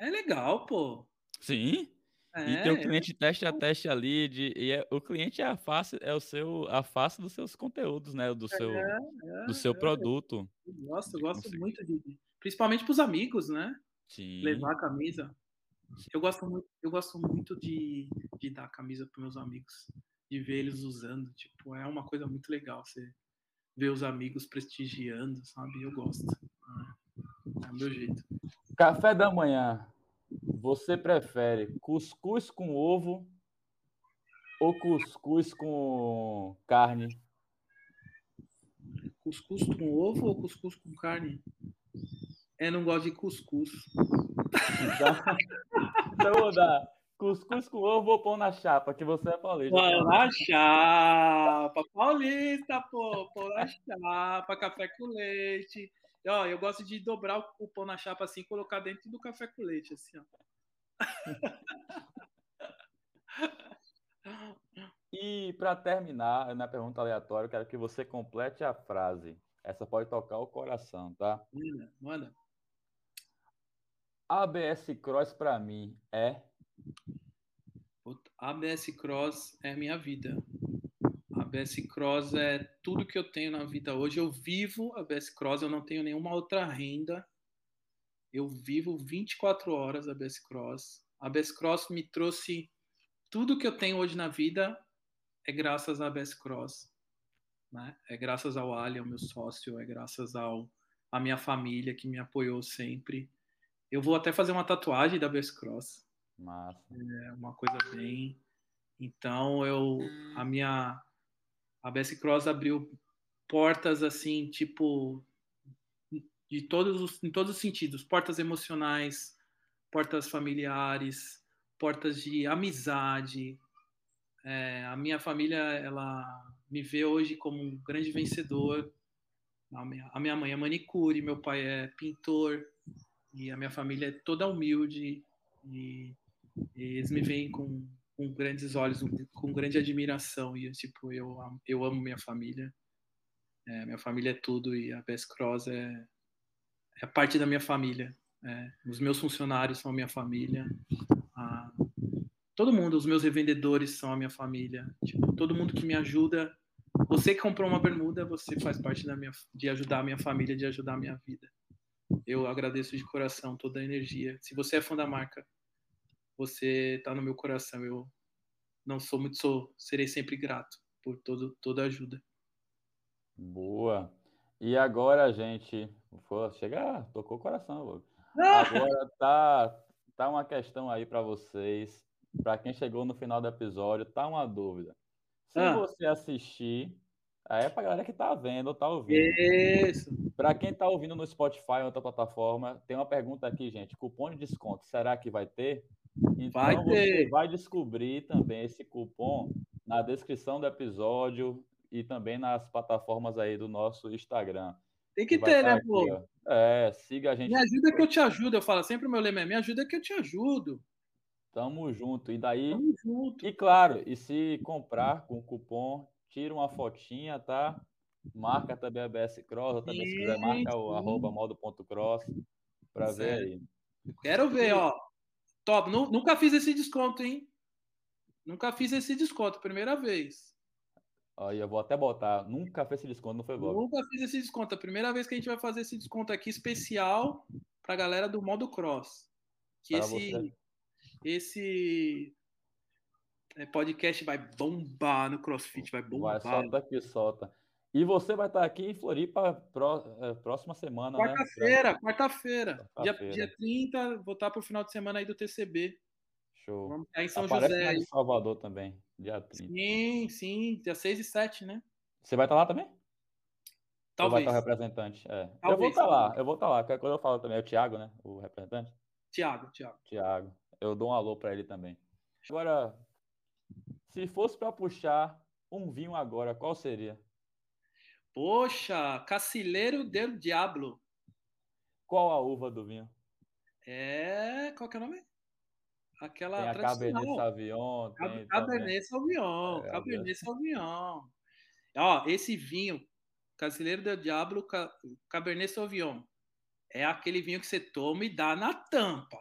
S2: É legal, pô.
S1: Sim. É, e ter o cliente teste a teste ali, de, e é, o cliente é a face, é o seu, a face dos seus conteúdos, né? Do seu, é, é, do seu é. produto.
S2: Eu gosto, eu gosto muito de. Principalmente para os amigos, né?
S1: Sim.
S2: Levar a camisa. Eu gosto muito, eu gosto muito de, de dar a camisa para meus amigos, de ver eles usando. Tipo, é uma coisa muito legal você ver os amigos prestigiando, sabe? Eu gosto. É, é o meu jeito.
S1: Café da manhã. Você prefere cuscuz com ovo ou cuscuz com carne?
S2: Cuscuz com ovo ou cuscuz com carne? Eu não gosto de cuscuz.
S1: Então, então vou dar cuscuz com ovo ou pão na chapa, que você é paulista.
S2: Pão na chapa, paulista, pô, pão na chapa, café com leite. Ó, eu gosto de dobrar o pão na chapa assim e colocar dentro do café com leite, assim, ó.
S1: e para terminar, na pergunta aleatória, eu quero que você complete a frase. Essa pode tocar o coração, tá?
S2: Manda, manda.
S1: ABS Cross para mim é
S2: ABS Cross é minha vida. ABS Cross é tudo que eu tenho na vida hoje. Eu vivo ABS Cross, eu não tenho nenhuma outra renda. Eu vivo 24 horas ABS Cross. ABS Cross me trouxe tudo que eu tenho hoje na vida é graças à Best Cross, né? É graças ao Ali, meu sócio, é graças ao a minha família que me apoiou sempre. Eu vou até fazer uma tatuagem da Best Cross.
S1: Massa.
S2: É uma coisa bem. Então eu a minha a Best Cross abriu portas assim, tipo de todos os, em todos os sentidos, portas emocionais, portas familiares, portas de amizade. É, a minha família, ela me vê hoje como um grande vencedor. A minha, a minha mãe é manicure, meu pai é pintor e a minha família é toda humilde e, e eles me veem com, com grandes olhos, com grande admiração e tipo eu eu amo minha família. É, minha família é tudo e a Best Cross é, é parte da minha família. É, os meus funcionários são a minha família. A, todo mundo, os meus revendedores são a minha família. Tipo, todo mundo que me ajuda. Você que comprou uma bermuda, você faz parte da minha, de ajudar a minha família, de ajudar a minha vida. Eu agradeço de coração toda a energia. Se você é fã da marca, você está no meu coração. Eu não sou muito, sou, serei sempre grato por todo, toda a ajuda.
S1: Boa. E agora, gente, Pô, chega, tocou o coração. Agora tá, tá uma questão aí para vocês, para quem chegou no final do episódio, tá uma dúvida. Se ah. você assistir, aí é pra galera que tá vendo ou tá ouvindo.
S2: Isso.
S1: Para quem tá ouvindo no Spotify ou outra plataforma, tem uma pergunta aqui, gente. Cupom de desconto, será que vai ter? Então
S2: vai ter.
S1: você vai descobrir também esse cupom na descrição do episódio e também nas plataformas aí do nosso Instagram.
S2: Tem que ter, né, pô?
S1: Aqui, é, siga a gente.
S2: Me ajuda que eu te ajudo. Eu falo sempre o meu lema é, me ajuda que eu te ajudo.
S1: Tamo junto. E daí.
S2: Tamo junto.
S1: E claro, e se comprar com cupom, tira uma fotinha, tá? Marca também a BS Cross, ou também se quiser, marca o arroba modo.cross para ver aí.
S2: Quero ver, ó. Top. Nunca fiz esse desconto, hein? Nunca fiz esse desconto, primeira vez.
S1: Aí eu vou até botar. Nunca fez esse desconto, não foi bom?
S2: Nunca fiz esse desconto. A primeira vez que a gente vai fazer esse desconto aqui especial para a galera do modo cross. Que para esse, você. esse é, podcast vai bombar no CrossFit, vai bombar.
S1: Vai, solta aqui, solta. E você vai estar aqui em Floripa é, próxima semana,
S2: quarta-feira, né? Quarta-feira, quarta-feira. Dia, dia 30, vou estar para o final de semana aí do TCB.
S1: Show.
S2: Vamos estar em São
S1: Aparece
S2: José.
S1: em Salvador também, dia 30.
S2: Sim, sim, dia 6 e 7, né?
S1: Você vai estar lá também?
S2: Talvez. Ou vai
S1: estar o representante? É. Talvez, eu vou estar lá, eu vou estar lá. Qualquer coisa eu falo também. É o Thiago, né? O representante?
S2: Thiago, Thiago.
S1: Thiago. Eu dou um alô para ele também. Agora, se fosse para puxar um vinho agora, qual seria?
S2: Poxa, Cacileiro del Diablo.
S1: Qual a uva do vinho?
S2: É. Qual que é o nome? aquela
S1: tem a Cabernet Sauvignon.
S2: Tem Cabernet Sauvignon. É, Cabernet Sauvignon. Ó, esse vinho, Casileiro del Diablo Cabernet Sauvignon, é aquele vinho que você toma e dá na tampa.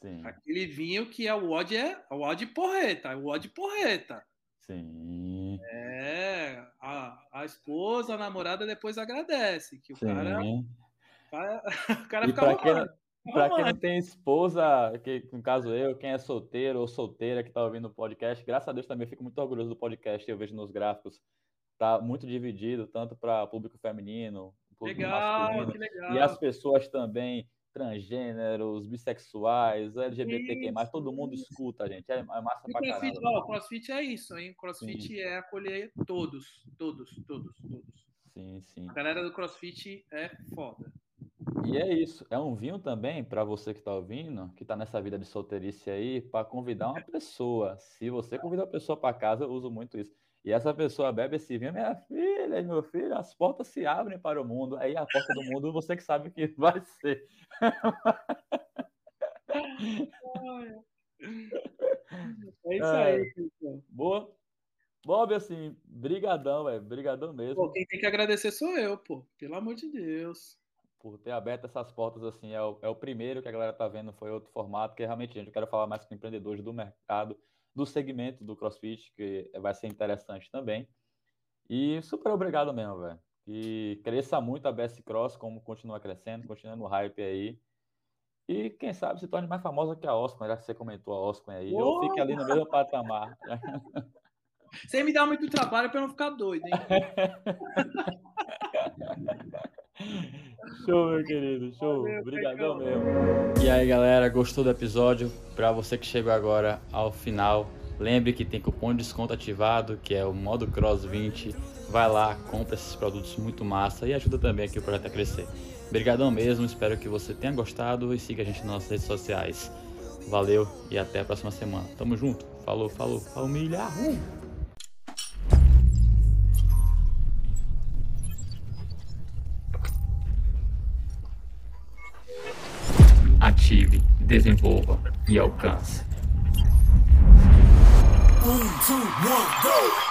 S1: Sim.
S2: Aquele vinho que é o odd é o odd porreta, é o odd porreta.
S1: Sim.
S2: A, a esposa, a namorada depois agradece, que o Sim. cara o cara fica
S1: quem, para quem não tem esposa, que no caso eu, quem é solteiro ou solteira que está ouvindo o podcast, graças a Deus também fico muito orgulhoso do podcast. Eu vejo nos gráficos, tá muito dividido, tanto para público feminino, público
S2: legal,
S1: masculino,
S2: legal.
S1: e as pessoas também transgêneros, bissexuais, LGBTQ+, mas todo mundo escuta, gente. É, é massa e pra
S2: crossfit,
S1: caralho.
S2: Ó, crossfit é isso, hein? Crossfit sim. é acolher todos, todos, todos, todos.
S1: Sim, sim.
S2: A galera do crossfit é foda.
S1: E é isso. É um vinho também para você que está ouvindo, que está nessa vida de solteirice aí, para convidar uma pessoa. Se você convida uma pessoa para casa, eu uso muito isso. E essa pessoa bebe esse vinho, minha filha, meu filho, as portas se abrem para o mundo. Aí a porta do mundo você que sabe que vai ser.
S2: É isso aí,
S1: é. Boa. Bob, assim, brigadão, velho. Brigadão mesmo.
S2: Pô, quem tem que agradecer sou eu, pô. Pelo amor de Deus
S1: por ter aberto essas portas assim. É o, é o primeiro que a galera tá vendo, foi outro formato, que realmente, gente, eu quero falar mais com empreendedores do mercado, do segmento do CrossFit, que vai ser interessante também. E super obrigado mesmo, velho. Que cresça muito a BS Cross, como continua crescendo, continua no hype aí. E quem sabe se torne mais famosa que a Oscar, já que você comentou a Oscar aí. Oh! Eu fique ali no mesmo patamar.
S2: Sem me dar muito trabalho para não ficar doido, hein?
S1: Show, meu querido, show. Obrigadão mesmo. E aí, galera, gostou do episódio? Para você que chegou agora ao final, lembre que tem cupom de desconto ativado, que é o modo Cross 20. Vai lá, compra esses produtos muito massa e ajuda também aqui o projeto a crescer. Obrigadão mesmo, espero que você tenha gostado e siga a gente nas nossas redes sociais. Valeu e até a próxima semana. Tamo junto. Falou, falou, família. Uh! Desenvolva e alcance. Um, two, one!